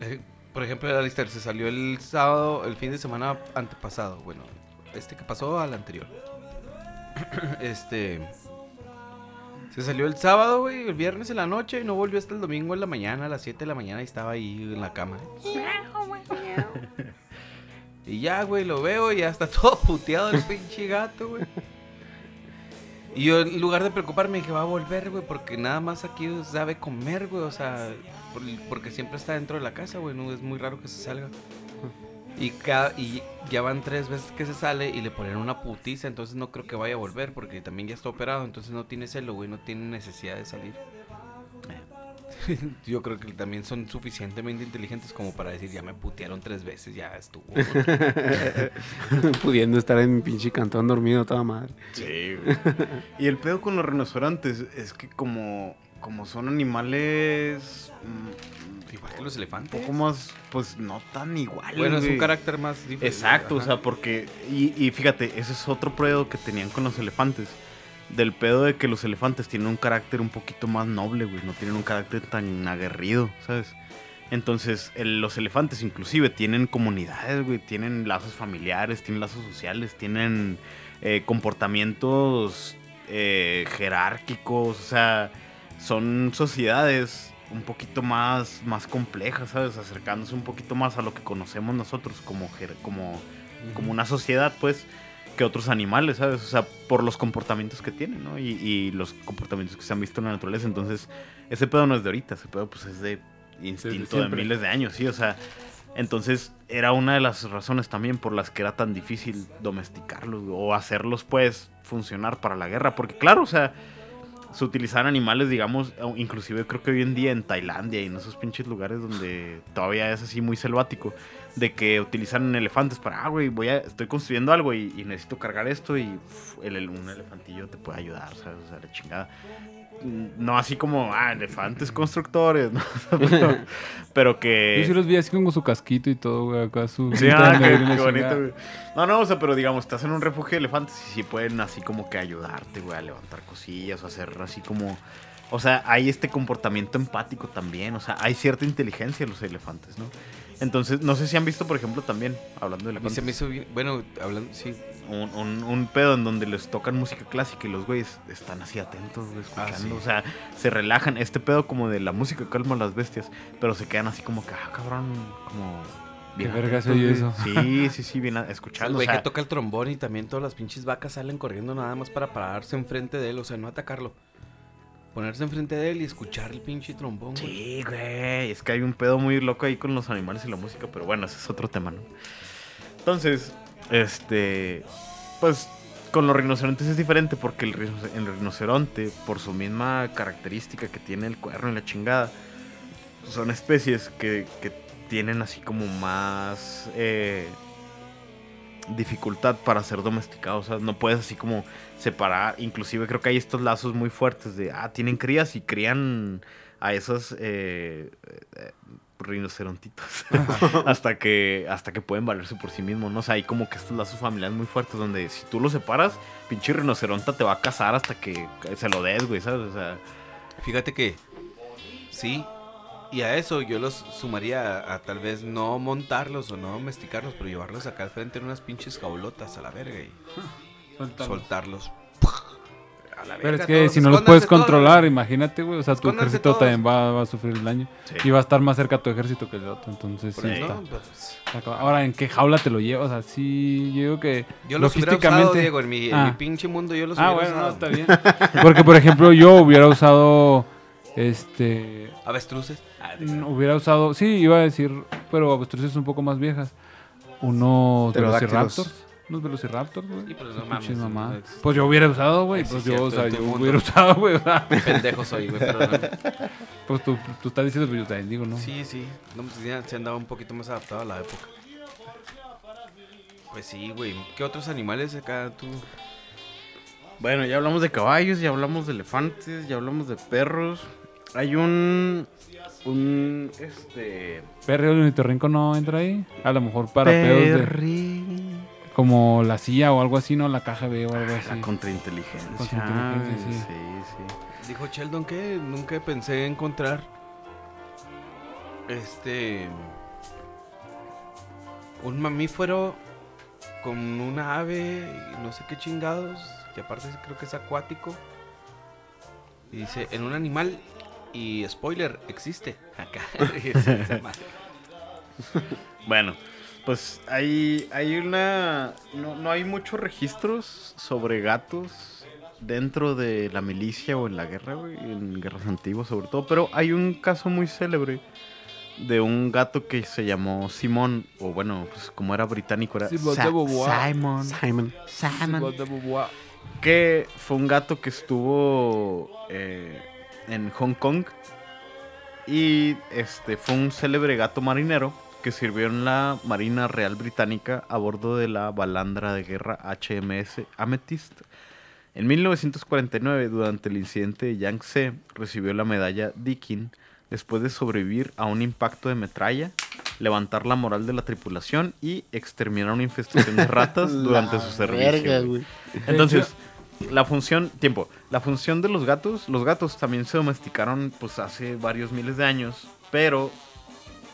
eh, por ejemplo, el Alistair se salió el sábado, el fin de semana antepasado, bueno, este que pasó al anterior. <coughs> este se salió el sábado, güey, el viernes en la noche y no volvió hasta el domingo en la mañana, a las 7 de la mañana y estaba ahí en la cama. <laughs> y ya, güey, lo veo y ya está todo puteado el pinche gato, güey. Y yo, en lugar de preocuparme, dije, va a volver, güey, porque nada más aquí sabe comer, güey. O sea, por- porque siempre está dentro de la casa, güey. No es muy raro que se salga. Y, y ya van tres veces que se sale y le ponen una putiza, entonces no creo que vaya a volver porque también ya está operado, entonces no tiene celo, güey, no tiene necesidad de salir. <laughs> Yo creo que también son suficientemente inteligentes como para decir, ya me putearon tres veces, ya estuvo. <laughs> Pudiendo estar en mi pinche cantón dormido toda madre. Sí, güey. Y el pedo con los rinocerontes es que como, como son animales mm, Igual que los un elefantes. poco más, pues no tan iguales. Bueno, es un carácter más diferente. Exacto, o sea, porque... Y, y fíjate, ese es otro pedo que tenían con los elefantes. Del pedo de que los elefantes tienen un carácter un poquito más noble, güey. No tienen un carácter tan aguerrido, ¿sabes? Entonces, el- los elefantes inclusive tienen comunidades, güey. Tienen lazos familiares, tienen lazos sociales, tienen eh, comportamientos eh, jerárquicos. O sea, son sociedades un poquito más, más complejas, ¿sabes? Acercándose un poquito más a lo que conocemos nosotros como, como, como una sociedad, pues, que otros animales, ¿sabes? O sea, por los comportamientos que tienen, ¿no? Y, y los comportamientos que se han visto en la naturaleza. Entonces, ese pedo no es de ahorita, ese pedo, pues, es de instinto de miles de años, ¿sí? O sea, entonces era una de las razones también por las que era tan difícil domesticarlos o hacerlos, pues, funcionar para la guerra. Porque, claro, o sea, se utilizaban animales, digamos, inclusive creo que hoy en día en Tailandia y en esos pinches lugares donde todavía es así muy selvático, de que utilizan elefantes para, ah, güey, voy a, estoy construyendo algo y, necesito cargar esto y el- un elefantillo te puede ayudar, ¿sabes? O sea, la chingada. No así como, ah, elefantes constructores, ¿no? <laughs> pero, pero que... Yo sí los vi así con su casquito y todo, güey, acá su... Sí, ah, qué, y bonito, güey. No, no, o sea, pero digamos, estás en un refugio de elefantes y sí pueden así como que ayudarte, güey, a levantar cosillas o hacer así como... O sea, hay este comportamiento empático también, o sea, hay cierta inteligencia en los elefantes, ¿no? Entonces, no sé si han visto, por ejemplo, también, hablando de mí se me hizo bien, bueno, hablando, sí, un, un- un pedo en donde les tocan música clásica y los güeyes están así atentos, güey, escuchando, sí. o sea, se relajan. Este pedo como de la música calma a las bestias, pero se quedan así como que, ah, cabrón, como... Qué verga atentos, güey. Sí, sí, sí, bien a- el escuchando. güey o sea, que toca el trombón y también todas las pinches vacas salen corriendo nada más para pararse enfrente de él, o sea, no atacarlo. Ponerse enfrente de él y escuchar el pinche trombón, güey. Sí, güey. Es que hay un pedo muy loco ahí con los animales y la música, pero bueno, ese es otro tema, ¿no? Entonces, este. Pues con los rinocerontes es diferente porque el, rinoce- el rinoceronte, por su misma característica que tiene el cuerno y la chingada, son especies que, que tienen así como más eh, dificultad para ser domesticados. O sea, no puedes así como separar. Inclusive creo que hay estos lazos muy fuertes de, ah, tienen crías y crían a esos eh, eh, rinocerontitos <laughs> <laughs> hasta que hasta que pueden valerse por sí mismos, ¿no? O sea, hay como que estos lazos familiares muy fuertes donde si tú los separas, pinche rinoceronte te va a cazar hasta que se lo des, güey, ¿sabes? O sea, Fíjate que sí, y a eso yo los sumaría a, a tal vez no montarlos o no domesticarlos, pero llevarlos acá al frente en unas pinches jaulotas a la verga y soltarlos. A la Pero es que todos, si no los puedes controlar, imagínate, güey. O sea, tu ejército todos. también va, va a sufrir el daño. sí. Y va a estar más cerca tu ejército que el otro. Entonces, sí está. no, pues, está cabrón. Ahora, ¿en qué jaula te lo llevas? O sea, sí, yo digo que yo los hubiera usado, Diego, en mi, en Ah. mi pinche mundo yo los Ah, hubiera bueno, no, está bien. Porque, por ejemplo, yo hubiera usado. Este. Avestruces. Ah, mm, Hubiera usado. Sí, iba a decir. Pero avestruces un poco más viejas. Unos velociraptors. Unos velociraptors, güey. Sí, pero no mames, existe. Pues yo hubiera usado, güey. Pues cierto, yo, o sea, yo mundo. hubiera usado, güey. Pendejo soy, güey, pero no. <laughs> Pues tú, tú estás diciendo, pero yo también digo, ¿no? Sí, sí. No, pues ya se andaba un poquito más adaptado a la época. Pues sí, güey. ¿Qué otros animales acá tú? Bueno, ya hablamos de caballos, ya hablamos de elefantes, ya hablamos de perros. Hay un un este Perro el ornitorrinco no entra ahí. A lo mejor para pedos de. Como la CIA o algo así, ¿no? La KGB o algo así. La contrainteligencia. Contrainteligencia, sí. sí, sí. Dijo Sheldon que nunca pensé encontrar este un mamífero con una ave y no sé qué chingados, que aparte creo que es acuático. Y dice, en un animal y spoiler, existe acá. <laughs> <laughs> Bueno, pues hay, hay una... No, no hay muchos registros sobre gatos dentro de la milicia o en la guerra, güey, en guerras antiguas sobre todo. Pero hay un caso muy célebre de un gato que se llamó Simón, o bueno, pues como era británico, era Simón Sa- de Beauvoir. Simon. Simon. Simon. Que fue un gato que estuvo eh, en Hong Kong. Y este fue un célebre gato marinero que sirvió en la Marina Real Británica a bordo de la balandra de guerra HMS Amethyst. En 1949, durante el incidente de Yangtze, recibió la medalla Deakin después de sobrevivir a un impacto de metralla, levantar la moral de la tripulación y exterminar una infestación de ratas <laughs> durante su servicio. Verga, güey. güey. Entonces, la función, tiempo, la función de los gatos, los gatos también se domesticaron pues hace varios miles de años, pero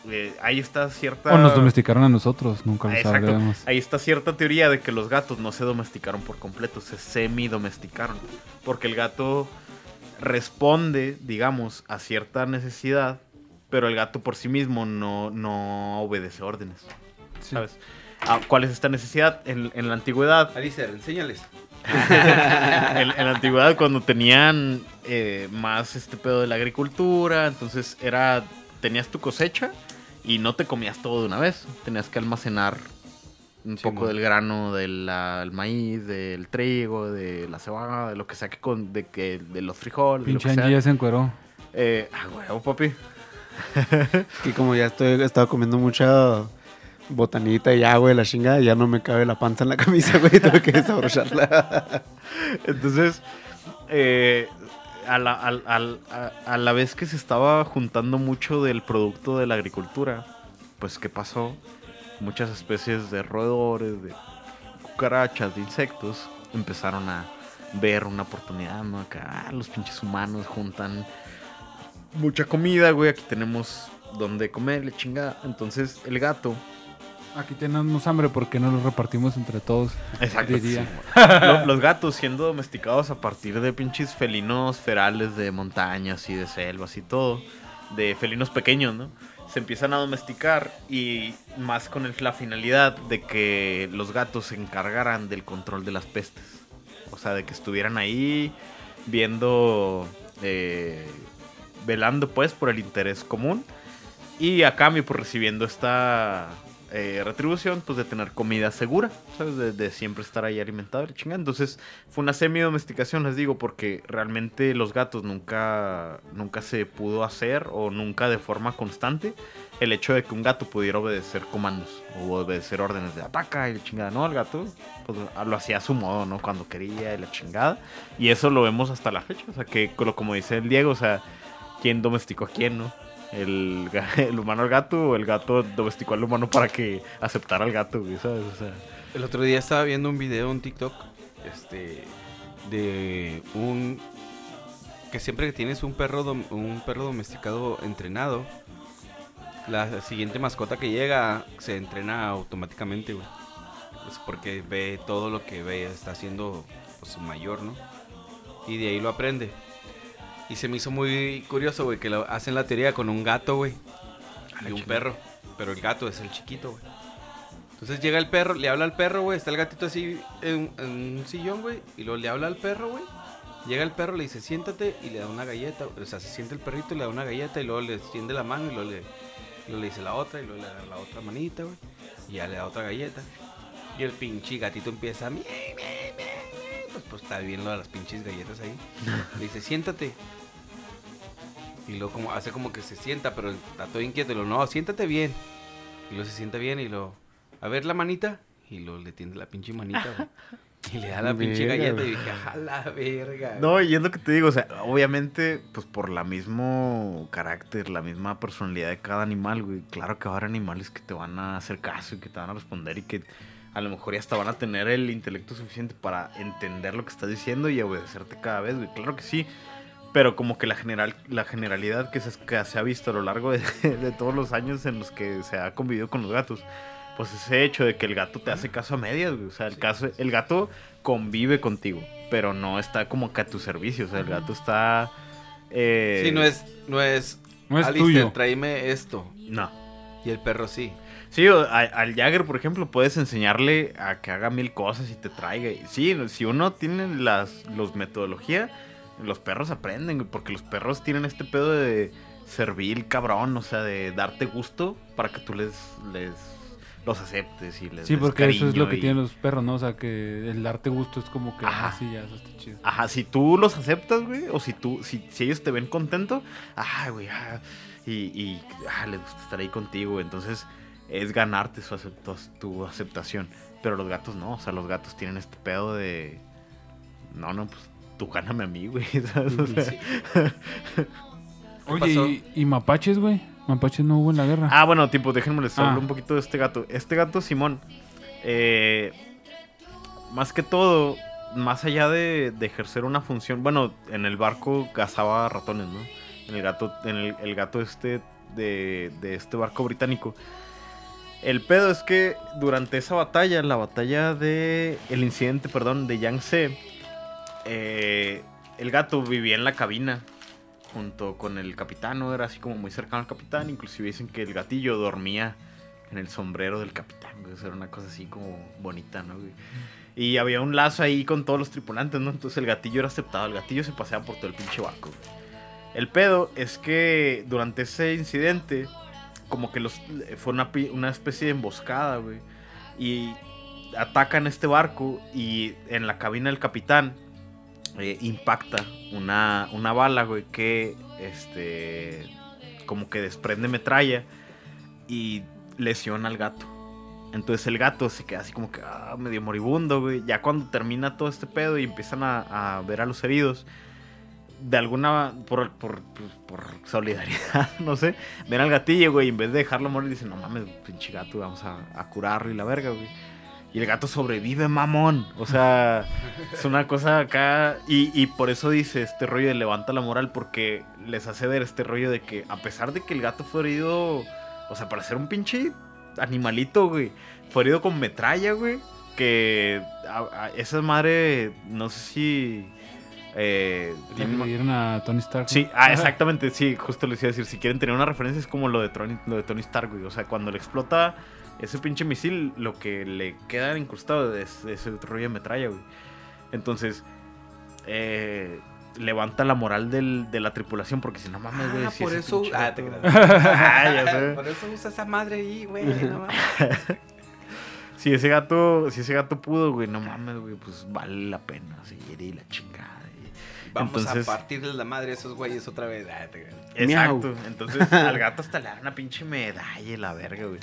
eh, ahí está cierta... O nos domesticaron a nosotros, nunca lo Exacto. sabremos. Ahí está cierta teoría de que los gatos no se domesticaron por completo, se semi-domesticaron. Porque el gato responde, digamos, a cierta necesidad, pero el gato por sí mismo no, no obedece órdenes. Sí. ¿Sabes? Ah, ¿Cuál es esta necesidad? En, en la antigüedad, Alicer, enséñales. <laughs> en, en la antigüedad cuando tenían eh, más este pedo de la agricultura, entonces era, tenías tu cosecha y no te comías todo de una vez, tenías que almacenar un Sí, poco del grano del maíz, del trigo, de la cebada, de lo que sea que con, de que de los frijoles, de lo Pinche. Angie ya se encueró. Eh, ah, huevo, papi. <laughs> Que como ya estoy, he estado comiendo mucha botanita y agua y la chingada, ya no me cabe la panza en la camisa, güey. <laughs> Tengo que desabrocharla. Entonces, eh, a, la, al- a- a la vez que se estaba juntando mucho del producto de la agricultura, pues ¿qué pasó? Muchas especies de roedores, de cucarachas, de insectos, empezaron a ver una oportunidad, ¿no? Acá ah, los pinches humanos juntan mucha comida, güey, aquí tenemos donde comer, la chingada. Entonces, el gato Aquí tenemos hambre porque no lo repartimos entre todos. Exacto. Diría. sí. Lo- los gatos siendo domesticados a partir de pinches felinos ferales de montañas y de selvas y todo, de felinos pequeños, ¿no? Se empiezan a domesticar y más con el- la finalidad de que los gatos se encargaran del control de las pestes. O sea, de que estuvieran ahí viendo, eh, velando pues por el interés común y a cambio pues recibiendo esta eh, retribución pues de tener comida segura, ¿sabes? De, siempre estar ahí alimentado la chingada. Entonces fue una semi-domesticación, les digo, porque realmente los gatos nunca, nunca se pudo hacer o nunca de forma constante el hecho de que un gato pudiera obedecer comandos o obedecer órdenes de ataca y la chingada. No, el gato pues, lo hacía a su modo, ¿no? Cuando quería y la chingada. Y eso lo vemos hasta la fecha, o sea, que como dice el Diego, o sea, ¿quién domesticó a quién, no? <laughs> El, humano al gato o el gato domesticó al humano para que aceptara al gato, güey, ¿sabes? O sea, El otro día estaba viendo un video, un TikTok, este, de un que siempre que tienes un perro, dom- un perro domesticado entrenado, la siguiente mascota que llega se entrena automáticamente, güey. Porque ve todo lo que ve, está haciendo pues, mayor, ¿no? Y de ahí lo aprende. Y se me hizo muy curioso, güey, que lo hacen la teoría con un gato, güey. Y un perro. Pero el gato es el chiquito, güey. Entonces llega el perro, le habla al perro, güey. Está el gatito así en, en un sillón, güey. Y luego le habla al perro, güey. Llega el perro, le dice, siéntate y le da una galleta. O sea, se siente el perrito y le da una galleta. Y luego le extiende la mano y luego le, luego le dice la otra. Y luego le da la otra manita, güey. Y ya le da otra galleta. Y el pinche gatito empieza a... Pues, pues está bien lo de las pinches galletas ahí. Le dice, siéntate. Y luego como hace como que se sienta, pero está todo inquieto. Y lo no, siéntate bien. Y luego se sienta bien y lo a ver la manita. Y luego le tiende la pinche manita, güey. Y le da la pinche galleta y dije, a la verga. No, y es lo que te digo, o sea, obviamente, pues por la mismo carácter, la misma personalidad de cada animal, güey. Claro que va a haber animales que te van a hacer caso y que te van a responder y que a lo mejor ya hasta van a tener el intelecto suficiente para entender lo que estás diciendo y obedecerte cada vez, güey. Claro que sí. Pero como que la general, la generalidad que se, que se ha visto a lo largo de, <laughs> de todos los años en los que se ha convivido con los gatos, pues ese hecho de que el gato te hace caso a medias, güey. O sea, el, caso, el gato convive contigo, pero no está como que a tu servicio. O sea, el gato está... eh, Sí, no es, no es. No es Alistair, tuyo. tráeme esto. No. Y el perro sí. Sí, al Jagger, por ejemplo, puedes enseñarle a que haga mil cosas y te traiga. Sí, si uno tiene las los metodología, los perros aprenden, güey, porque los perros tienen este pedo de servir cabrón, o sea, de darte gusto para que tú les, les los aceptes y les Sí, des porque eso es lo que y- tienen los perros, ¿no? O sea, que el darte gusto es como que, Ajá. ah, sí, ya, eso está chido. Ajá, si tú los aceptas, güey, o si tú, si, si ellos te ven contento, ah, güey, ah, y, y ah, les gusta estar ahí contigo, entonces es ganarte su acepto- tu aceptación. Pero los gatos no, o sea, los gatos tienen este pedo de, no, no, pues tú gáname a mí, güey, <laughs> ¿sabes? O sea, Oye? ¿y, y mapaches, güey? Mapaches no hubo en la guerra. Ah, bueno, tipo, déjenme les hablo Ah. un poquito de este gato. Este gato, Simón, eh, más que todo, más allá de, de ejercer una función, bueno, en el barco cazaba ratones, ¿no? En el gato, en el, el gato este de, de este barco británico. El pedo es que durante esa batalla, la batalla de. El incidente, perdón, de Yangtze, eh, el gato vivía en la cabina junto con el capitán, ¿no? Era así como muy cercano al capitán. Inclusive dicen que el gatillo dormía en el sombrero del capitán, era una cosa así como bonita, ¿no? Y había un lazo ahí con todos los tripulantes, ¿no? Entonces el gatillo era aceptado. El gatillo se paseaba por todo el pinche barco. El pedo es que durante ese incidente, como que los fue una, una especie de emboscada, güey. Y atacan este barco y en la cabina del capitán eh, impacta una, una bala, güey, que este como que desprende metralla y lesiona al gato. Entonces el gato se queda así como que ah, medio moribundo, güey. Ya cuando termina todo este pedo y empiezan a, ver a los heridos, de alguna, por, por, por- por solidaridad, <laughs> no sé, ven al gatillo, güey, y en vez de dejarlo morir, dicen, no mames, pinche gato, vamos a, a curarlo y la verga, güey. Y el gato sobrevive, mamón. O sea, es una cosa acá. Y, y por eso dice este rollo de levanta la moral, porque les hace ver este rollo de que, a pesar de que el gato fue herido, o sea, para ser un pinche animalito, güey, fue herido con metralla, güey. Que a- a- esa madre, no sé si. Eh, le dieron a Tony Stark. ¿no? Sí, ah, exactamente, sí, justo les iba a decir, si quieren tener una referencia es como lo de Tony, lo de Tony Stark, güey. O sea, cuando le explota ese pinche misil, lo que le queda incrustado es ese rollo de metralla, güey. Entonces, eh, levanta la moral del- de la tripulación, porque si no mames, güey. Ah, si por eso. pinche Ah, te. <laughs> Ah, ya sé. Por eso usa esa madre ahí, güey. No mames. <laughs> Si ese gato, si ese gato pudo, güey, no mames, güey, pues vale la pena seguir y la chingada. y- Vamos Entonces- a partirles la madre a esos güeyes otra vez. Ah, te. Exacto. Entonces al gato hasta le dan una pinche medalla y la verga, güey.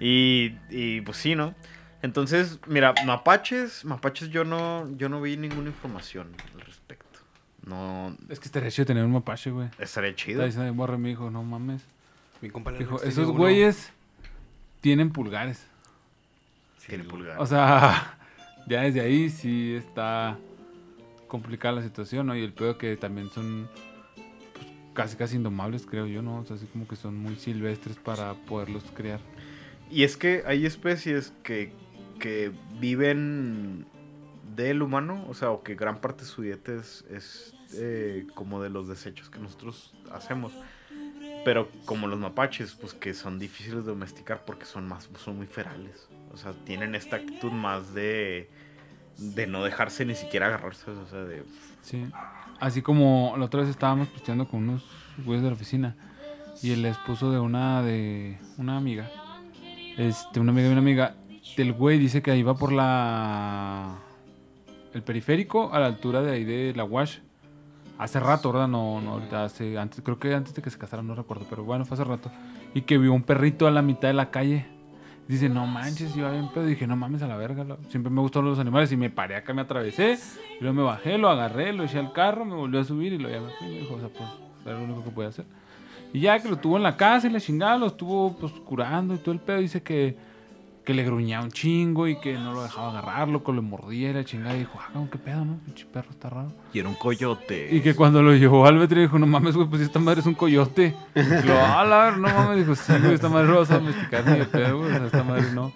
Y, y pues sí, ¿no? Entonces, mira, mapaches, mapaches yo no, yo no vi ninguna información al respecto. No, Es que estaría chido tener un mapache, güey. estaría chido. Estaba diciendo, morre, me dijo, no mames. Mi compa Dijo, esos uno. güeyes tienen pulgares. Tiene pulgar. O sea, <laughs> ya desde ahí sí está complicada la situación, ¿no? Y el pedo que también son pues, casi casi indomables, creo yo, ¿no? O sea, así como que son muy silvestres para poderlos criar. Y es que hay especies que, que viven del humano, o sea, o que gran parte de su dieta es, es, eh, como de los desechos que nosotros hacemos. Pero como los mapaches, pues que son difíciles de domesticar porque son más, son muy ferales. O sea, tienen esta actitud más de, de no dejarse ni siquiera agarrarse. O sea, de... Sí. Así como la otra vez estábamos pisteando con unos güeyes de la oficina y el esposo de una de una amiga, este, una amiga de una amiga, del güey dice que iba por la el periférico a la altura de ahí de la Wash. Hace rato, ¿verdad? No, no, hace, antes, creo que antes de que se casaran, no recuerdo, pero bueno, fue hace rato. Y que vio un perrito a la mitad de la calle. Dice, no manches, iba bien pedo. Dije, no mames a la verga. Siempre me gustaron los animales y me paré acá, me atravesé. Y luego me bajé, lo agarré, lo eché al carro, me volvió a subir y lo me fui. Me dijo, o sea, pues, era lo único que podía hacer. Y ya que lo tuvo en la casa y la chingada, lo estuvo pues curando y todo el pedo. Dice que, que le gruñaba un chingo y que no lo dejaba agarrarlo, que lo mordía y la chingada. Y dijo, ah, qué pedo, ¿no? Pinche perro está raro. Y era un coyote. Y que cuando lo llevó al veterinario dijo, no mames, güey, pues esta madre es un coyote. Y lo, a la ver, no mames, dijo, sí, güey, esta madre la vas a domesticar ni de pedo, güey, o sea, esta madre no.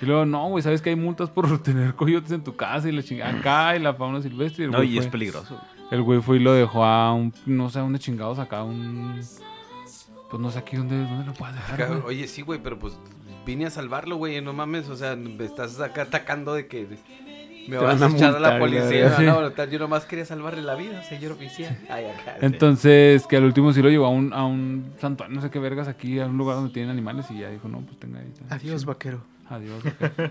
Y luego, no, güey, ¿sabes que hay multas por <laughs> tener coyotes en tu casa y la chingada acá y la fauna silvestre? Y el No, y es peligroso. el güey fue y lo dejó a un, no sé, a un de chingados acá, un... pues no sé aquí dónde, dónde lo puedas dejar. Cabrón. Oye, sí, güey, pero pues vine a salvarlo, güey, no mames, o sea, me estás acá atacando de que me vas van a a echar a la policía, van Sí. multar. yo nomás quería salvarle la vida, señor oficial. Ay, acá, sí. Entonces, que al último sí lo llevó a un, a un santuario, no sé qué vergas, aquí, a un lugar donde tienen animales y ya dijo, no, pues tenga ahí. Adiós, vaquero. Adiós. <laughs> ok.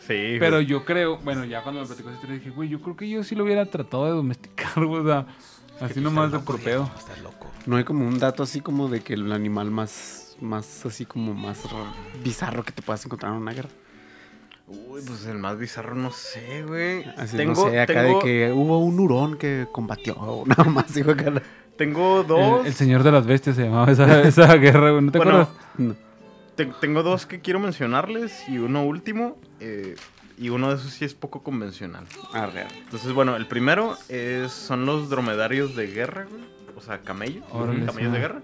Sí. Pero güey. yo creo, bueno, ya cuando me platicó esa historia dije, güey, yo creo que yo sí lo hubiera tratado de domesticar, <laughs> güey, o sea, así nomás de por pedo. Estás loco. No hay como un dato así como de que el animal más, más así como más bizarro que te puedas encontrar en una guerra. Uy, pues el más bizarro no sé, güey. Así tengo, no sé, acá tengo, de que hubo un hurón que combatió o <laughs> nada más, digo acá. la- tengo dos. El, el señor de las bestias se llamaba esa, <laughs> esa guerra, güey, ¿no te Bueno, acuerdas? No. Te- tengo dos que quiero mencionarles y uno último. eh, y uno de esos sí es poco convencional. Arre, Entonces, bueno, el primero es, son los dromedarios de guerra, güey. O sea, camellos. Órale, camellos de sí. guerra.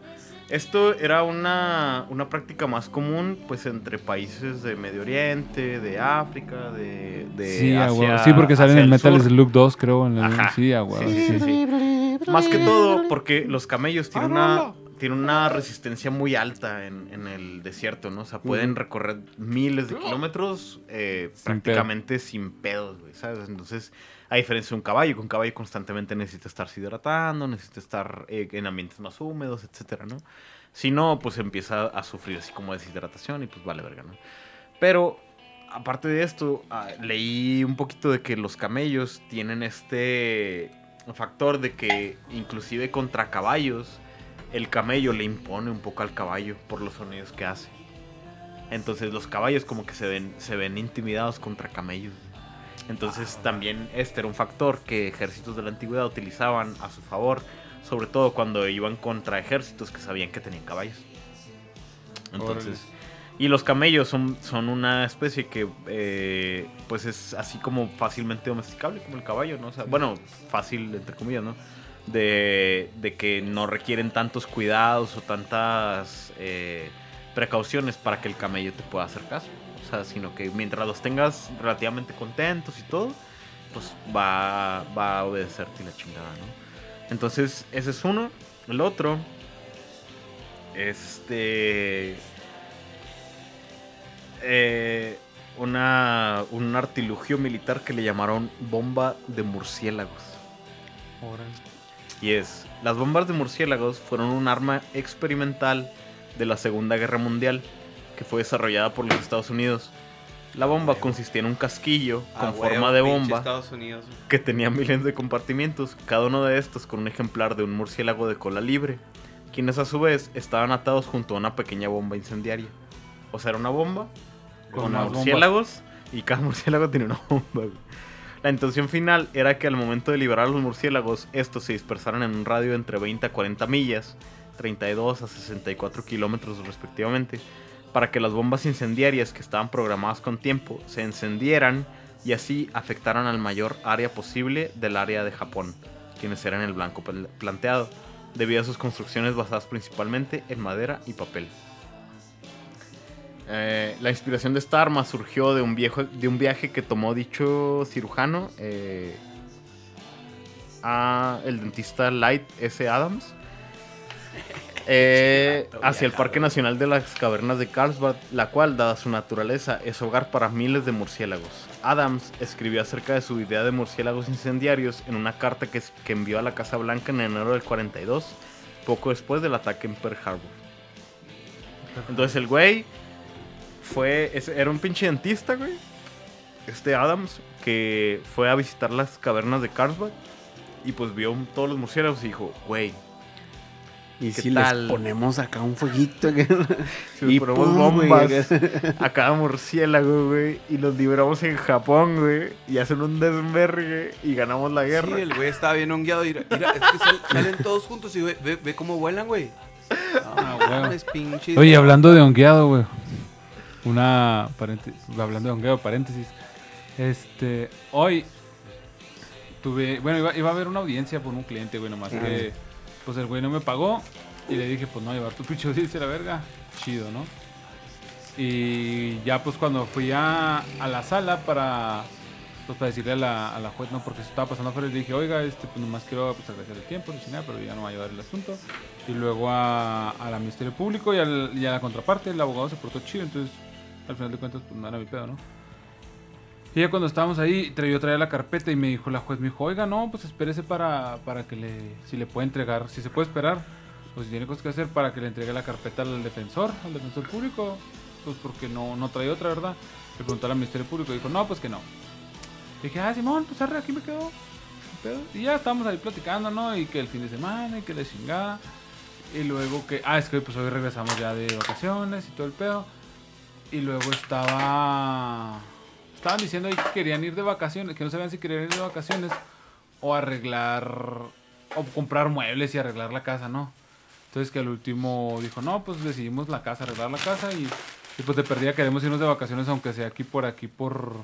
Esto era una, una práctica más común, pues, entre países de Medio Oriente, de África, de, de sí, Asia- sí, porque sale en el Metal. Slug 2, creo. En el, Ajá. Sí, a huevo, Sí, sí. sí, sí. Más que todo porque los camellos tienen una, tienen una resistencia muy alta en, en el desierto, ¿no? O sea, pueden recorrer miles de kilómetros eh, Sin prácticamente sin pedos, güey, ¿sabes? Entonces, a diferencia de un caballo, que un caballo constantemente necesita estarse hidratando, necesita estar eh, en ambientes más húmedos, etcétera, ¿no? Si no, pues empieza a sufrir así como deshidratación y pues vale verga, ¿no? Pero aparte de esto, ah, leí un poquito de que los camellos tienen este factor de que inclusive contra caballos, el camello le impone un poco al caballo por los sonidos que hace. Entonces los caballos como que se ven, se ven intimidados contra camellos. Entonces también este era un factor que ejércitos de la antigüedad utilizaban a su favor, sobre todo cuando iban contra ejércitos que sabían que tenían caballos. Entonces, y los camellos son, son una especie que eh, pues es así como fácilmente domesticable como el caballo, ¿no? O sea, bueno, fácil entre comillas, ¿no? De, de que no requieren tantos cuidados o tantas eh, precauciones para que el camello te pueda hacer caso. O sea, sino que mientras los tengas relativamente contentos y todo, pues va, va a obedecerte la chingada, ¿no? Entonces, ese es uno. El otro, este... eh, una, un artilugio militar que le llamaron bomba de murciélagos. Y es, las bombas de murciélagos fueron un arma experimental de la Segunda Guerra Mundial que fue desarrollada por los Estados Unidos. La bomba consistía en un casquillo con Ah, forma huevo, de bomba Estados Unidos. que tenía miles de compartimientos, cada uno de estos con un ejemplar de un murciélago de cola libre, quienes a su vez estaban atados junto a una pequeña bomba incendiaria. O sea, era una bomba Con con, más bombas. murciélagos y cada <laughs> murciélago tenía una bomba. La intención final era que al momento de liberar a los murciélagos, estos se dispersaran en un radio de entre 20 a 40 millas, 32 a 64 kilómetros respectivamente, para que las bombas incendiarias que estaban programadas con tiempo se encendieran y así afectaran al mayor área posible del área de Japón, quienes eran el blanco pl- planteado, debido a sus construcciones basadas principalmente en madera y papel. Eh, la inspiración de esta arma surgió de un, viejo, de un viaje que tomó dicho cirujano, eh, a el dentista Light S. Adams, eh, hacia el Parque Nacional de las Cavernas de Carlsbad, la cual, dada su naturaleza, es hogar para miles de murciélagos. Adams escribió acerca de su idea de murciélagos incendiarios en una carta que, que envió a la Casa Blanca en enero del 42, poco después del ataque en Pearl Harbor. Entonces el güey fue, era un pinche dentista, güey. Este Adams, que fue a visitar las cavernas de Carlsbad y pues vio todos los murciélagos y dijo, güey, Y ¿Qué si tal? les ponemos acá un fueguito. <laughs> si le Y ponemos pum, güey, bombas <laughs> acá. a cada murciélago, güey, y los liberamos en Japón, güey, y hacen un desmergue y ganamos la guerra. Sí, el güey estaba bien hongueado. Mira, mira, es que sal- <laughs> salen todos juntos y ve, ve, ve cómo vuelan, güey. Ah, huevo. mames, pinche Oye, hablando de hongueado, güey. Una paréntesis, hablando de hongueado, paréntesis. Este, hoy tuve, bueno, iba, iba a haber una audiencia por un cliente, güey, nomás que, pues el güey no me pagó y le dije, pues no, llevar tu <laughs> pinche audiencia a la verga, chido, ¿no? Y ya pues cuando fui a, a la sala para, Pues para decirle a la, a la juez, no, porque se estaba pasando afuera le dije, oiga, este, pues nomás quiero pues, agradecer el tiempo, nada, pero ya no va a llevar el asunto. Y luego a, a la Ministerio Público y, al- y a la contraparte, el abogado se portó chido, entonces al final de cuentas pues no era mi pedo, ¿no? Y ya cuando estábamos ahí, yo traía la carpeta y me dijo la juez, me dijo, oiga, no, pues espérese para, para que le, si le puede entregar, si se puede esperar, pues si tiene cosas que hacer para que le entregue la carpeta al defensor, al defensor público, pues porque no, no trae otra, ¿verdad? Le preguntó al Ministerio Público y dijo, no, pues que no. Dije, ah, Simón, pues arre, aquí me quedo. Y ya estábamos ahí platicando, ¿no? Y que el fin de semana y que la chingada. Y luego que, ah, es que pues hoy regresamos ya de vacaciones y todo el pedo. Y luego estaba, estaban diciendo que querían ir de vacaciones, que no sabían si querían ir de vacaciones o arreglar, o comprar muebles y arreglar la casa, ¿no? Entonces que al último dijo, no, pues decidimos la casa, arreglar la casa y, y pues de perdida queremos irnos de vacaciones, aunque sea aquí por aquí, por,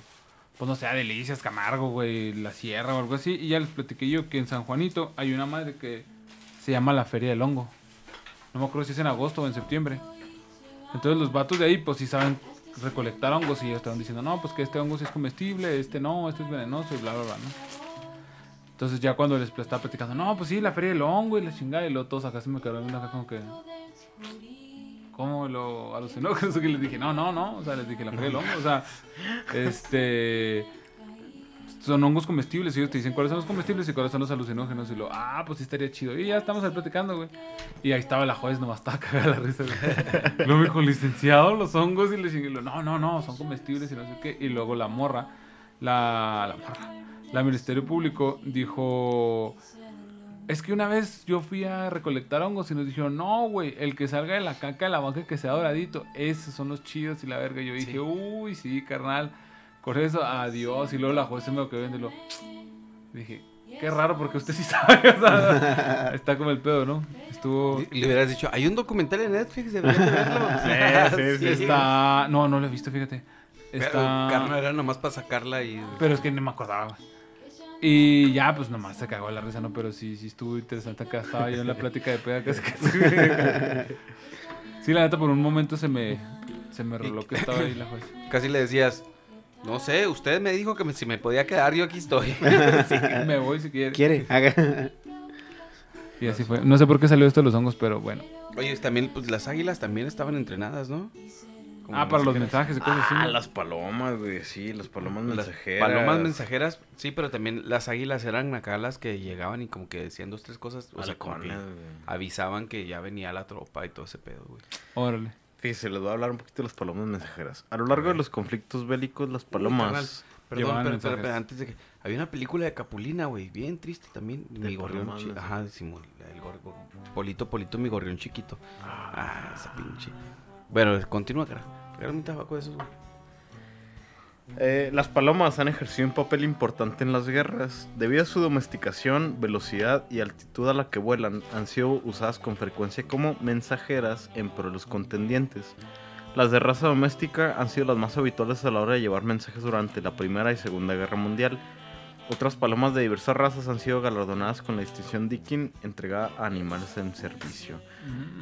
pues no sé, a Delicias, Camargo, güey, la Sierra o algo así. Y ya les platiqué yo que en San Juanito hay una madre que se llama la Feria del Hongo. No me acuerdo si es en agosto o en septiembre. Entonces los vatos de ahí, pues sí saben recolectar hongos y ya estaban diciendo, no, pues que este hongo sí es comestible, este no, este es venenoso y bla, bla, bla, ¿no? Entonces ya cuando les estaba platicando, no, pues sí, la feria del hongo y la chingada, y luego todos acá se me quedaron acá como que... ¿Cómo lo alucinógenos? <laughs> Que les dije, no, no, no, o sea, les dije la feria del hongo, o sea, este... Son hongos comestibles y ellos te dicen cuáles son los comestibles y cuáles son los alucinógenos. Y lo, ah, pues sí estaría chido. Y ya estamos ahí platicando, güey. Y ahí estaba la juez, nomás estaba cagada la risa. güey. <laughs> Luego me dijo, licenciado, los hongos. Y le dije, no, no, no, son comestibles y no sé qué. Y luego la morra, la, la morra, la Ministerio Público dijo, es que una vez yo fui a recolectar hongos y nos dijeron, no, güey, el que salga de la caca de la vaca que sea doradito, esos son los chidos y la verga. Yo dije, uy, sí, carnal. Con eso, adiós. Y luego la juez se me quedó viendo y lo... <tsk> Dije, qué raro porque usted sí <laughs> sabe. o sea, está como el pedo, ¿no? Estuvo... Le hubieras dicho, hay un documental en Netflix, deberías de verlo. <laughs> <laughs> Sí, sí, sí. Está... No, no lo he visto, fíjate. Pero, Está... carnal, era nomás para sacarla y... Pero es que no me acordaba. Y ya, pues nomás se cagó la risa, ¿no? Pero sí, sí estuvo interesante acá. Estaba yo en la plática de peda casi casi. Sí, la neta, por un momento se me, se me que estaba ahí la juez. Casi le decías, no sé, usted me dijo que me- si me podía quedar, yo aquí estoy. <laughs> Sí, me voy si quiere. ¿Quiere? Haga. Y así fue. No sé por qué salió esto de los hongos, pero bueno. Oye, también, pues las águilas también estaban entrenadas, ¿no? Como Ah, para los mensajes y cosas así. Ah, ¿no? las palomas, güey, sí, las palomas Las mensajeras. palomas mensajeras, sí, pero también las águilas eran acá las que llegaban y como que decían dos, tres cosas. O sea, como que avisaban que ya venía la tropa y todo ese pedo, güey. Órale. Fíjese, les voy a hablar un poquito de las palomas mensajeras. A lo largo de los conflictos bélicos, las palomas... Perdón, pero, pero- antes de que... Había una película de Capulina, güey, bien triste también. De mi gorrión chi-. Ajá, Simón, el gorgo. Polito, Polito, mi gorrión chiquito. Ah, esa pinche. Bueno, continúa, cara. Regálame un tabaco de esos, güey. Eh, las palomas han ejercido un papel importante en las guerras. Debido a su domesticación, velocidad y altitud a la que vuelan, han sido usadas con frecuencia como mensajeras en pro de los contendientes. Las de raza doméstica han sido las más habituales a la hora de llevar mensajes durante la Primera y Segunda Guerra Mundial. Otras palomas de diversas razas han sido galardonadas con la distinción Dickin entregada a animales en servicio.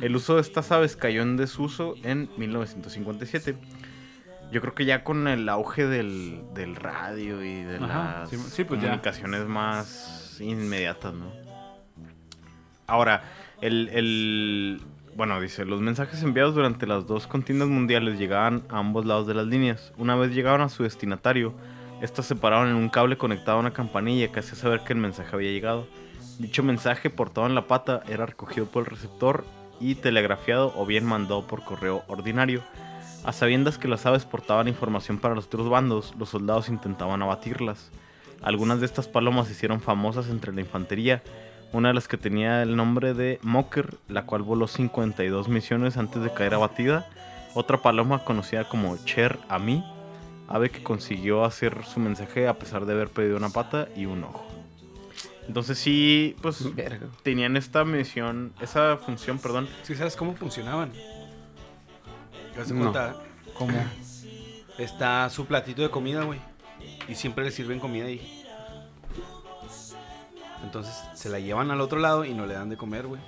El uso de estas aves cayó en desuso en 1957. Yo creo que ya con el auge del, del radio y de Ajá, las sí, sí, pues ya. comunicaciones más inmediatas, ¿no? Ahora, el, el- Bueno, dice, los mensajes enviados durante las dos contiendas mundiales llegaban a ambos lados de las líneas. Una vez llegaban a su destinatario, estas se paraban en un cable conectado a una campanilla que hacía saber que el mensaje había llegado. Dicho mensaje portado en la pata era recogido por el receptor y telegrafiado o bien mandado por correo ordinario. A sabiendas que las aves portaban información para los otros bandos, los soldados intentaban abatirlas. Algunas de estas palomas se hicieron famosas entre la infantería, una de las que tenía el nombre de Mocker, la cual voló 52 misiones antes de caer abatida. Otra paloma conocida como Cher Ami, ave que consiguió hacer su mensaje a pesar de haber perdido una pata y un ojo. Entonces sí, pues Verga. tenían esta misión, esa función, perdón, ¿Sí sabes cómo funcionaban? ¿Te No. cuenta? ¿Cómo? Está su platito de comida, güey. Y siempre le sirven comida ahí. Entonces se la llevan al otro lado y no le dan de comer, güey.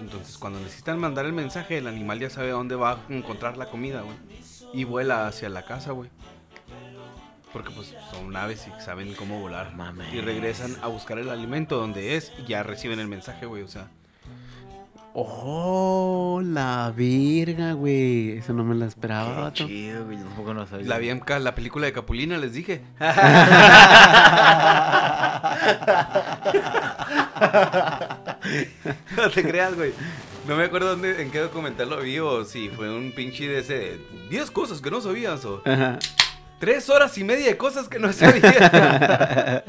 Entonces cuando necesitan mandar el mensaje, el animal ya sabe dónde va a encontrar la comida, güey. Y vuela hacia la casa, güey. Porque pues son naves y saben cómo volar. Mames. Y regresan a buscar el alimento donde es y ya reciben el mensaje, güey. O sea, Oh, la verga, güey. Eso no me la esperaba, Qué chido, güey. Tampoco lo sabía. la vi en la película de Capulina, les dije. <laughs> no te creas, güey. No me acuerdo dónde, en qué documental lo vi o si fue un pinche de ese de 10 cosas que no sabías o Ajá. 3 horas y media de cosas que no sabías. <laughs>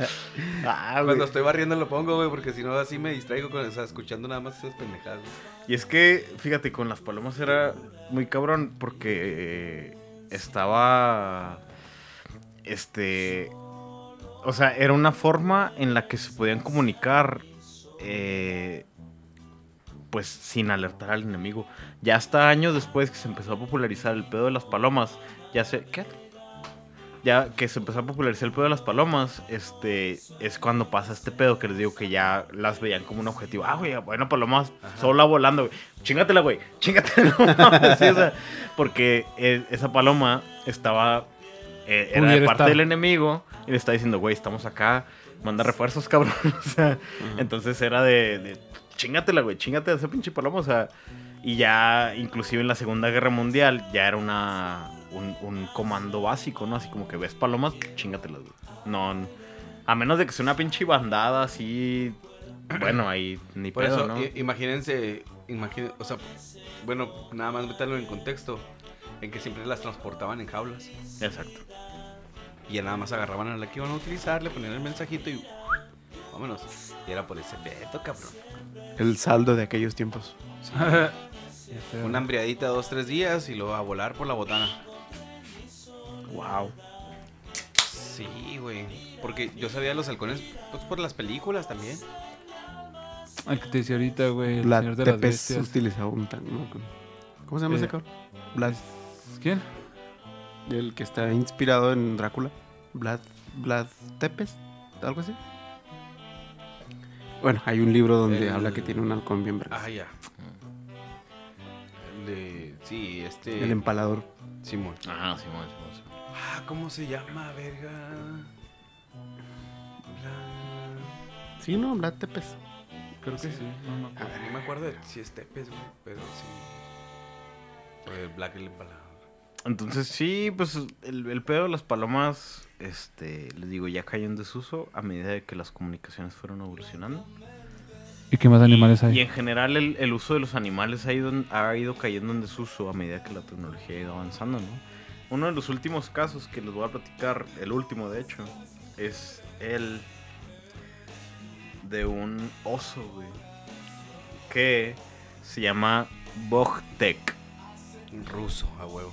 Ah. Cuando estoy barriendo lo pongo, güey, porque si no así me distraigo con, o sea, escuchando nada más esas pendejadas. Y es que, fíjate, con las palomas era muy cabrón porque estaba. Este. O sea, era una forma en la que se podían comunicar. eh, pues sin alertar al enemigo. Ya hasta años después que se empezó a popularizar el pedo de las palomas, ya se. ¿Qué? Ya que se empezó a popularizar el pedo de las palomas, este, es cuando pasa este pedo que les digo que ya las veían como un objetivo. Ah, güey, bueno, palomas, sola volando, güey. Chingatela, güey, chingatela. <laughs> no mames, sí, o sea, porque eh, esa paloma estaba, eh, era de parte estar. del enemigo y le está diciendo, güey, estamos acá, manda refuerzos, <laughs> cabrón. O sea, entonces era de, de chingatela, güey, chingate esa pinche paloma, o sea, y ya, inclusive en la Segunda Guerra Mundial, ya era una, un, un comando básico, ¿no? Así como que ves palomas, chingatelas, güey. No, a menos de que sea una pinche bandada así, <clears throat> bueno, ahí ni Por pedo, eso, ¿no? imagínense, imaginen, o sea, bueno, nada más meterlo en contexto, en que siempre las transportaban en jaulas. Exacto. Y ya nada más agarraban a la que iban a utilizar, le ponían el mensajito y vámonos. Y era por ese pedo, cabrón. El saldo de aquellos tiempos. <laughs> Una hambriadita dos, tres días y luego a volar por la botana. Wow. Sí, güey. Porque yo sabía de los halcones, pues por las películas también. El que te decía ahorita, güey, el Vlad señor de las Tepes bestias. utilizaba un tan, ¿no? ¿Cómo se llama Eh, ese cabrón? Vlad. ¿Quién? El que está inspirado en Drácula. Vlad, Vlad Tepes, algo así. Bueno, hay un libro donde El- habla que tiene un halcón bien vergas. Ah, ya. El de. Sí, este. El empalador. Simón. Ah, Simón, Simón, Simón. ¿Cómo se llama, verga? Bla- Sí, no, Vlad Tepes. Creo que Sí. sí. no me A acuerdo. ver, no me acuerdo de si es Tepes, güey, pero sí. O el Black el Empalador. Entonces sí, pues el, el pedo de las palomas, este, les digo, ya cayó en desuso a medida de que las comunicaciones fueron evolucionando. ¿Y qué más animales hay? Y en general el, el uso de los animales ha ido, ha ido cayendo en desuso a medida que la tecnología ha ido avanzando, ¿no? Uno de los últimos casos que les voy a platicar, el último de hecho, es el de un oso, güey, que se llama Bogtek. Ruso, a huevo.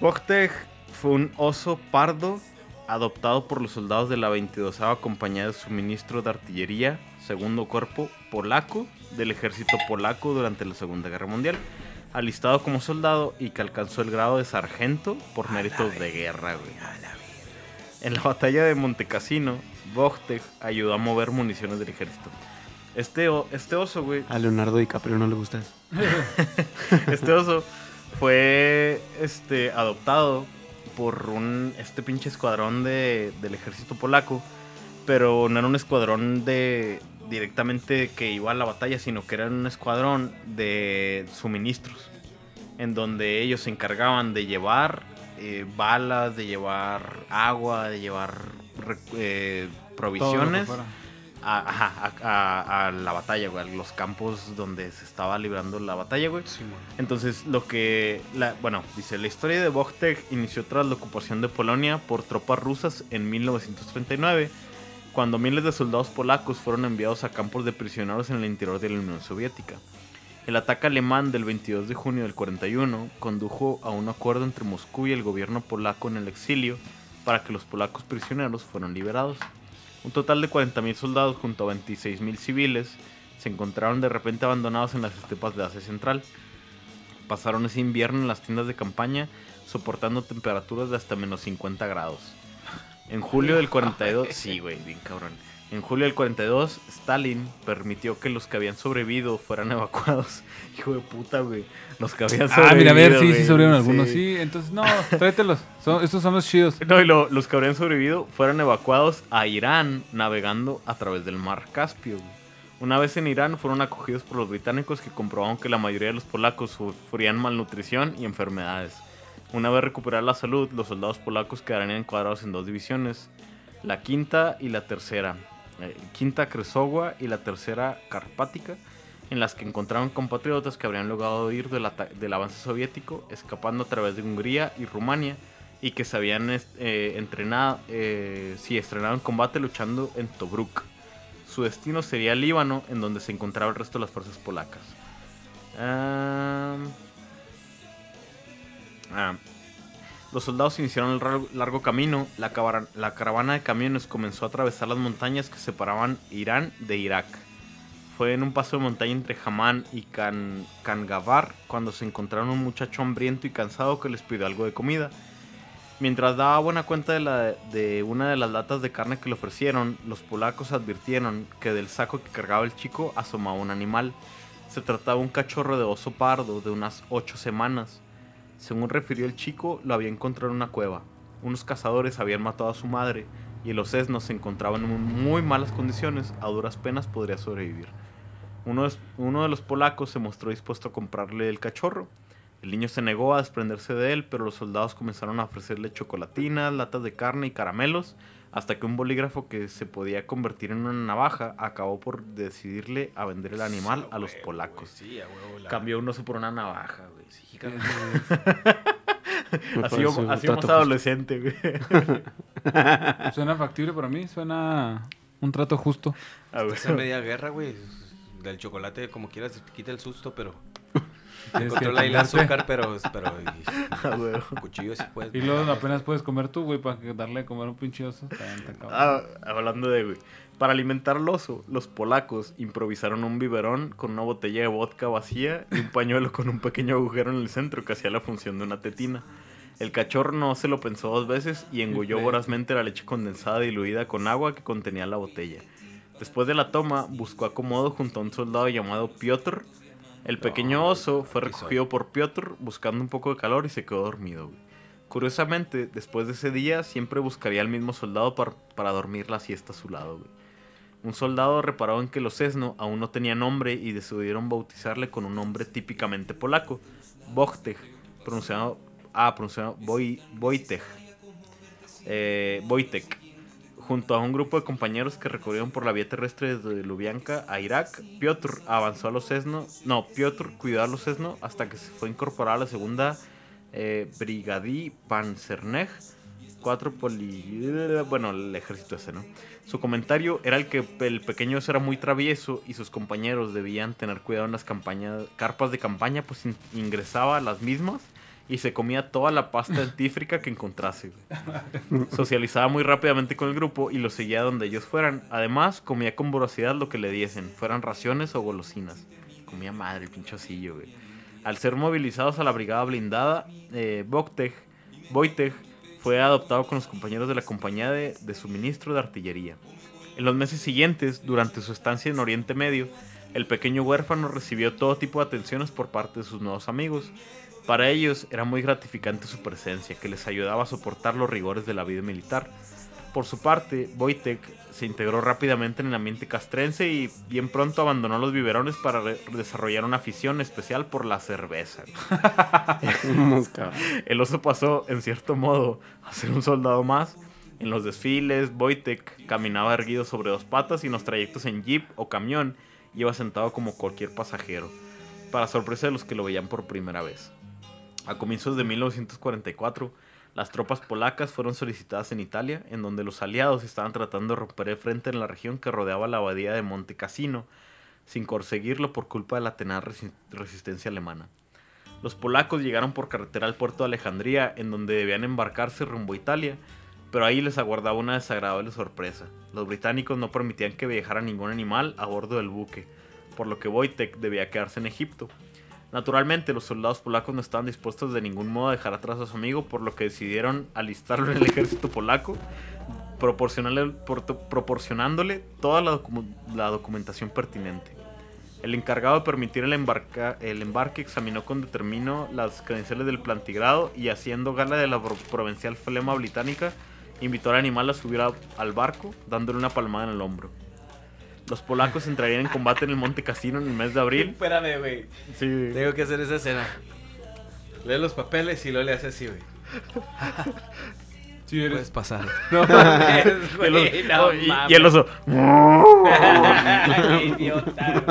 Bogtek fue un oso pardo adoptado por los soldados de la 22 Compañía de Suministro de Artillería, segundo cuerpo polaco del ejército polaco durante la Segunda Guerra Mundial, alistado como soldado y que alcanzó el grado de sargento por méritos de guerra, güey. En la batalla de Montecassino, Bogtek ayudó a mover municiones del ejército. Este, o- este oso, güey, A Leonardo DiCaprio no le gusta eso. <laughs> este oso fue este adoptado por un este pinche escuadrón de, del ejército polaco, pero no era un escuadrón de directamente que iba a la batalla, sino que era un escuadrón de suministros, en donde ellos se encargaban de llevar eh, balas, de llevar agua, de llevar eh, provisiones a, ajá, a- a- a la batalla, güey, a los campos donde se estaba librando la batalla, güey. Entonces, lo que. La, bueno, dice: La historia de Bogtek inició tras la ocupación de Polonia por tropas rusas en 1939, cuando miles de soldados polacos fueron enviados a campos de prisioneros en el interior de la Unión Soviética. El ataque alemán del 22 de junio del 41 condujo a un acuerdo entre Moscú y el gobierno polaco en el exilio para que los polacos prisioneros fueran liberados. Un total de 40.000 soldados junto a 26.000 civiles se encontraron de repente abandonados en las estepas de Asia Central. Pasaron ese invierno en las tiendas de campaña soportando temperaturas de hasta menos 50 grados. En julio del <laughs> 42, sí, güey, bien cabrón. En julio del 42, Stalin permitió que los que habían sobrevivido fueran evacuados. <laughs> Hijo de puta, güey. Los que habían sobrevivido. Ah, mira, a ver, sí, sí sobrevivieron algunos. Sí, entonces, no, tráetelos. Son, estos son los chidos. No, y lo- los que habrían sobrevivido fueron evacuados a Irán navegando a través del mar Caspio. güey. Una vez en Irán fueron acogidos por los británicos que comprobaron que la mayoría de los polacos sufrían malnutrición y enfermedades. Una vez recuperada la salud, los soldados polacos quedarían encuadrados en dos divisiones, la quinta y la tercera. eh, quinta Kresowa y la tercera Carpática, en las que encontraron compatriotas que habrían logrado huir del, del avance soviético, escapando a través de Hungría y Rumania, y que se habían eh, entrenado, eh, sí, estrenado en combate luchando en Tobruk. Su destino sería Líbano, en donde se encontraba el resto de las fuerzas polacas. Ah. Los soldados iniciaron el largo camino. La, caravana de camiones comenzó a atravesar las montañas que separaban Irán de Irak. Fue en un paso de montaña entre Hamán y Can Cangabar cuando se encontraron un muchacho hambriento y cansado que les pidió algo de comida. Mientras daba buena cuenta de, de una de las latas de carne que le ofrecieron, los polacos advirtieron que del saco que cargaba el chico asomaba un animal. Se trataba de un cachorro de oso pardo de unas ocho semanas. Según refirió el chico, lo había encontrado en una cueva. Unos cazadores habían matado a su madre y los esnos se encontraban en muy malas condiciones. A duras penas podría sobrevivir. Uno de los polacos se mostró dispuesto a comprarle el cachorro. El niño se negó a desprenderse de él, pero los soldados comenzaron a ofrecerle chocolatinas, latas de carne y caramelos, hasta que un bolígrafo que se podía convertir en una navaja acabó por decidirle a vender el animal a los polacos. Sí, a huevo. la- Cambió un oso por una navaja, güey. Sí, Así, así más adolescente, güey. <laughs> Suena factible para mí, suena un trato justo. Güey. Esa media guerra, güey. Del chocolate, como quieras, te quita el susto, pero. Tienes que Controla ahí el azúcar, pero. pero Ah, <laughs> y, <laughs> cuchillo sí puedes. Y luego apenas puedes comer tú, güey, para darle de comer a un pinche oso. Ah, hablando de, güey. Para alimentar al oso, los polacos improvisaron un biberón con una botella de vodka vacía y un pañuelo con un pequeño agujero en el centro que hacía la función de una tetina. El cachorro no se lo pensó dos veces y engulló vorazmente la leche condensada diluida con agua que contenía la botella. Después de la toma, buscó acomodo junto a un soldado llamado Piotr. El pequeño oso fue recogido por Piotr buscando un poco de calor y se quedó dormido. güey. Curiosamente, después de ese día, siempre buscaría al mismo soldado par- para dormir la siesta a su lado. güey. Un soldado reparó en que los Esno aún no tenía nombre y decidieron bautizarle con un nombre típicamente polaco, Wojtek, pronunciado, ah, pronunciado Woj- Wojtek, eh, Wojtek. Junto a un grupo de compañeros que recorrieron por la vía terrestre desde Lubyanka a Irak, Piotr avanzó a los Esno, no, Piotr cuidó a los Esno hasta que se fue incorporada a la segunda eh, Brigadí Panzernej, cuatro poli... bueno, el ejército ese, ¿no? Su comentario era el que el pequeño era muy travieso y sus compañeros debían tener cuidado en las campañas, carpas de campaña, pues in- ingresaba a las mismas y se comía toda la pasta dentífrica que encontrase. Socializaba muy rápidamente con el grupo y los seguía donde ellos fueran. Además, comía con voracidad lo que le diesen, fueran raciones o golosinas. Comía madre el pinche osillo, güey. Al ser movilizados a la brigada blindada, eh, fue adoptado con los compañeros de la compañía de, de suministro de artillería. En los meses siguientes, durante su estancia en Oriente Medio, el pequeño huérfano recibió todo tipo de atenciones por parte de sus nuevos amigos. Para ellos era muy gratificante su presencia, que les ayudaba a soportar los rigores de la vida militar. Por su parte, Wojtek se integró rápidamente en el ambiente castrense y bien pronto abandonó los biberones para desarrollar una afición especial por la cerveza. <laughs> El oso pasó, en cierto modo, a ser un soldado más. En los desfiles, Wojtek caminaba erguido sobre dos patas y en los trayectos en jeep o camión iba sentado como cualquier pasajero, para sorpresa de los que lo veían por primera vez. A comienzos de 1944, las tropas polacas fueron solicitadas en Italia, en donde los aliados estaban tratando de romper el frente en la región que rodeaba la abadía de Monte Cassino, sin conseguirlo por culpa de la tenaz resi- resistencia alemana. Los polacos llegaron por carretera al puerto de Alejandría, en donde debían embarcarse rumbo a Italia, pero ahí les aguardaba una desagradable sorpresa. Los británicos no permitían que viajara ningún animal a bordo del buque, por lo que Wojtek debía quedarse en Egipto. Naturalmente, los soldados polacos no estaban dispuestos de ningún modo a dejar atrás a su amigo, por lo que decidieron alistarlo en el ejército polaco. por- proporcionándole toda la, docu- la documentación pertinente. El encargado de permitir el, embarca- el embarque examinó con determino las credenciales del plantigrado y haciendo gala de la pro- provincial flema británica, invitó al animal a subir al barco, dándole una palmada en el hombro. Los polacos entrarían en combate en el Monte Cassino en el mes de abril. Espérame, güey. Sí, Tengo que hacer esa escena. Lee los papeles y luego le hace así, güey. Sí, Puedes pasar. <laughs> No, mames, Y el oso- <laughs> güey, no y- mames. y el oso. Idiota.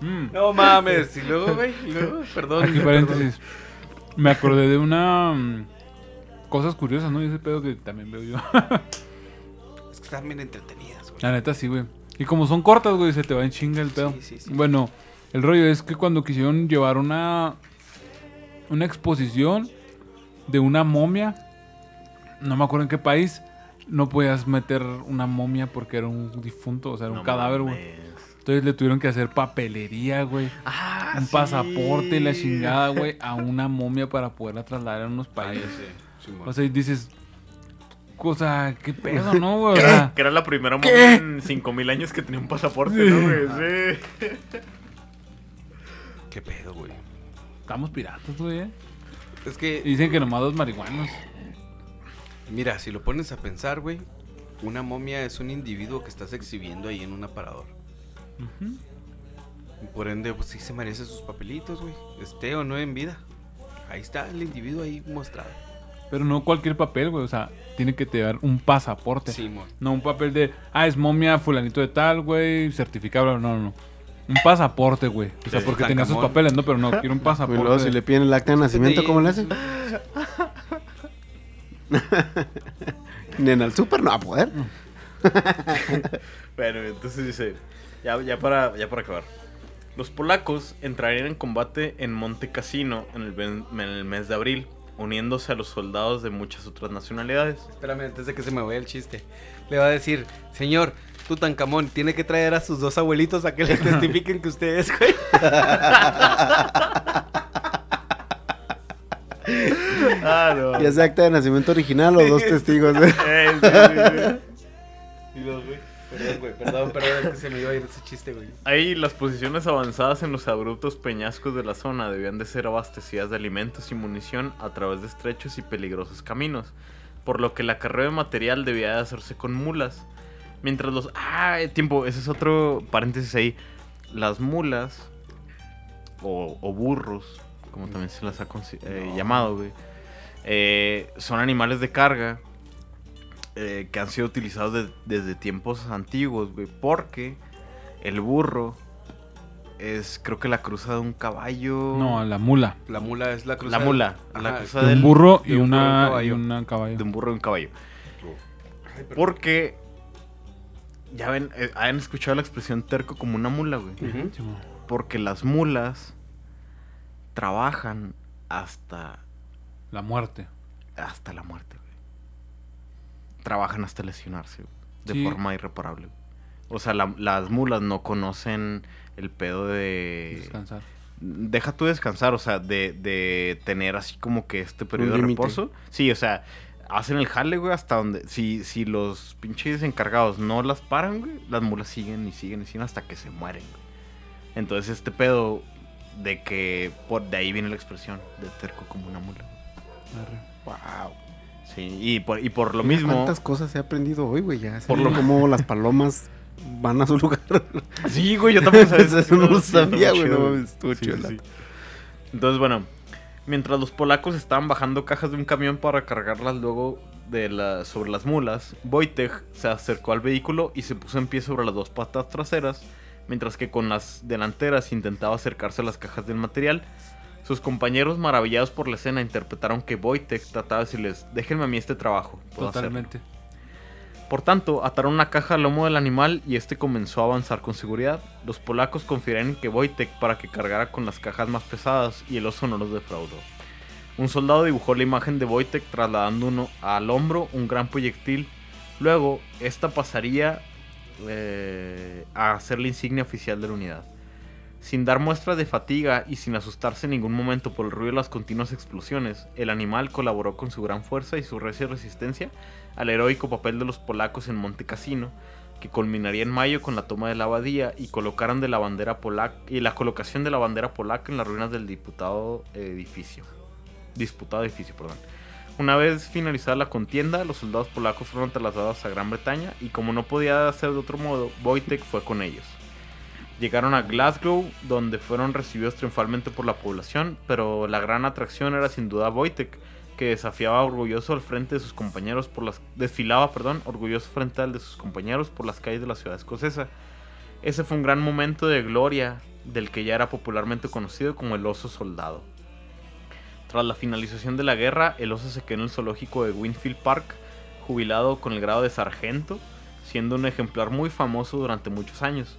Mm. No mames. Y luego, güey. Y luego, perdón. Aquí perdón. paréntesis. Me acordé de una. mm, cosas curiosas, ¿no? Y ese pedo que también veo yo. <laughs> Están bien entretenidas, güey. La neta sí, güey. Y como son cortas, güey, se te va en chinga el pedo. Sí, sí, sí. Bueno, el rollo es que cuando quisieron llevar una. Una exposición de una momia. No me acuerdo en qué país. No podías meter una momia porque era un difunto, o sea, era un cadáver, güey. Entonces le tuvieron que hacer papelería, güey. Ah, un sí. pasaporte y la chingada, güey, a una momia para poderla trasladar a unos Ah, países. ya sé. Simón. O sea, y dices, o sea, qué pedo, ¿no, güey? Que era la primera momia en 5000 años que tenía un pasaporte, ¿no, güey? Sí. ¿Qué pedo, güey? estamos piratas, güey. ¿eh? Es que, dicen que nomás dos marihuanos. mira, si lo pones a pensar, güey, una momia es un individuo que estás exhibiendo ahí en un aparador. Y Por ende, pues sí se merece sus papelitos, güey. Esté o no en vida. Ahí está el individuo ahí mostrado. Pero no cualquier papel, güey. O sea, tiene que te dar un pasaporte. No un papel de, ah, es momia fulanito de tal, güey, certificado. No, no, no. Un pasaporte, güey. O sea, Sí, porque tenía sus papeles, ¿no? Pero no, quiero un Y pasaporte. luego si le piden el acta de nacimiento, ¿cómo le hacen? <laughs> Ni en el súper no va a poder. <laughs> Bueno, entonces dice, ya, ya, para, ya para acabar. Los polacos entrarían en combate en Monte Cassino en el, ven- en el mes de abril, uniéndose a los soldados de muchas otras nacionalidades. Espérame, antes de que se me vaya el chiste. Le va a decir, señor, Tutankamón, tiene que traer a sus dos abuelitos a que le <laughs> testifiquen que usted es, güey. Ah, no. ¿Y es acta de nacimiento original o dos testigos? eh? <laughs> Sí, sí, sí. Y los, güey. Perdón, güey, perdón, perdón, es que se me iba a ir ese chiste, güey. Ahí las posiciones avanzadas en los abruptos peñascos de la zona debían de ser abastecidas de alimentos y munición a través de estrechos y peligrosos caminos, por lo que la carrera de material debía de hacerse con mulas. Mientras los... Ah, eh, tiempo, ese es otro paréntesis ahí. Las mulas, o, o burros, como también se las ha eh, No. llamado, güey, eh, son animales de carga eh, que han sido utilizados de- desde tiempos antiguos, güey, porque el burro es, creo que la cruza de un caballo. No, la mula. La mula es la cruza. la mula, Ajá, la cruza De del- un burro de y un un una, y caballo. una caballo. de un burro y un caballo. Ay. Porque ya ven, eh, han escuchado la expresión terco como una mula, güey. Porque las mulas trabajan hasta La muerte. hasta la muerte, güey. Trabajan hasta lesionarse, de Sí. forma irreparable. O sea, la- las mulas no conocen el pedo de... Descansar. Deja tú descansar, o sea, de, de tener así como que este periodo de reposo. Sí, o sea, hacen el jale, güey, hasta donde... Si, si los pinches encargados no las paran, güey, las mulas siguen y siguen y siguen hasta que se mueren, güey. Entonces este pedo de que... Por, de ahí viene la expresión de terco como una mula. Arre. Wow. Sí, y por, y por lo Mira mismo... ¿Cuántas cosas he aprendido hoy, güey? Ya Por lo- <laughs> cómo las palomas van a su lugar. Sí, güey, yo tampoco sabía. <laughs> Eso no lo Sí, sabía, güey, no estuvo el dato. Entonces, bueno, mientras los polacos estaban bajando cajas de un camión para cargarlas luego de la, sobre las mulas, Wojtek se acercó al vehículo y se puso en pie sobre las dos patas traseras, mientras que con las delanteras intentaba acercarse a las cajas del material. Sus compañeros, maravillados por la escena, interpretaron que Wojtek trataba de decirles, déjenme a mí este trabajo. puedo hacerlo". Totalmente. Por tanto, ataron una caja al lomo del animal y este comenzó a avanzar con seguridad. Los polacos confiaron en que Wojtek para que cargara con las cajas más pesadas y el oso no los defraudó. Un soldado dibujó la imagen de Wojtek trasladando uno al hombro un gran proyectil. Luego, esta pasaría eh, a ser la insignia oficial de la unidad. Sin dar muestra de fatiga y sin asustarse en ningún momento por el ruido de las continuas explosiones, el animal colaboró con su gran fuerza y su recia resistencia al heroico papel de los polacos en Monte Cassino, que culminaría en mayo con la toma de la abadía y colocaron de la bandera polaca y la colocación de la bandera polaca en las ruinas del diputado edificio. Disputado edificio, perdón. Una vez finalizada la contienda, los soldados polacos fueron trasladados a Gran Bretaña y como no podía ser de otro modo, Wojtek fue con ellos. Llegaron a Glasgow, donde fueron recibidos triunfalmente por la población, pero la gran atracción era sin duda Wojtek, que desafiaba orgulloso al frente de sus compañeros por las desfilaba, perdón, orgulloso frente al de sus compañeros por las calles de la ciudad escocesa. Ese fue un gran momento de gloria del que ya era popularmente conocido como el oso soldado. Tras la finalización de la guerra, el oso se quedó en el zoológico de Winfield Park, jubilado con el grado de sargento, siendo un ejemplar muy famoso durante muchos años.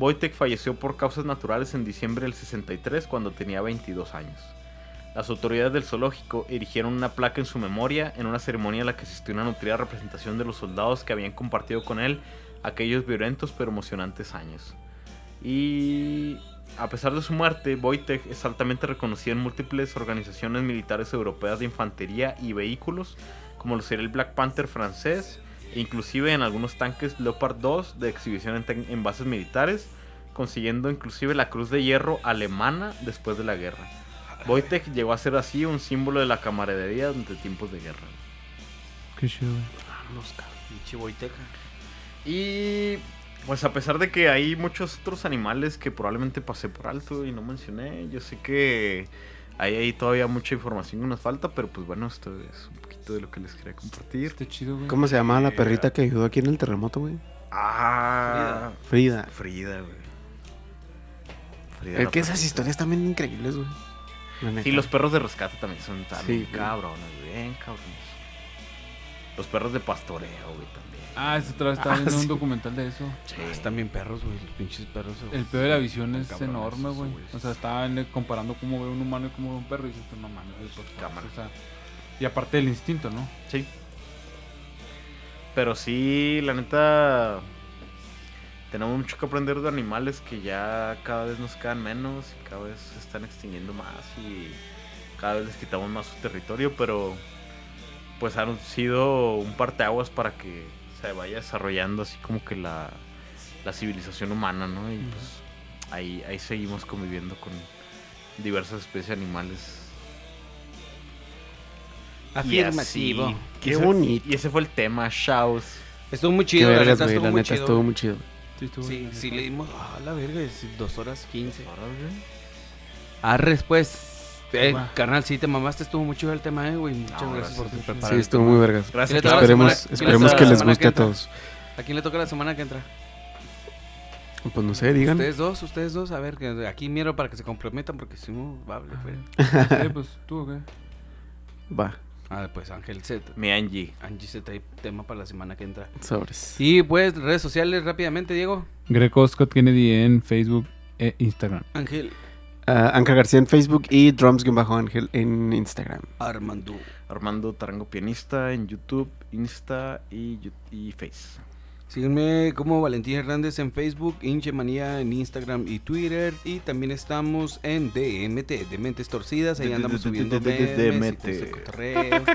Wojtek falleció por causas naturales en diciembre del 63 cuando tenía 22 años. Las autoridades del zoológico erigieron una placa en su memoria en una ceremonia en la que asistió una nutrida representación de los soldados que habían compartido con él aquellos violentos pero emocionantes años. Y a pesar de su muerte, Wojtek es altamente reconocido en múltiples organizaciones militares europeas de infantería y vehículos, como lo sería el Black Panther francés, inclusive en algunos tanques Leopard 2 de exhibición en, en bases militares, consiguiendo inclusive la Cruz de Hierro alemana después de la guerra. Wojtek llegó a ser así un símbolo de la camaradería durante tiempos de guerra. Qué chido, güey. Pinche Wojtek. Y pues a pesar de que hay muchos otros animales que probablemente pasé por alto y no mencioné, yo sé que hay ahí todavía mucha información que nos falta, pero pues bueno, esto es un poquito de lo que les quería compartir. Está chido, güey. ¿Cómo se llamaba la perrita que ayudó aquí en el terremoto, güey? Ah, Frida. Frida, güey. Frida Es la que esas perrita. historias también increíbles, güey. La neta. Sí, los perros de rescate también son también Sí, güey. cabrones, bien cabrones. Los perros de pastoreo, güey, también. Ah, esa otra vez estaba Ah, viendo un documental de eso. Sí. Ah, están bien perros, güey. Los pinches perros. El peor de la visión es Cabrones, enorme, güey. O sea, estaban eh, comparando cómo ve un humano y cómo ve un perro y dices, tú no mames, güey, por favor". Cámara. O sea, y aparte del instinto, ¿no? Sí. Pero sí, la neta. Tenemos mucho que aprender de animales que ya cada vez nos quedan menos y cada vez se están extinguiendo más y cada vez les quitamos más su territorio, pero pues han sido un parteaguas para que se vaya desarrollando así como que la, la civilización humana, ¿no? Y pues ahí, ahí seguimos conviviendo con diversas especies de animales. Y así. Qué ese- bonito. Y ese fue el tema, Shaus. Estuvo muy chido, la vergas, neta, güey. estuvo La muy neta chido. estuvo muy chido. Sí, estuvo Sí, bien, sí, le dimos. Ah, la verga, es dos horas quince. Arres, pues. Eh, carnal, sí, te mamaste, estuvo muy chido el tema, eh, güey. Muchas No, gracias por gracias. preparar. Sí, estuvo muy vergas. Gracias. ¿Quién le toca la Esperemos, semana- esperemos que la les guste a todos. ¿A quién le toca la semana que entra? Pues no sé, digan. Ustedes dos, ustedes dos, a ver, que aquí miro para que se comprometan porque si no, va a hablar, güey. <laughs> Sí, pues tú, ¿o qué? Va, Ah, pues Ángel se, Mi Angie. Angie se trae tema para la semana que entra. sobres. Y pues, redes sociales rápidamente, Diego. Greco Scott Kennedy en Facebook e Instagram. Ángel Ah, Ángel García en Facebook y Drums-Ángel en Instagram. Armando. Armando Tarango Pianista en YouTube, Insta y Face. Sígueme como Valentín Hernández en Facebook, Inche Manía en Instagram y Twitter. Y también estamos en DMT, de Mentes Torcidas. Ahí andamos subiendo DMT. <laughs>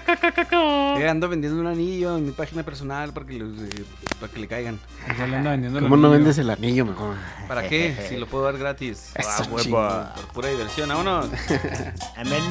Eh, ando vendiendo un anillo en mi página personal para que, los, eh, para que le caigan. <laughs> ¿Cómo no vendes el anillo mejor? ¿Para qué? Si lo puedo dar gratis. <laughs> Eso, Ah, huevo. Por pura diversión, vámonos. Amén.